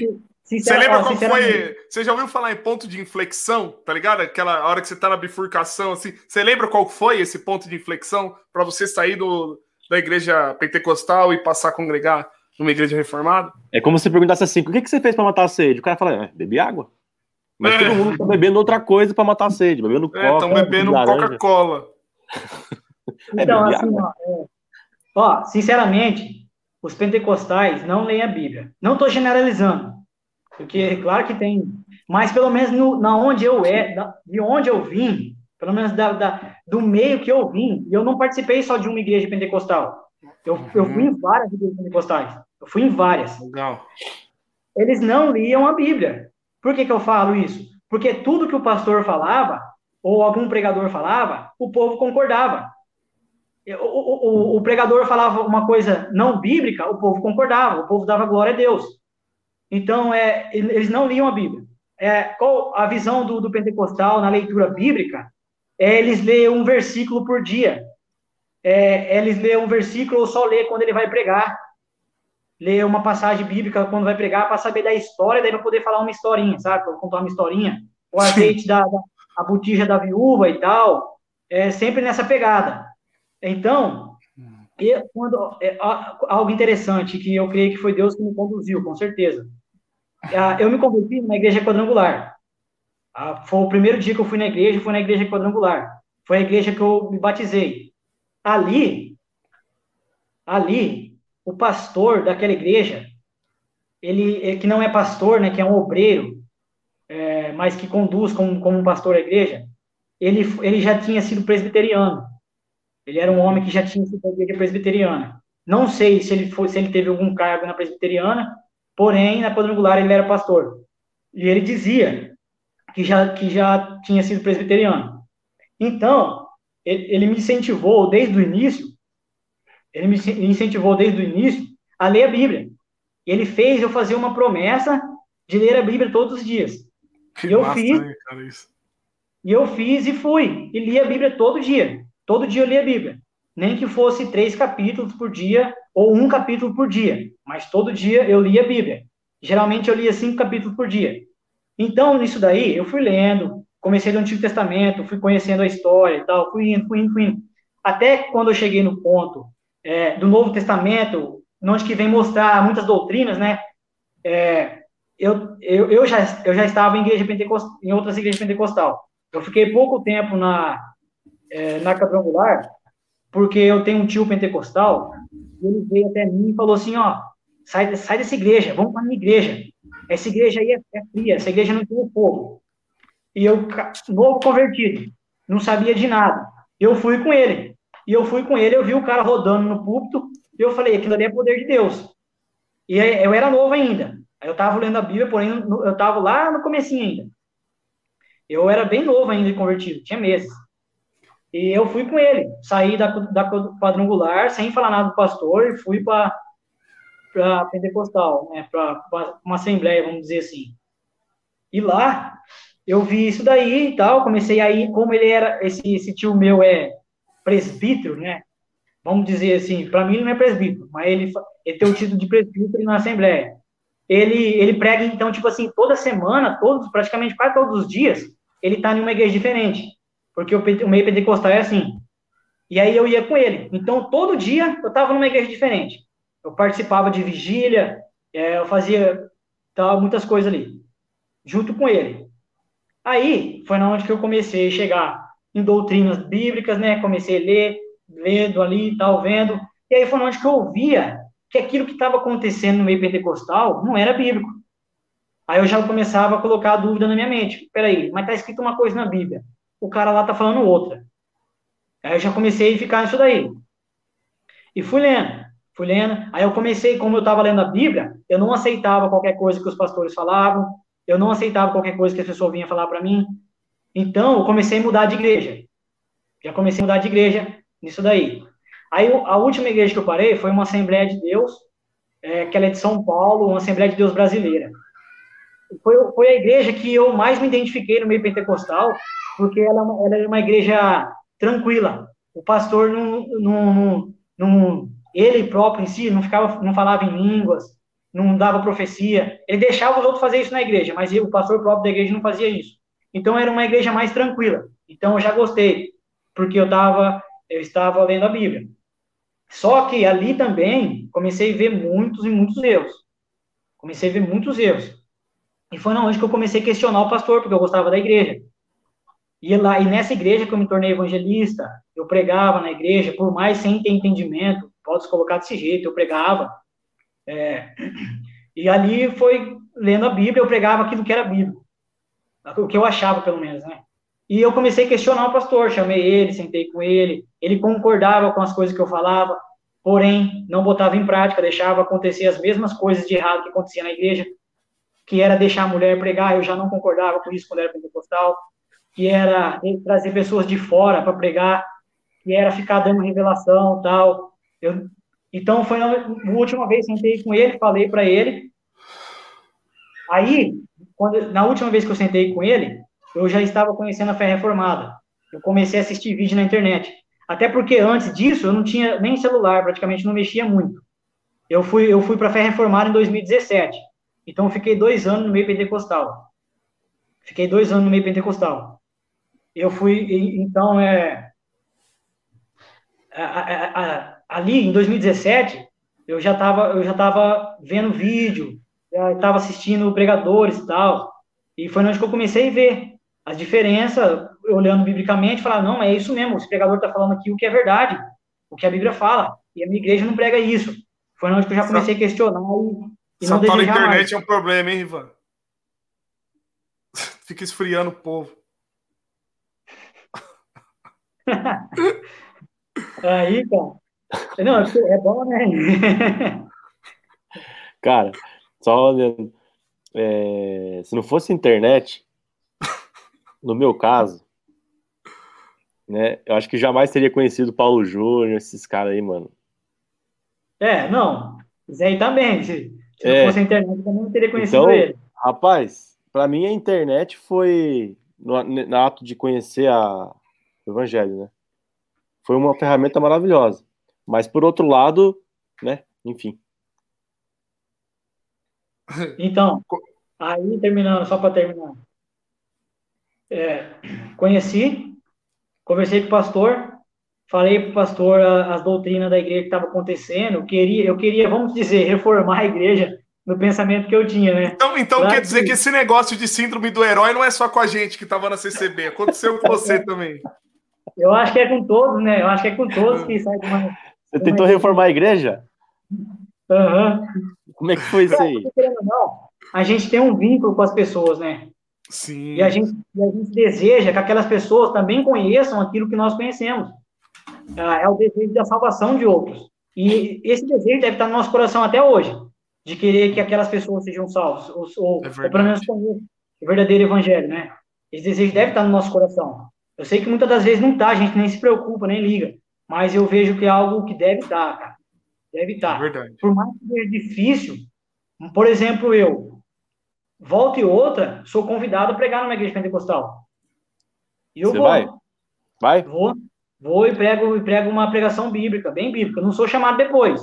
Você lembra qual foi? Você já ouviu falar em ponto de inflexão, tá ligado? Aquela hora que você tá na bifurcação, assim. Você lembra qual foi esse ponto de inflexão para você sair do, da igreja pentecostal e passar a congregar numa igreja reformada? É como se perguntasse assim: o que, que você fez para matar a sede? O cara fala: é, bebi água. Mas é. todo mundo tá bebendo outra coisa para matar a sede, bebendo é, coca. Estão bebendo Coca-Cola. É, então, assim, ó, é, ó, sinceramente, os pentecostais não leem a Bíblia. Não estou generalizando, porque claro que tem, mas pelo menos no, na onde eu é, da, de onde eu vim, pelo menos da, da, do meio que eu vim, e eu não participei só de uma igreja pentecostal. Eu, uhum. eu fui em várias igrejas pentecostais. Eu fui em várias. Legal. Eles não liam a Bíblia. Por que, que eu falo isso? Porque tudo que o pastor falava, ou algum pregador falava, o povo concordava. O, o, o, pregador falava uma coisa não bíblica, o povo concordava, o povo dava glória a Deus. Então, é, eles não liam a Bíblia. É, qual a visão do, do pentecostal na leitura bíblica? É, eles lêem um versículo por dia. É, eles lêem um versículo ou só lê quando ele vai pregar. Lê uma passagem bíblica quando vai pregar para saber da história, daí para poder falar uma historinha, sabe? Para contar uma historinha. O azeite da, da a botija da viúva e tal. É sempre nessa pegada. Então, e quando, é, algo interessante que eu creio que foi Deus que me conduziu, com certeza. Eu me converti na igreja quadrangular. Foi o primeiro dia que eu fui na igreja, foi na igreja quadrangular. Foi a igreja que eu me batizei. Ali, ali, o pastor daquela igreja, ele é, que não é pastor, né, que é um obreiro, é, mas que conduz como, como um pastor a igreja, ele, ele já tinha sido presbiteriano. Ele era um homem que já tinha sido presbiteriana. Não sei se ele, foi, se ele teve algum cargo na presbiteriana, porém, na quadrangular ele era pastor. E ele dizia que já, que já tinha sido presbiteriano. Então, ele, ele me incentivou desde o início, ele me incentivou desde o início a ler a Bíblia. Ele fez eu fazer uma promessa de ler a Bíblia todos os dias. Que e eu massa, fiz. Né, cara, e eu fiz e fui. E li a Bíblia todo dia. Todo dia eu lia a Bíblia. Nem que fosse três capítulos por dia ou um capítulo por dia. Mas todo dia eu lia a Bíblia. Geralmente eu lia cinco capítulos por dia. Então, nisso daí, eu fui lendo, comecei do Antigo Testamento, fui conhecendo a história e tal, fui indo, fui indo, fui indo. Até quando eu cheguei no ponto é, do Novo Testamento, onde que vem mostrar muitas doutrinas, né? É, eu, eu, eu, já, eu já estava em, igreja pentecostal, em outras igrejas pentecostal. Eu fiquei pouco tempo na, é, na quadrangular, porque eu tenho um tio pentecostal, ele veio até mim e falou assim, ó, sai, sai dessa igreja, vamos para minha igreja. Essa igreja aí é, é fria, essa igreja não tem fogo. E eu, novo convertido, não sabia de nada. Eu fui com ele. E eu fui com ele, eu vi o cara rodando no púlpito, e eu falei, aquilo ali é poder de Deus. E eu era novo ainda. Eu estava lendo a Bíblia, porém eu estava lá no comecinho ainda. Eu era bem novo ainda de convertido, tinha meses. E eu fui com ele, saí da, da quadrangular sem falar nada do pastor e fui para para pentecostal, né, para uma assembleia, vamos dizer assim. E lá eu vi isso daí e tal, comecei aí, como ele era esse, esse tio meu é presbítero, né? Vamos dizer assim, para mim ele não é presbítero, mas ele ele tem o título de presbítero na assembleia. Ele ele prega então tipo assim toda semana, todos praticamente quase todos os dias, ele está em uma igreja diferente porque o, meio pentecostal é assim. E aí eu ia com ele. Então, todo dia eu estava numa igreja diferente. Eu participava de vigília, é, eu fazia tal, muitas coisas ali, junto com ele. Aí foi na onde que eu comecei a chegar em doutrinas bíblicas, né? Comecei a ler, lendo ali, tal, vendo. E aí foi na onde que eu via que aquilo que estava acontecendo no meio pentecostal não era bíblico. Aí eu já começava a colocar a dúvida na minha mente. Peraí, mas está escrito uma coisa na Bíblia o cara lá tá falando outra. Aí eu já comecei a ficar nisso daí. E fui lendo, fui lendo. Aí eu comecei, como eu estava lendo a Bíblia, eu não aceitava qualquer coisa que os pastores falavam, eu não aceitava qualquer coisa que as pessoas vinham falar para mim. Então, eu comecei a mudar de igreja. Já comecei a mudar de igreja nisso daí. Aí, a última igreja que eu parei foi uma Assembleia de Deus, é, que ela é de São Paulo, uma Assembleia de Deus brasileira. Foi, foi a igreja que eu mais me identifiquei no meio pentecostal, porque ela, é ela é uma igreja tranquila. O pastor não, não, não, ele próprio em si não ficava, não falava em línguas. não dava profecia. Ele deixava os outros fazer isso na igreja, mas o pastor próprio da igreja não fazia isso. Então era uma igreja mais tranquila. Então eu já gostei, porque eu tava, eu estava lendo a Bíblia. Só que ali também comecei a ver muitos e muitos erros. Comecei a ver muitos erros. E foi na onde que eu comecei a questionar o pastor, porque eu gostava da igreja. E lá, e nessa igreja que eu me tornei evangelista, eu pregava na igreja, por mais sem ter entendimento, pode se colocar desse jeito, eu pregava. É, e ali foi lendo a Bíblia, eu pregava aquilo que era Bíblia, o que eu achava, pelo menos, né? E eu comecei a questionar o pastor, chamei ele, sentei com ele, ele concordava com as coisas que eu falava, porém, não botava em prática, deixava acontecer as mesmas coisas de errado que acontecia na igreja, que era deixar a mulher pregar, eu já não concordava com isso quando era pentecostal, que era trazer pessoas de fora para pregar, que era ficar dando revelação tal. Eu, então, foi a última vez sentei com ele, falei para ele. Aí, quando, na última vez que eu sentei com ele, eu já estava conhecendo a fé reformada. Eu comecei a assistir vídeo na internet. Até porque antes disso eu não tinha nem celular, praticamente não mexia muito. Eu fui, eu fui para a fé reformada em 2017. Então eu fiquei dois anos no meio pentecostal. Fiquei dois anos no meio pentecostal. Eu fui, então, é, a, a, a, ali em 2017, eu já estava eu já tava vendo vídeo, estava assistindo pregadores e tal. E foi onde que eu comecei a ver as diferenças, olhando biblicamente, falar, não, é isso mesmo, esse pregador está falando aqui o que é verdade, o que a Bíblia fala, e a minha igreja não prega isso. Foi onde que eu já comecei a questionar e, e não desejar internet mais. é um problema, hein, Ivan? Fica esfriando o povo. Aí, cara. Não, é bom, né? cara, só olhando. É, se não fosse internet, no meu caso, né? Eu acho que jamais teria conhecido Paulo Júnior, esses caras aí, mano. É, não. Aí também. Se, se é. não fosse a internet, eu não teria conhecido então, ele. Rapaz, para mim a internet foi no, no, ato de conhecer a, o Evangelho, né? Foi uma ferramenta maravilhosa. Mas por outro lado, né? Enfim. Então, aí terminando, só para terminar é, conheci, conversei com o pastor, falei para o pastor as doutrinas da igreja que estava acontecendo, eu queria, eu queria, vamos dizer, reformar a igreja no pensamento que eu tinha, né? Então, então quer dizer que esse negócio de síndrome do herói não é só com a gente que estava na CCB, aconteceu com você também. Eu acho que é com todos, né? Eu acho que é com todos que sai de uma. Você tentou reformar a igreja? Uhum. Como é que foi isso aí? a gente tem um vínculo com as pessoas, né? Sim. E a, gente, e a gente deseja que aquelas pessoas também conheçam aquilo que nós conhecemos. Ah, é o desejo da salvação de outros. E esse desejo deve estar no nosso coração até hoje, de querer que aquelas pessoas sejam salvas, ou, ou, é ou pelo menos o verdadeiro evangelho, né? Esse desejo deve estar no nosso coração. Eu sei que muitas das vezes não está, a gente nem se preocupa, nem liga, mas eu vejo que é algo que deve estar, cara. Deve estar. É verdade. Por mais que seja difícil, por exemplo, eu, volta e outra, sou convidado a pregar numa igreja pentecostal. E eu Você vou. Vai? Vai? Vou, vou e prego, e prego uma pregação bíblica, bem bíblica. não sou chamado depois.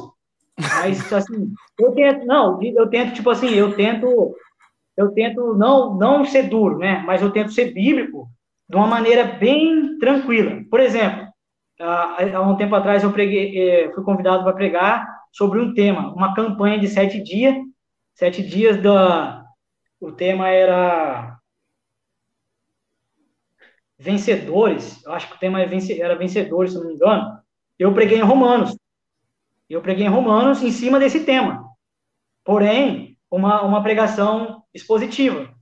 Mas, assim, eu tento, não, eu tento, tipo assim, eu tento, eu tento não, não ser duro, né? Mas eu tento ser bíblico de uma maneira bem tranquila. Por exemplo, há um tempo atrás eu preguei, eh, fui convidado para pregar sobre um tema, uma campanha de sete dias, sete dias da, o tema era vencedores. Eu acho que o tema era vencedores, se não me engano. Eu preguei em Romanos. Eu preguei em Romanos em cima desse tema. Porém, uma, uma pregação expositiva.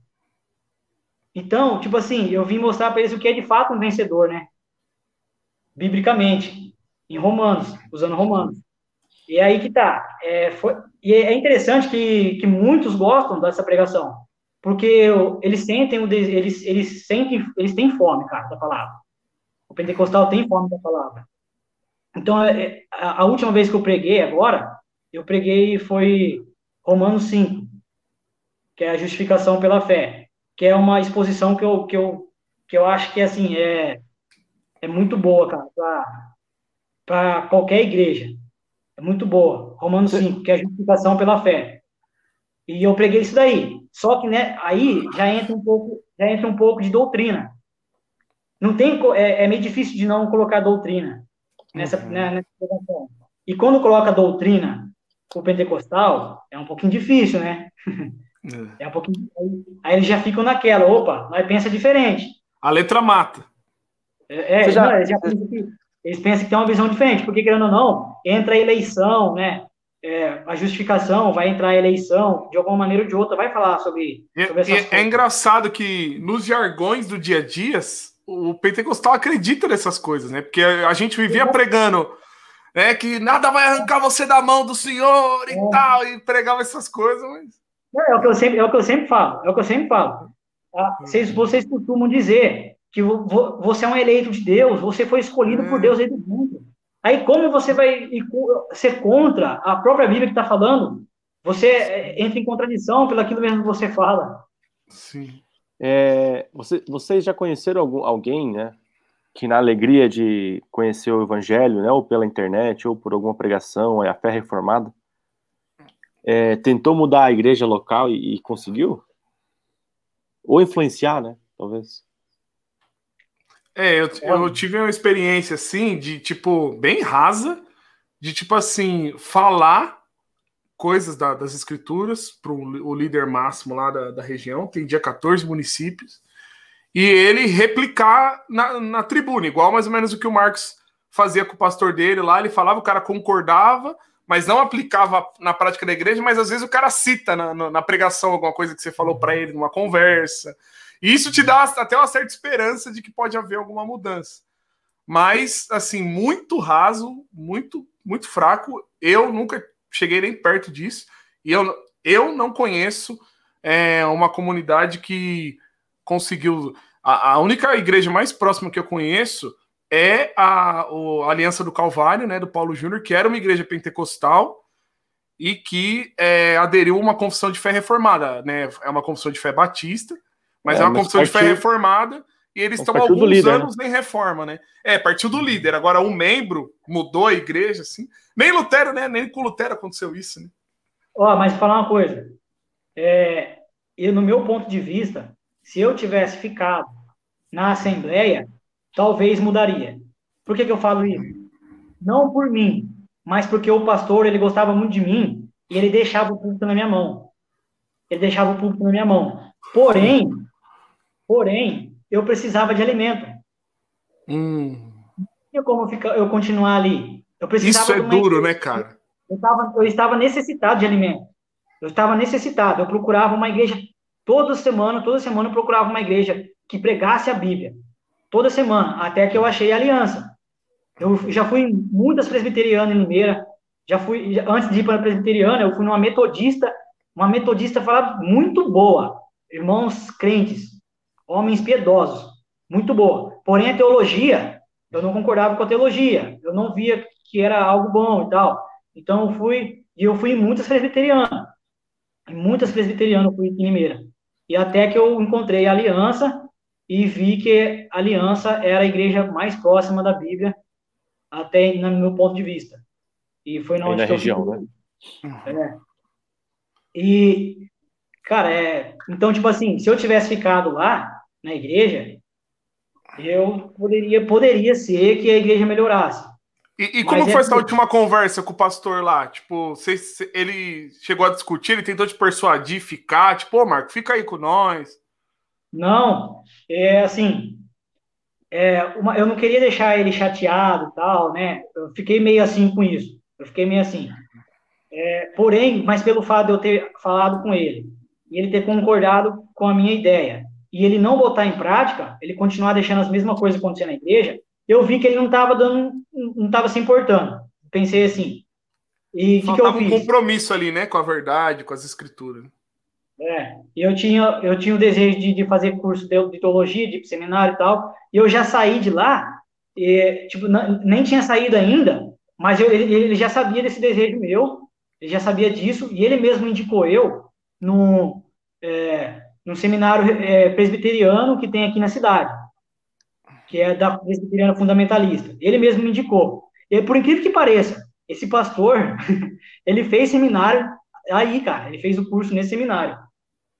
Então, tipo assim, eu vim mostrar para eles o que é de fato um vencedor, né? Biblicamente, em Romanos, usando Romanos. E é aí que tá. É, foi, e é interessante que, que muitos gostam dessa pregação. Porque eles sentem, eles, eles sentem, eles têm fome, cara, da palavra. O pentecostal tem fome da palavra. Então, é, a, a última vez que eu preguei agora, eu preguei foi Romanos 5, que é a justificação pela fé, que é uma exposição que eu, que eu, que eu acho que, assim, é, é muito boa, cara, para qualquer igreja. É muito boa. Romanos 5, que é a justificação pela fé. E eu preguei isso daí. Só que, né, aí já entra um pouco, já entra um pouco de doutrina. Não tem, é, é meio difícil de não colocar doutrina nessa, uhum. né, nessa E quando coloca doutrina o pentecostal, é um pouquinho difícil, né? É, é um pouquinho. Aí eles já ficam naquela, opa, nós pensa diferente. A letra mata. É, é já... Não, eles, já pensam que, eles pensam que tem uma visão diferente, porque querendo ou não, entra a eleição, né? É, a justificação, vai entrar a eleição, de alguma maneira ou de outra, vai falar sobre, é, sobre essas é, é engraçado que nos jargões do dia a dia, o pentecostal acredita nessas coisas, né? Porque a gente vivia pregando né, que nada vai arrancar você da mão do Senhor e é. tal, e pregava essas coisas, mas... É, é, o que eu sempre, é o que eu sempre falo, é o que eu sempre falo. Tá? Vocês, vocês costumam dizer que você é um eleito de Deus, você foi escolhido por Deus aí dentro. Aí como você vai ser contra a própria Bíblia que está falando? Você é, entra em contradição pelo aquilo mesmo que você fala. Sim. É, você, vocês já conheceram algum, alguém, né, que na alegria de conhecer o Evangelho, né, ou pela internet, ou por alguma pregação, é a fé reformada, é, tentou mudar a igreja local e, e, conseguiu? Ou influenciar, né, talvez? É, eu, eu tive uma experiência assim, de tipo, bem rasa, de tipo assim, falar coisas da, das escrituras para o líder máximo lá da, da região, tem dia 14 municípios, e ele replicar na, na tribuna, igual mais ou menos o que o Marcos fazia com o pastor dele lá, ele falava, o cara concordava, mas não aplicava na prática da igreja, mas às vezes o cara cita na, na pregação alguma coisa que você falou para ele numa conversa. E isso te dá até uma certa esperança de que pode haver alguma mudança. Mas, assim, muito raso, muito, muito fraco. Eu nunca cheguei nem perto disso. E eu, eu não conheço é, uma comunidade que conseguiu. A, a, única igreja mais próxima que eu conheço é a, o, a Aliança do Calvário, né, do Paulo Júnior, que era uma igreja pentecostal e que é, aderiu a uma confissão de fé reformada, né? É uma confissão de fé batista, mas é, é uma confissão partiu... de fé reformada e eles estão há alguns líder, né? anos né? em reforma, né? É, partiu do líder. Agora, um membro mudou a igreja, assim. Nem Lutero, né? Nem com Lutero aconteceu isso, né? Ó, mas falar uma coisa. É, eu, no meu ponto de vista, se eu tivesse ficado na Assembleia, talvez mudaria. Por que, que eu falo isso? Não por mim, mas porque o pastor, ele gostava muito de mim e ele deixava o público na minha mão. Ele deixava o público na minha mão. Porém, porém, eu precisava de alimento. Hum. Tinha como ficar, eu continuar ali. Eu precisava Isso é duro, né, cara? Eu, tava, eu estava necessitado de alimento. Eu estava necessitado. Eu procurava uma igreja toda semana, toda semana eu procurava uma igreja que pregasse a Bíblia. Toda semana, até que eu achei a aliança. Eu já fui em muitas presbiterianas em Limeira. Já fui, antes de ir para a presbiteriana, eu fui numa metodista, uma metodista falava muito boa. Irmãos crentes, homens piedosos, muito boa. Porém, a teologia, eu não concordava com a teologia, eu não via que era algo bom e tal. Então, eu fui, e eu fui em muitas presbiterianas, em muitas presbiterianas eu fui em Limeira. E até que eu encontrei a aliança e vi que a aliança era a igreja mais próxima da Bíblia, até no meu ponto de vista. E foi na, onde na região, né? É. E Cara, é. Então, tipo assim, se eu tivesse ficado lá, na igreja, eu poderia, poderia ser que a igreja melhorasse. E, e como Mas foi é essa última conversa com o pastor lá? Tipo, você, ele chegou a discutir, ele tentou te persuadir, ficar, tipo, ô Marco, fica aí com nós. Não, é assim, é, uma, eu não queria deixar ele chateado e tal, né? Eu fiquei meio assim com isso. Eu fiquei meio assim. É, porém, mas pelo fato de eu ter falado com ele, e ele ter concordado com a minha ideia e ele não botar em prática, ele continuar deixando as mesmas coisas acontecer na igreja, eu vi que ele não estava dando, não estava se importando. Pensei assim. E que, que eu fiz? um compromisso ali, né, com a verdade, com as escrituras. É, eu tinha, eu tinha o desejo de, de fazer curso de, de teologia, de seminário e tal, e eu já saí de lá, e, tipo, não, nem tinha saído ainda, mas eu, ele, ele já sabia desse desejo meu, ele já sabia disso, e ele mesmo indicou eu num, é, num seminário é, presbiteriano que tem aqui na cidade, que é da presbiteriana fundamentalista. Ele mesmo me indicou. E, por incrível que pareça, esse pastor, ele fez seminário aí, cara, ele fez o curso nesse seminário.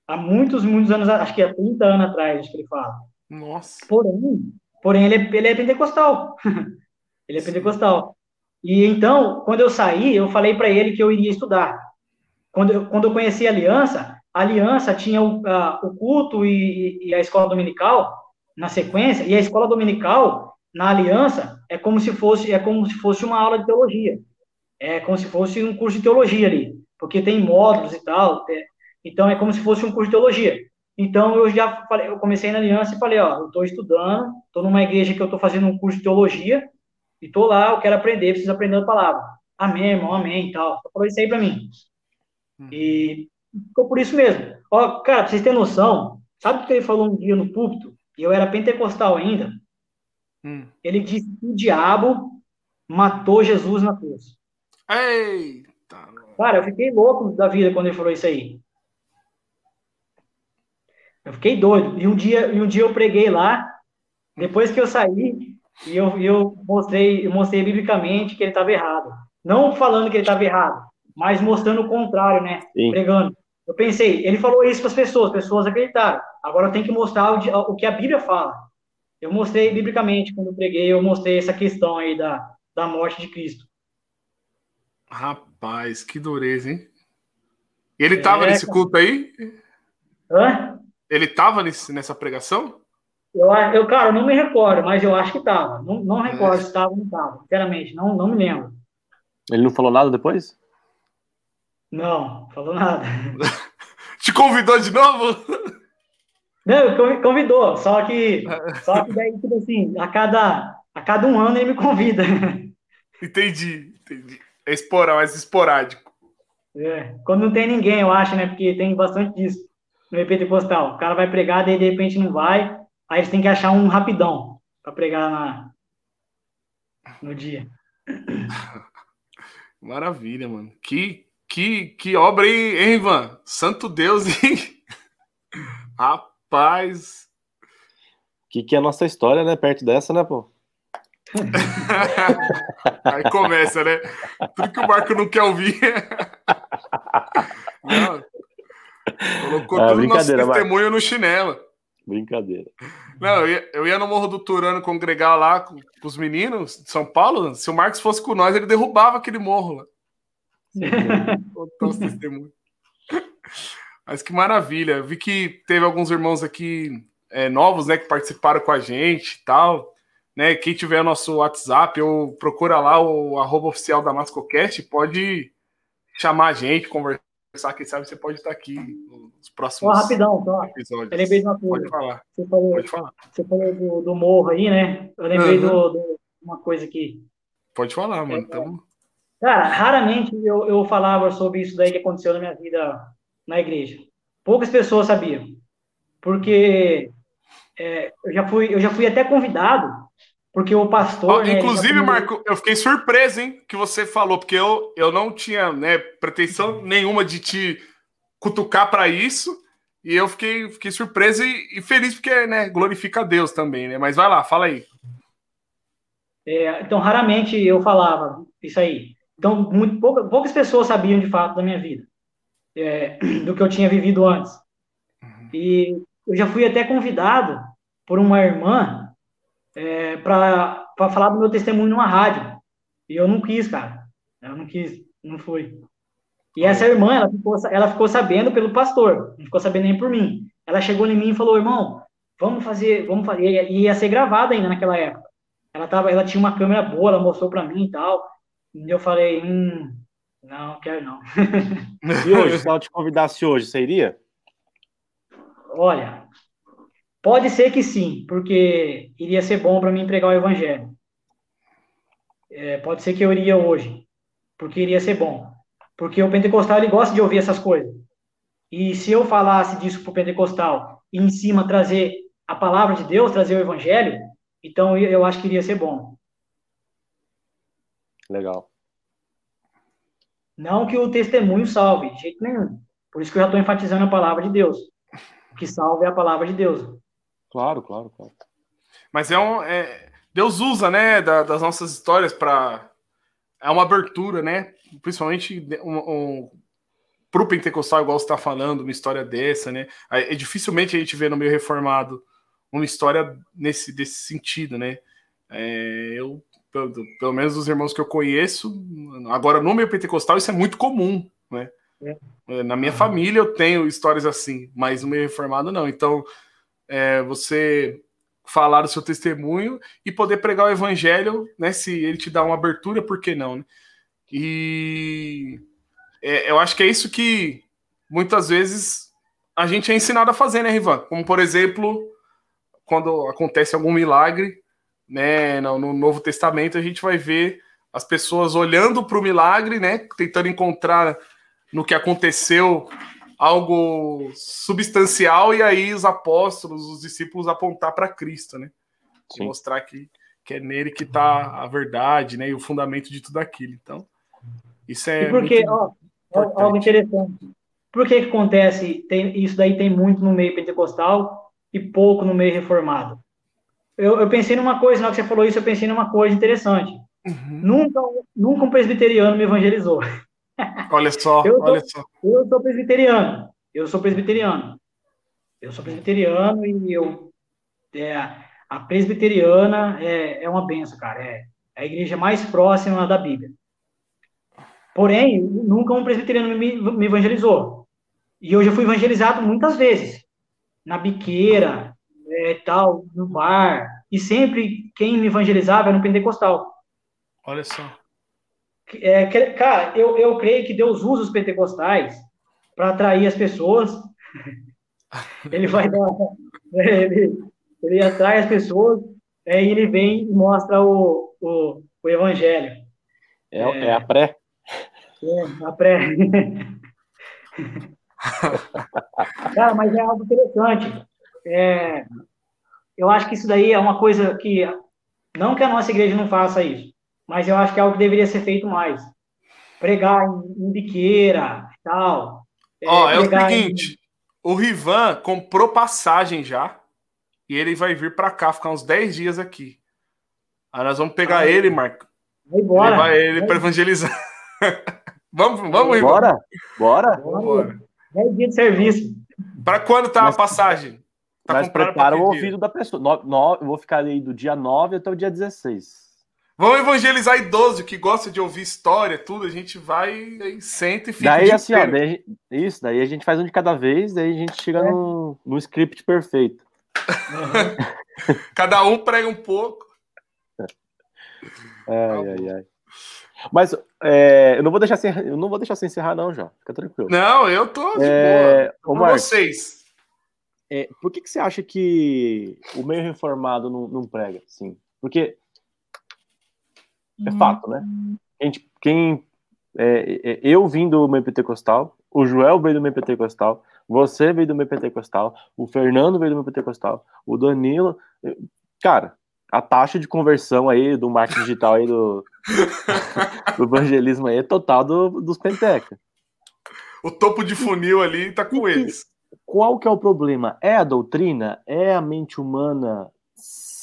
Há muitos, muitos anos, acho que há 30 anos atrás, acho que ele fala. Nossa. Porém, porém ele, é, ele é pentecostal. ele é pentecostal. E então, quando eu saí, eu falei para ele que eu iria estudar. Quando eu, quando eu conheci a Aliança, a Aliança tinha o, a, o culto e, e, a escola dominical na sequência, e a escola dominical na Aliança é como se fosse é como se fosse uma aula de teologia. É como se fosse um curso de teologia ali, porque tem módulos e tal. É, então é como se fosse um curso de teologia. Então eu já falei, eu comecei na Aliança e falei, ó, eu estou estudando, estou numa igreja que eu estou fazendo um curso de teologia e estou lá, eu quero aprender, preciso aprender a palavra. Amém, irmão, amém, e tal. Falou isso aí para mim. Hum. E ficou por isso mesmo. Ó, cara, pra vocês terem noção, sabe o que ele falou um dia no púlpito? E eu era pentecostal ainda. Hum. Ele disse que o diabo matou Jesus na cruz. Eita! Cara, eu fiquei louco da vida quando ele falou isso aí. Eu fiquei doido. E um dia, e um dia eu preguei lá, depois que eu saí, e eu, eu mostrei, eu mostrei biblicamente que ele estava errado. Não falando que ele estava errado, mas mostrando o contrário, né? Sim. Pregando. Eu pensei, ele falou isso para as pessoas, as pessoas acreditaram. Agora eu tenho que mostrar o, o, que a Bíblia fala. Eu mostrei biblicamente, quando eu preguei, eu mostrei essa questão aí da, da morte de Cristo. Rapaz, que dureza, hein? Ele estava é, nesse culto aí? Hã? Ele estava nessa pregação? Eu, eu, cara, não me recordo, mas eu acho que estava. Não, não recordo é. se estava ou não estava, sinceramente, não, não me lembro. Ele não falou nada depois? Não, falou nada. Te convidou de novo? Não, convidou, só que, só que daí, tipo assim, a cada, a cada um ano ele me convida. Entendi, entendi. É esporá, mais esporádico. É, quando não tem ninguém, eu acho, né? Porque tem bastante disso no EP postal. O cara vai pregar, daí de repente não vai, aí eles têm que achar um rapidão para pregar na, no dia. Maravilha, mano. Que, que, que obra, hein, hein, Ivan? Santo Deus, hein? Rapaz. O que, que é a nossa história, né? Perto dessa, né, pô? Aí começa, né? Tudo que o Marco não quer ouvir. Não, colocou ah, todo o nosso testemunho no chinelo. Brincadeira. Não, eu ia, eu ia, no Morro do Turano congregar lá com, com, os meninos de São Paulo. Se o Marcos fosse com nós, ele derrubava aquele morro lá. os testemunhos. Mas que maravilha. Eu vi que teve alguns irmãos aqui é, novos, né, que participaram com a gente e tal. Né, quem tiver nosso WhatsApp, ou procura lá o arroba oficial da Mascocast, pode chamar a gente, conversar conversar, quem sabe você pode estar aqui nos próximos oh, rapidão, só. episódios. Eu lembrei de uma coisa. Pode falar. Você falou, pode falar. Você falou do, do morro aí, né? Eu lembrei uhum. do, uma coisa aqui. Pode falar, mano. É, então... Cara, raramente eu, eu falava sobre isso daí que aconteceu na minha vida na igreja. Poucas pessoas sabiam. Porque é, eu, já fui, eu já fui até convidado porque o pastor. né, inclusive, Marco, eu fiquei surpreso, hein, que você falou, porque eu, eu não tinha né, pretensão nenhuma de te cutucar para isso. E eu fiquei, fiquei surpreso e, e, feliz porque né, glorifica a Deus também, né? Mas vai lá, fala aí. É, então, raramente eu falava isso aí. Então, muito, pouca, poucas pessoas sabiam de fato da minha vida, é, do que eu tinha vivido antes. Uhum. E eu já fui até convidado por uma irmã é, para falar do meu testemunho numa rádio. E eu não quis, cara. Eu não quis, não fui. E essa irmã, ela ficou, ela ficou sabendo pelo pastor, não ficou sabendo nem por mim. Ela chegou em mim e falou, irmão, vamos fazer, vamos fazer. E ia ser gravada ainda naquela época. Ela, tava, ela tinha uma câmera boa, ela mostrou para mim e tal. E eu falei, hum, não, quero não. e hoje, se ela te convidasse hoje, você iria? Olha, Pode ser que sim, porque iria ser bom para mim pregar o evangelho. É, pode ser que eu iria hoje, porque iria ser bom. Porque o pentecostal ele gosta de ouvir essas coisas. E se eu falasse disso para o pentecostal e em cima trazer a palavra de Deus, trazer o evangelho, então eu acho que iria ser bom. Legal. Não que o testemunho salve, de jeito nenhum. Por isso que eu já estou enfatizando a palavra de Deus. O que salve é a palavra de Deus. Claro, claro, claro. Mas é um. É, Deus usa, né, da, das nossas histórias para. É uma abertura, né? Principalmente um, um, para o pentecostal, igual você está falando, uma história dessa, né? É, dificilmente a gente vê no meio reformado uma história nesse desse sentido, né? É, eu, pelo, pelo, menos os irmãos que eu conheço, agora no meio pentecostal isso é muito comum, né? É. é na minha família eu tenho histórias assim, mas no meio reformado não. Então, é, você falar o seu testemunho e poder pregar o evangelho, né? Se ele te dá uma abertura, por que não, né? E é, eu acho que é isso que muitas vezes a gente é ensinado a fazer, né, Rivan? Como, por exemplo, quando acontece algum milagre, né, no, no Novo Testamento, a gente vai ver as pessoas olhando para o milagre, né, tentando encontrar no que aconteceu algo substancial e aí os apóstolos, os discípulos apontar para Cristo, né? Sim. Mostrar que, que é nele que está a verdade, né, e o fundamento de tudo aquilo. Então, isso é e porque, ó, algo interessante. Por que, que acontece? Tem, isso daí tem muito no meio pentecostal e pouco no meio reformado. Eu, eu pensei numa coisa, na hora que você falou isso, eu pensei numa coisa interessante. Uhum. Nunca, nunca um presbiteriano me evangelizou. Olha só, eu olha só. Eu sou presbiteriano. Eu sou presbiteriano. Eu sou presbiteriano e eu. É, a presbiteriana é, é uma benção, cara. É, é a igreja mais próxima da Bíblia. Porém, nunca um presbiteriano me, me evangelizou. E eu já fui evangelizado muitas vezes. Na biqueira, é, tal, no bar. E sempre quem me evangelizava era no pentecostal. Olha só. É, cara, eu, eu creio que Deus usa os pentecostais para atrair as pessoas. ele vai dar. Ele, ele atrai as pessoas, aí ele vem e mostra o, o, o evangelho. É, é, é a pré. É, a pré. Cara, mas é algo interessante. É, eu acho que isso daí é uma coisa que. Não que a nossa igreja não faça isso, mas eu acho que é algo que deveria ser feito mais. Pregar em, em biqueira tal. Ó, é, é o seguinte: em... o Rivan comprou passagem já. E ele vai vir para cá, ficar uns 10 dias aqui. Aí nós vamos pegar ah, ele, Marco. Vai embora. Levar ele para evangelizar. vamos, vamos, Bora, bora. Bora. 10 dias de serviço. Para quando tá mas, a passagem? Tá mas prepara o ouvido da pessoa. No, no, eu vou ficar aí do dia 9 até o dia 16. Vamos evangelizar idoso que gosta de ouvir história, tudo. A gente vai, aí, senta e fica. Daí, assim, ó, daí, isso, daí a gente faz um de cada vez, daí a gente chega é. no, no script perfeito. Uhum. Cada um prega um pouco. Ai, ai, ai. Mas é, eu não vou deixar sem, eu não vou deixar sem encerrar, não, já. Fica tranquilo. Não, eu tô de é, boa. Marcos, vocês. É, por que, que você acha que o meio reformado não, não prega? Sim. Porque é hum. fato, né? Quem, quem é, é, eu vim do meio pentecostal, o Joel veio do meio pentecostal, você veio do meio pentecostal, o Fernando veio do meio pentecostal, o Danilo. Cara, a taxa de conversão aí do marketing digital aí do, do evangelismo aí é total do, dos penteca. O topo de funil ali tá com eles. Qual que é o problema? É a doutrina? É a mente humana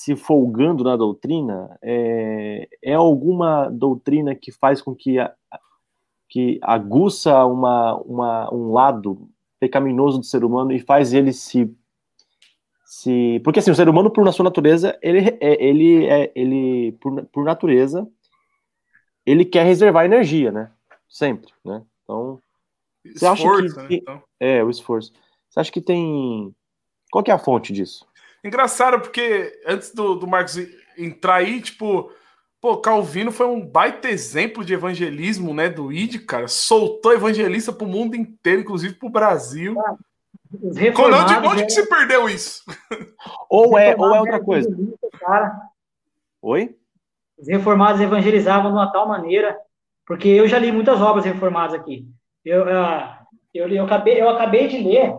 se folgando na doutrina? É, é alguma doutrina que faz com que, a, que aguça uma, uma, um lado pecaminoso do ser humano e faz ele se se porque assim o ser humano por na sua natureza ele é ele é ele por, por natureza ele quer reservar energia né sempre né então você acha que, né, então. é o esforço você acha que tem qual que é a fonte disso engraçado porque antes do, do Marcos entrar aí tipo Pô, Calvino foi um baita exemplo de evangelismo, né, do ID, cara. Soltou evangelista pro mundo inteiro, inclusive pro Brasil. Ah, onde, onde é... que se perdeu isso? Ou é, ou é outra coisa. Cara. Oi? Os reformados evangelizavam de uma tal maneira, porque eu já li muitas obras reformadas aqui. Eu, uh, eu, eu, acabei, eu acabei de ler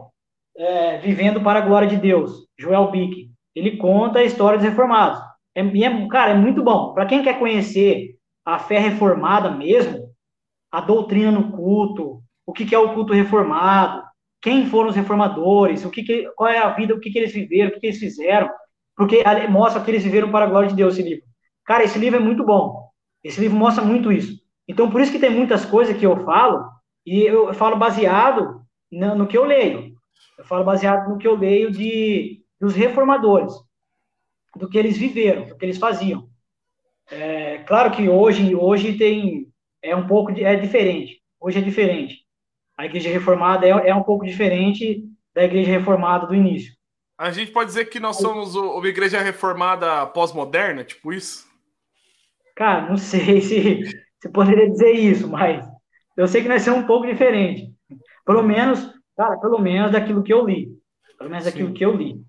é, Vivendo para a Glória de Deus, Joel Bick. Ele conta a história dos reformados. É, é, cara, é muito bom. Para quem quer conhecer a fé reformada mesmo, a doutrina no culto, o que, que é o culto reformado, quem foram os reformadores, o que, que qual é a vida, o que, que eles viveram, o que, que eles fizeram, porque mostra que eles viveram para a glória de Deus esse livro. Cara, esse livro é muito bom. Esse livro mostra muito isso. Então, por isso que tem muitas coisas que eu falo E eu falo baseado no, no que eu leio. Eu falo baseado no que eu leio de dos reformadores, do que eles viveram, do que eles faziam. É, claro que hoje, hoje tem é um pouco é diferente. Hoje é diferente. A igreja reformada é, é um pouco diferente da igreja reformada do início. A gente pode dizer que nós somos uma igreja reformada pós-moderna, tipo isso? Cara, não sei se você poderia dizer isso, mas eu sei que nós somos um pouco diferente. Pelo menos, cara, pelo menos daquilo que eu li. Pelo menos daquilo Sim. que eu li.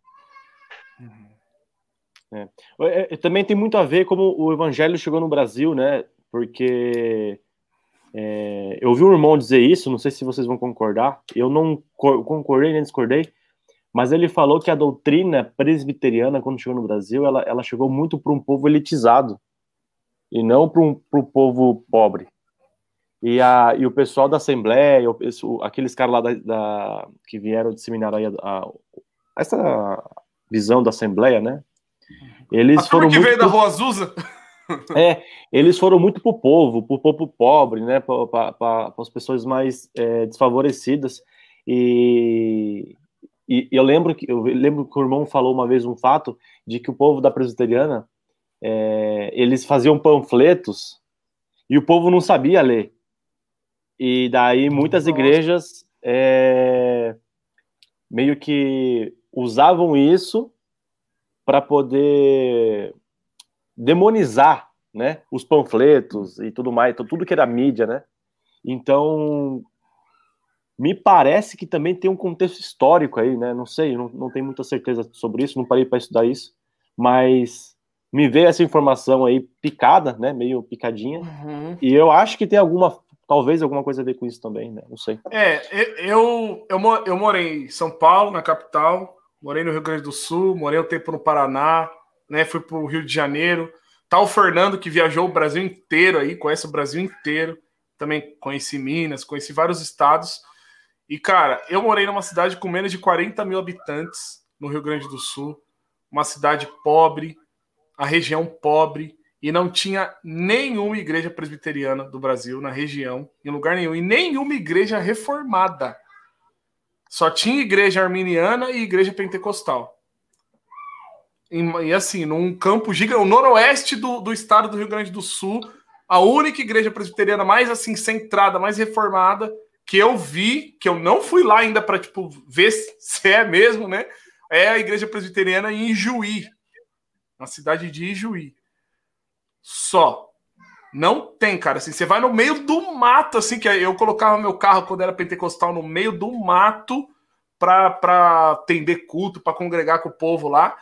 É. é. É, também tem muito a ver como o evangelho chegou no Brasil, né? Porque é, eu ouvi um irmão dizer isso, não sei se vocês vão concordar. Eu não concordei nem discordei, mas ele falou que a doutrina presbiteriana, quando chegou no Brasil, ela, ela chegou muito para um povo elitizado e não para um pro povo pobre. E, a, e o pessoal da Assembleia, o, aqueles caras lá da, da, que vieram disseminar aí a, a, essa visão da Assembleia, né? Eles a foram que muito veio pro... da Rua Azusa? É, eles foram muito pro povo, pro povo pobre, né? Para as pessoas mais é, desfavorecidas. E, e, eu lembro que eu lembro que o irmão falou uma vez um fato de que o povo da presbiteriana é, eles faziam panfletos e o povo não sabia ler. E daí muitas igrejas é, meio que usavam isso para poder demonizar, né, os panfletos e tudo mais, tudo que era mídia, né? Então, me parece que também tem um contexto histórico aí, né? Não sei, não, não tenho muita certeza sobre isso, não parei para estudar isso, mas me veio essa informação aí picada, né? Meio picadinha, uhum. e eu acho que tem alguma, talvez alguma coisa a ver com isso também, né? Não sei. É, eu, eu, eu morei em São Paulo, na capital, morei no Rio Grande do Sul, morei um tempo no Paraná, né? Fui para o Rio de Janeiro. Tá o Fernando que viajou o Brasil inteiro aí, conhece o Brasil inteiro. Também conheci Minas, conheci vários estados. E, cara, eu morei numa cidade com menos de 40 mil habitantes no Rio Grande do Sul, uma cidade pobre, a região pobre, e não tinha nenhuma igreja presbiteriana do Brasil na região, em lugar nenhum, e nenhuma igreja reformada. Só tinha igreja arminiana e igreja pentecostal. E, e assim, num campo gigante, o noroeste do, do estado do Rio Grande do Sul, a única igreja presbiteriana mais assim centrada, mais reformada que eu vi, que eu não fui lá ainda para tipo ver se é mesmo, né? É a igreja presbiteriana em Ijuí, na cidade de Ijuí. Só não tem, cara. Assim, você vai no meio do mato, assim, que eu colocava meu carro quando era pentecostal no meio do mato para atender culto, para congregar com o povo lá.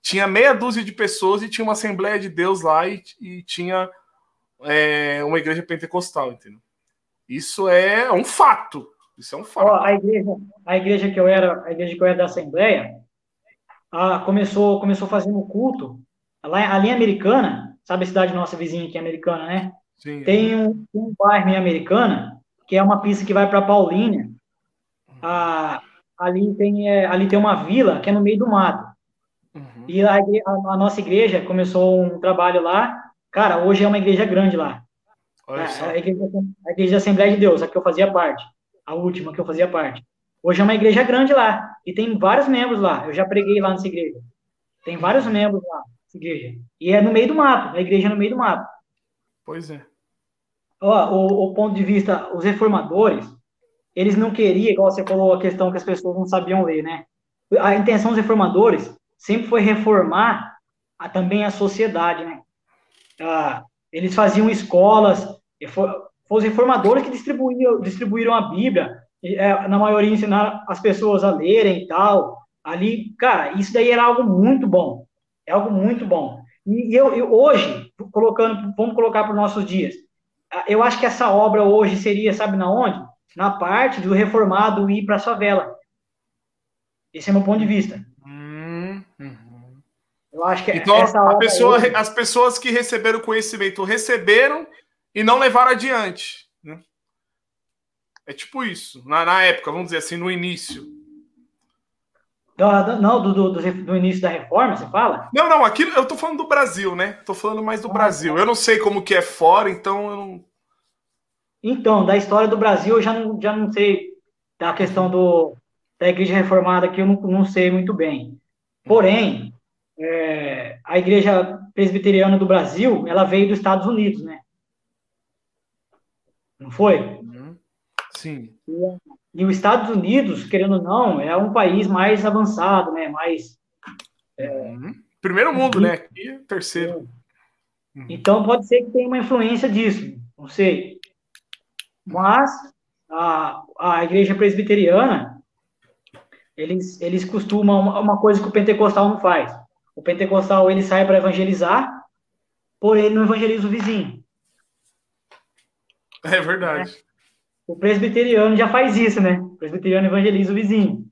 Tinha meia dúzia de pessoas e tinha uma Assembleia de Deus lá e, e tinha é, uma igreja pentecostal, entendeu? Isso é um fato. Isso é um fato. a, igreja, a igreja que eu era, a igreja que eu era da Assembleia, a, começou, começou fazendo culto lá ali em Americana, Sabe a cidade nossa vizinha aqui, americana, né? Sim. Tem um, um bairro em Americana, que é uma pista que vai para Paulínia. Ah, ali, tem, é, ali tem uma vila que é no meio do mato. Uhum. E a, a, a, nossa igreja começou um trabalho lá. Cara, hoje é uma igreja grande lá. Olha é, a, igreja, a igreja da Assembleia de Deus, a que eu fazia parte. A última que eu fazia parte. Hoje é uma igreja grande lá. E tem vários membros lá. Eu já preguei lá nessa igreja. Tem vários membros lá igreja. E é no meio do mato, a igreja é no meio do mato. Pois é. Ó, o, o ponto de vista, os reformadores, eles não queriam, igual você falou, a questão que as pessoas não sabiam ler, né? A intenção dos reformadores sempre foi reformar a, também a sociedade, né? Ah, eles faziam escolas, foram os reformadores que distribuíram, distribuíram a Bíblia, é, na maioria ensinaram as pessoas a lerem e tal. Ali, cara, isso daí era algo muito bom. É algo muito bom. E eu, eu hoje, colocando, vamos colocar para os nossos dias, eu acho que essa obra hoje seria, sabe na onde? Na parte do reformado ir para a favela. Esse é meu ponto de vista. Hum, uhum. Eu acho que então, essa pessoa, hoje... as pessoas que receberam conhecimento receberam e não levaram adiante. Né? É tipo isso, na, na época, vamos dizer assim, no início. Não, do, do, do, início da reforma, você fala? Não, não, aqui eu tô falando do Brasil, né? Tô falando mais do ah, Brasil. Tá. Eu não sei como que é fora, então eu não. Então, da história do Brasil, eu já não, já não sei da questão do, da Igreja Reformada, que eu não, não sei muito bem. Porém, é, a Igreja Presbiteriana do Brasil, ela veio dos Estados Unidos, né? Não foi? Uhum. Sim. E, os Estados Unidos, querendo ou não, é um país mais avançado, né? Mais. É, uhum. Primeiro mundo, né? Aqui, terceiro. Uhum. Então, pode ser que tenha uma influência disso, não sei. Mas a, a igreja presbiteriana, eles, eles costumam, uma coisa que o pentecostal não faz. O pentecostal, ele sai para evangelizar, porém ele não evangeliza o vizinho. É verdade. O presbiteriano já faz isso, né? O presbiteriano evangeliza o vizinho.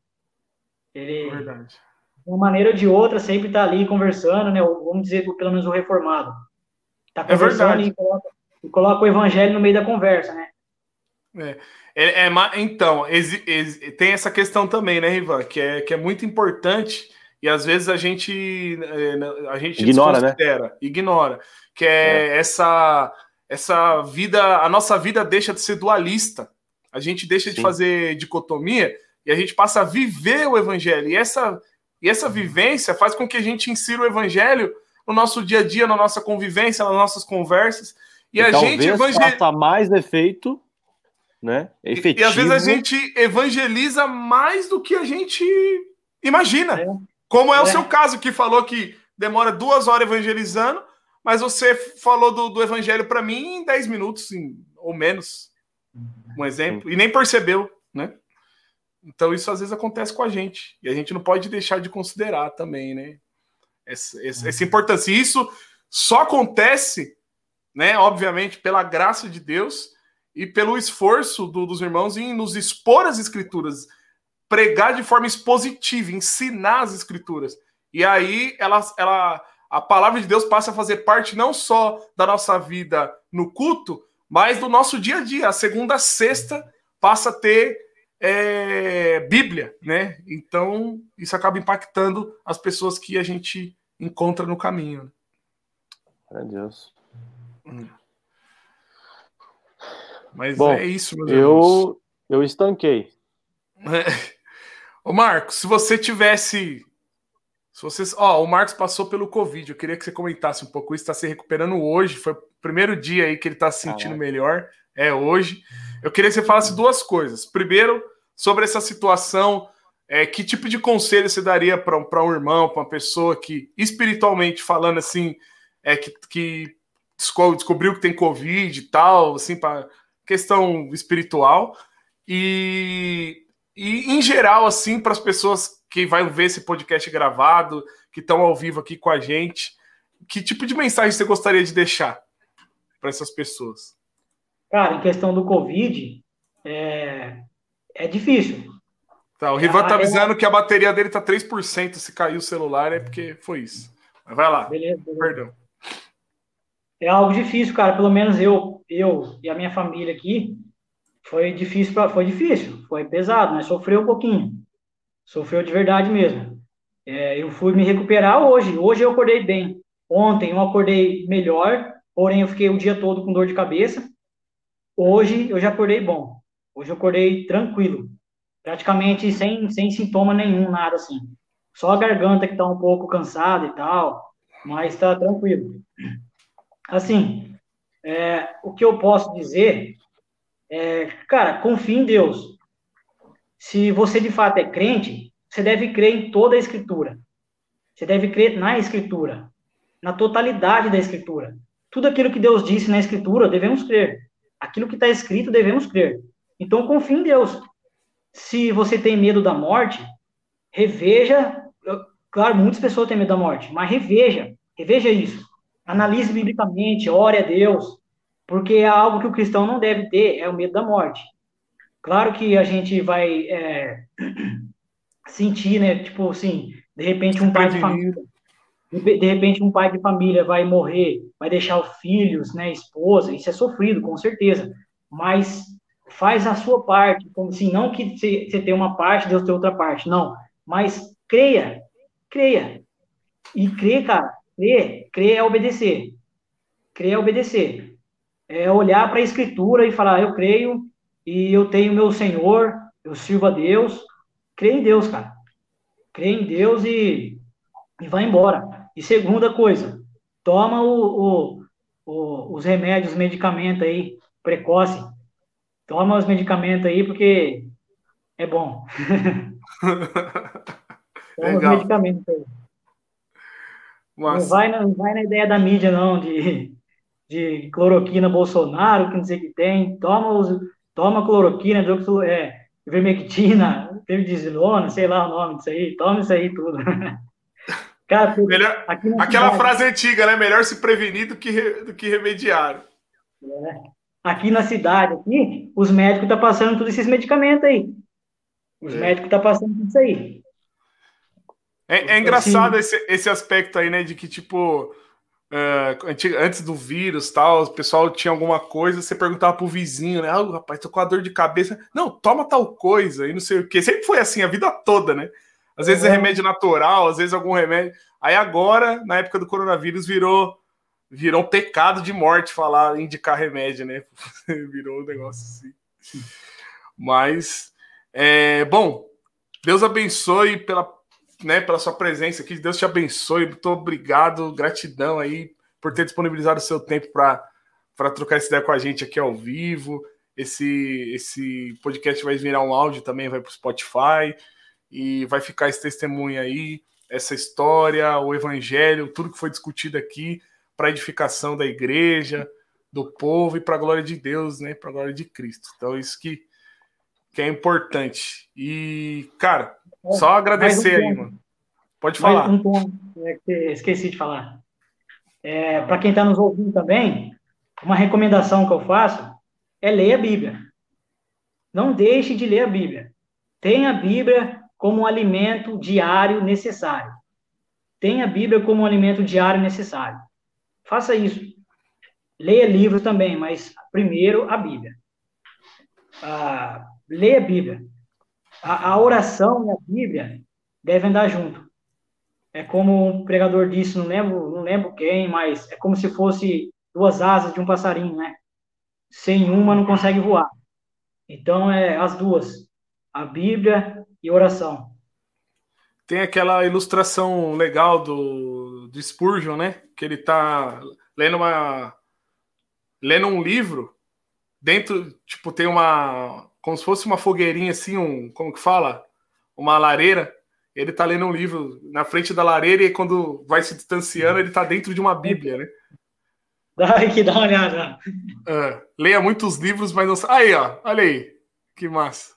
Ele, é verdade. de uma maneira ou de outra, sempre está ali conversando, né? Vamos dizer, pelo menos o reformado. Está é conversando é e, coloca, e coloca o evangelho no meio da conversa, né? É. É, é, então, tem essa questão também, né, Rivan? Que é, que é muito importante e às vezes a gente é, a gente ignora, né? ignora, que é, é, essa essa vida, a nossa vida deixa de ser dualista. A gente deixa Sim. de fazer dicotomia e a gente passa a viver o evangelho. E essa e essa vivência faz com que a gente insira o evangelho no nosso dia a dia, na nossa convivência, nas nossas conversas. E, e a gente evangeliza mais efeito né? Efetivo. E, e, às vezes a gente evangeliza mais do que a gente imagina. É. Como é, é, o seu caso, que falou que demora duas horas evangelizando, mas você falou do, do evangelho para mim em 10 minutos em, ou menos. Um exemplo. E nem percebeu, né? Então isso às vezes acontece com a gente. E a gente não pode deixar de considerar também, né? Essa, essa, essa importância. E isso só acontece, né? Obviamente, pela graça de Deus e pelo esforço do, dos irmãos em nos expor as escrituras, pregar de forma expositiva, ensinar as escrituras. E aí ela, ela, a palavra de Deus passa a fazer parte não só da nossa vida no culto, mas do nosso dia a dia. A segunda a sexta passa a ter é, Bíblia, né? Então isso acaba impactando as pessoas que a gente encontra no caminho. Meu Deus. Hum. Mas Bom, é isso, meus eu, eu estanquei. É. Ô, Marcos, se você tivesse. Se você, ó, o Marcos passou pelo Covid. Eu queria que você comentasse um pouco isso. Está se recuperando hoje. Foi o primeiro dia aí que ele está se sentindo Caraca. melhor. É hoje. Eu queria que você falasse duas coisas. Primeiro, sobre essa situação. É, que tipo de conselho você daria para um irmão, para uma pessoa que, espiritualmente falando assim, é, que, que descobriu que tem Covid e tal, assim, para questão espiritual e, e em geral, assim, para as pessoas que vão ver esse podcast gravado, que estão ao vivo aqui com a gente, que tipo de mensagem você gostaria de deixar para essas pessoas? Cara, em questão do Covid, é, é difícil. Tá, o Rivan tá é avisando é... que a bateria dele tá 3%. Se caiu o celular é porque foi isso. Mas vai lá. Beleza, beleza. Perdão é algo difícil, cara. Pelo menos eu, eu e a minha família aqui, foi difícil, pra, foi difícil, foi pesado, mas sofreu um pouquinho. Sofreu de verdade mesmo. É, eu fui me recuperar hoje. Hoje eu acordei bem. Ontem eu acordei melhor, porém eu fiquei o dia todo com dor de cabeça. Hoje eu já acordei bom. Hoje eu acordei tranquilo. Praticamente sem, sem sintoma nenhum, nada assim. Só a garganta que tá um pouco cansada e tal, mas tá tranquilo. Assim, é, o que eu posso dizer é, cara, confie em Deus. Se você de fato é crente, você deve crer em toda a Escritura. Você deve crer na Escritura, na totalidade da Escritura. Tudo aquilo que Deus disse na Escritura, devemos crer. Aquilo que está escrito, devemos crer. Então, confie em Deus. Se você tem medo da morte, reveja. Claro, muitas pessoas têm medo da morte, mas reveja. Reveja isso analise biblicamente, ore a Deus, porque é algo que o cristão não deve ter, é o medo da morte. Claro que a gente vai é, sentir, né, tipo assim, de repente um pai de família, de repente um pai de família vai morrer, vai deixar os filhos, né, esposa, isso é sofrido, com certeza, mas faz a sua parte, como assim, não que você tem uma parte, Deus tem outra parte, não, mas creia, creia, e crê, cara, Crer, crer é obedecer. Crer é obedecer. é olhar para a Escritura e falar: eu creio e eu tenho meu Senhor, eu sirvo a Deus. Creio em Deus, cara. Creio em Deus e, e vai embora. E segunda coisa, toma o, o, o, os remédios, os medicamentos aí, precoce. Toma os medicamentos aí, porque é bom. toma Legal. os medicamentos aí. Não vai, não vai na ideia da mídia, não, de, de cloroquina Bolsonaro, que não sei o que tem. Toma, os, toma cloroquina, de é, vermectina, pemidizilona, sei lá o nome disso aí. Toma isso aí tudo. Cara, Melhor, aquela cidade, frase antiga, né? Melhor se prevenir do que, do que remediar. É. Aqui na cidade, aqui, os médicos estão tá passando todos esses medicamentos aí. Os é. médicos estão tá passando tudo isso aí. É, é então, engraçado assim, esse, esse aspecto aí, né? De que, tipo, uh, antes do vírus tal, o pessoal tinha alguma coisa, você perguntava pro vizinho, né? Ah, rapaz, tô com a dor de cabeça. Não, toma tal coisa e não sei o quê. Sempre foi assim a vida toda, né? Às vezes é, é remédio natural, às vezes algum remédio. Aí agora, na época do coronavírus, virou virou um pecado de morte falar, indicar remédio, né? virou um negócio assim. Mas, é, bom, Deus abençoe pela, né, pela sua presença aqui. Deus te abençoe. Muito obrigado, gratidão aí por ter disponibilizado o seu tempo para trocar essa ideia com a gente aqui ao vivo. Esse, esse podcast vai virar um áudio também, vai para o Spotify e vai ficar esse testemunho aí, essa história, o evangelho, tudo que foi discutido aqui para edificação da igreja, do povo e para a glória de Deus, né? Para a glória de Cristo. Então, isso que, que é importante. E, cara, só agradecer um aí, mano. Pode falar. Um ponto é que esqueci de falar. É, para quem está nos ouvindo também, uma recomendação que eu faço é ler a Bíblia. Não deixe de ler a Bíblia. Tenha a Bíblia como um alimento diário necessário. Tenha a Bíblia como um alimento diário necessário. Faça isso. Leia livros também, mas primeiro a Bíblia. Ah, leia a Bíblia. A, a, oração e a Bíblia devem andar junto. É como um pregador disse, não lembro, não lembro quem, mas é como se fosse duas asas de um passarinho, né? Sem uma não consegue voar. Então é as duas, a Bíblia e oração. Tem aquela ilustração legal do, do Spurgeon, né? Que ele tá lendo uma lendo um livro dentro, tipo, tem uma como se fosse uma fogueirinha assim, um, como que fala? Uma lareira. Ele tá lendo um livro na frente da lareira e quando vai se distanciando, ele tá dentro de uma Bíblia, né? Dá que dá uma olhada. É, leia muitos livros, mas não Aí, ó, olha aí. Que massa.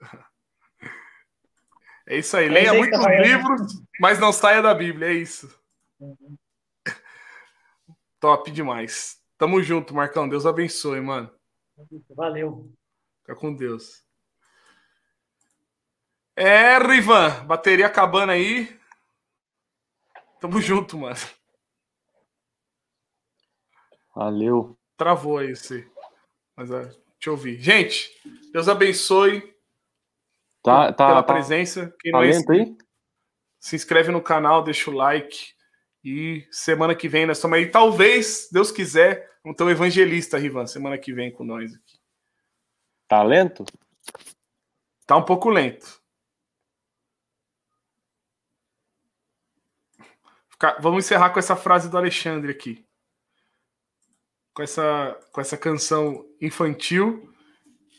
É isso aí. É Leia muitos tá livros, mas não saia da Bíblia. É isso. Uhum. Top demais. Tamo junto, Marcão. Deus abençoe, mano. Valeu. Fica com Deus. É, Rivan, bateria acabando aí. Tamo junto, mano. Valeu. Travou aí você. Mas é, eu ouvir. Gente, Deus abençoe. Tá, tá, pela tá, presença. Quem tá não é aí? Se inscreve no canal, deixa o like. E semana que vem nós estamos aí. Talvez, Deus quiser, vamos ter um evangelista, Rivan, semana que vem com nós. Tá lento? Tá um pouco lento. Vamos encerrar com essa frase do Alexandre aqui. Com essa, com essa canção infantil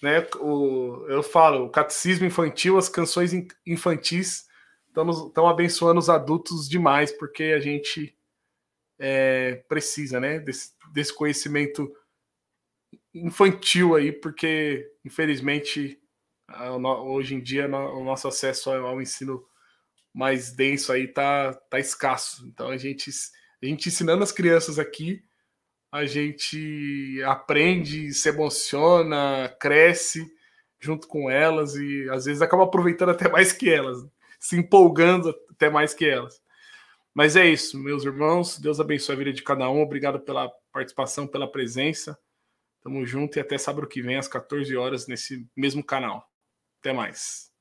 né? O, eu falo, o catecismo infantil, as canções infantis estão abençoando os adultos demais, porque a gente é, precisa, né? Desse, desse conhecimento infantil aí, porque infelizmente hoje em dia o nosso acesso ao ensino mais denso aí tá, tá escasso. Então a gente, a gente ensinando as crianças aqui a gente aprende, se emociona, cresce junto com elas e às vezes acaba aproveitando até mais que elas, se empolgando até mais que elas. Mas é isso, meus irmãos. Deus abençoe a vida de cada um. Obrigado pela participação, pela presença. Tamo junto e até sábado que vem, às 14 horas, nesse mesmo canal. Até mais.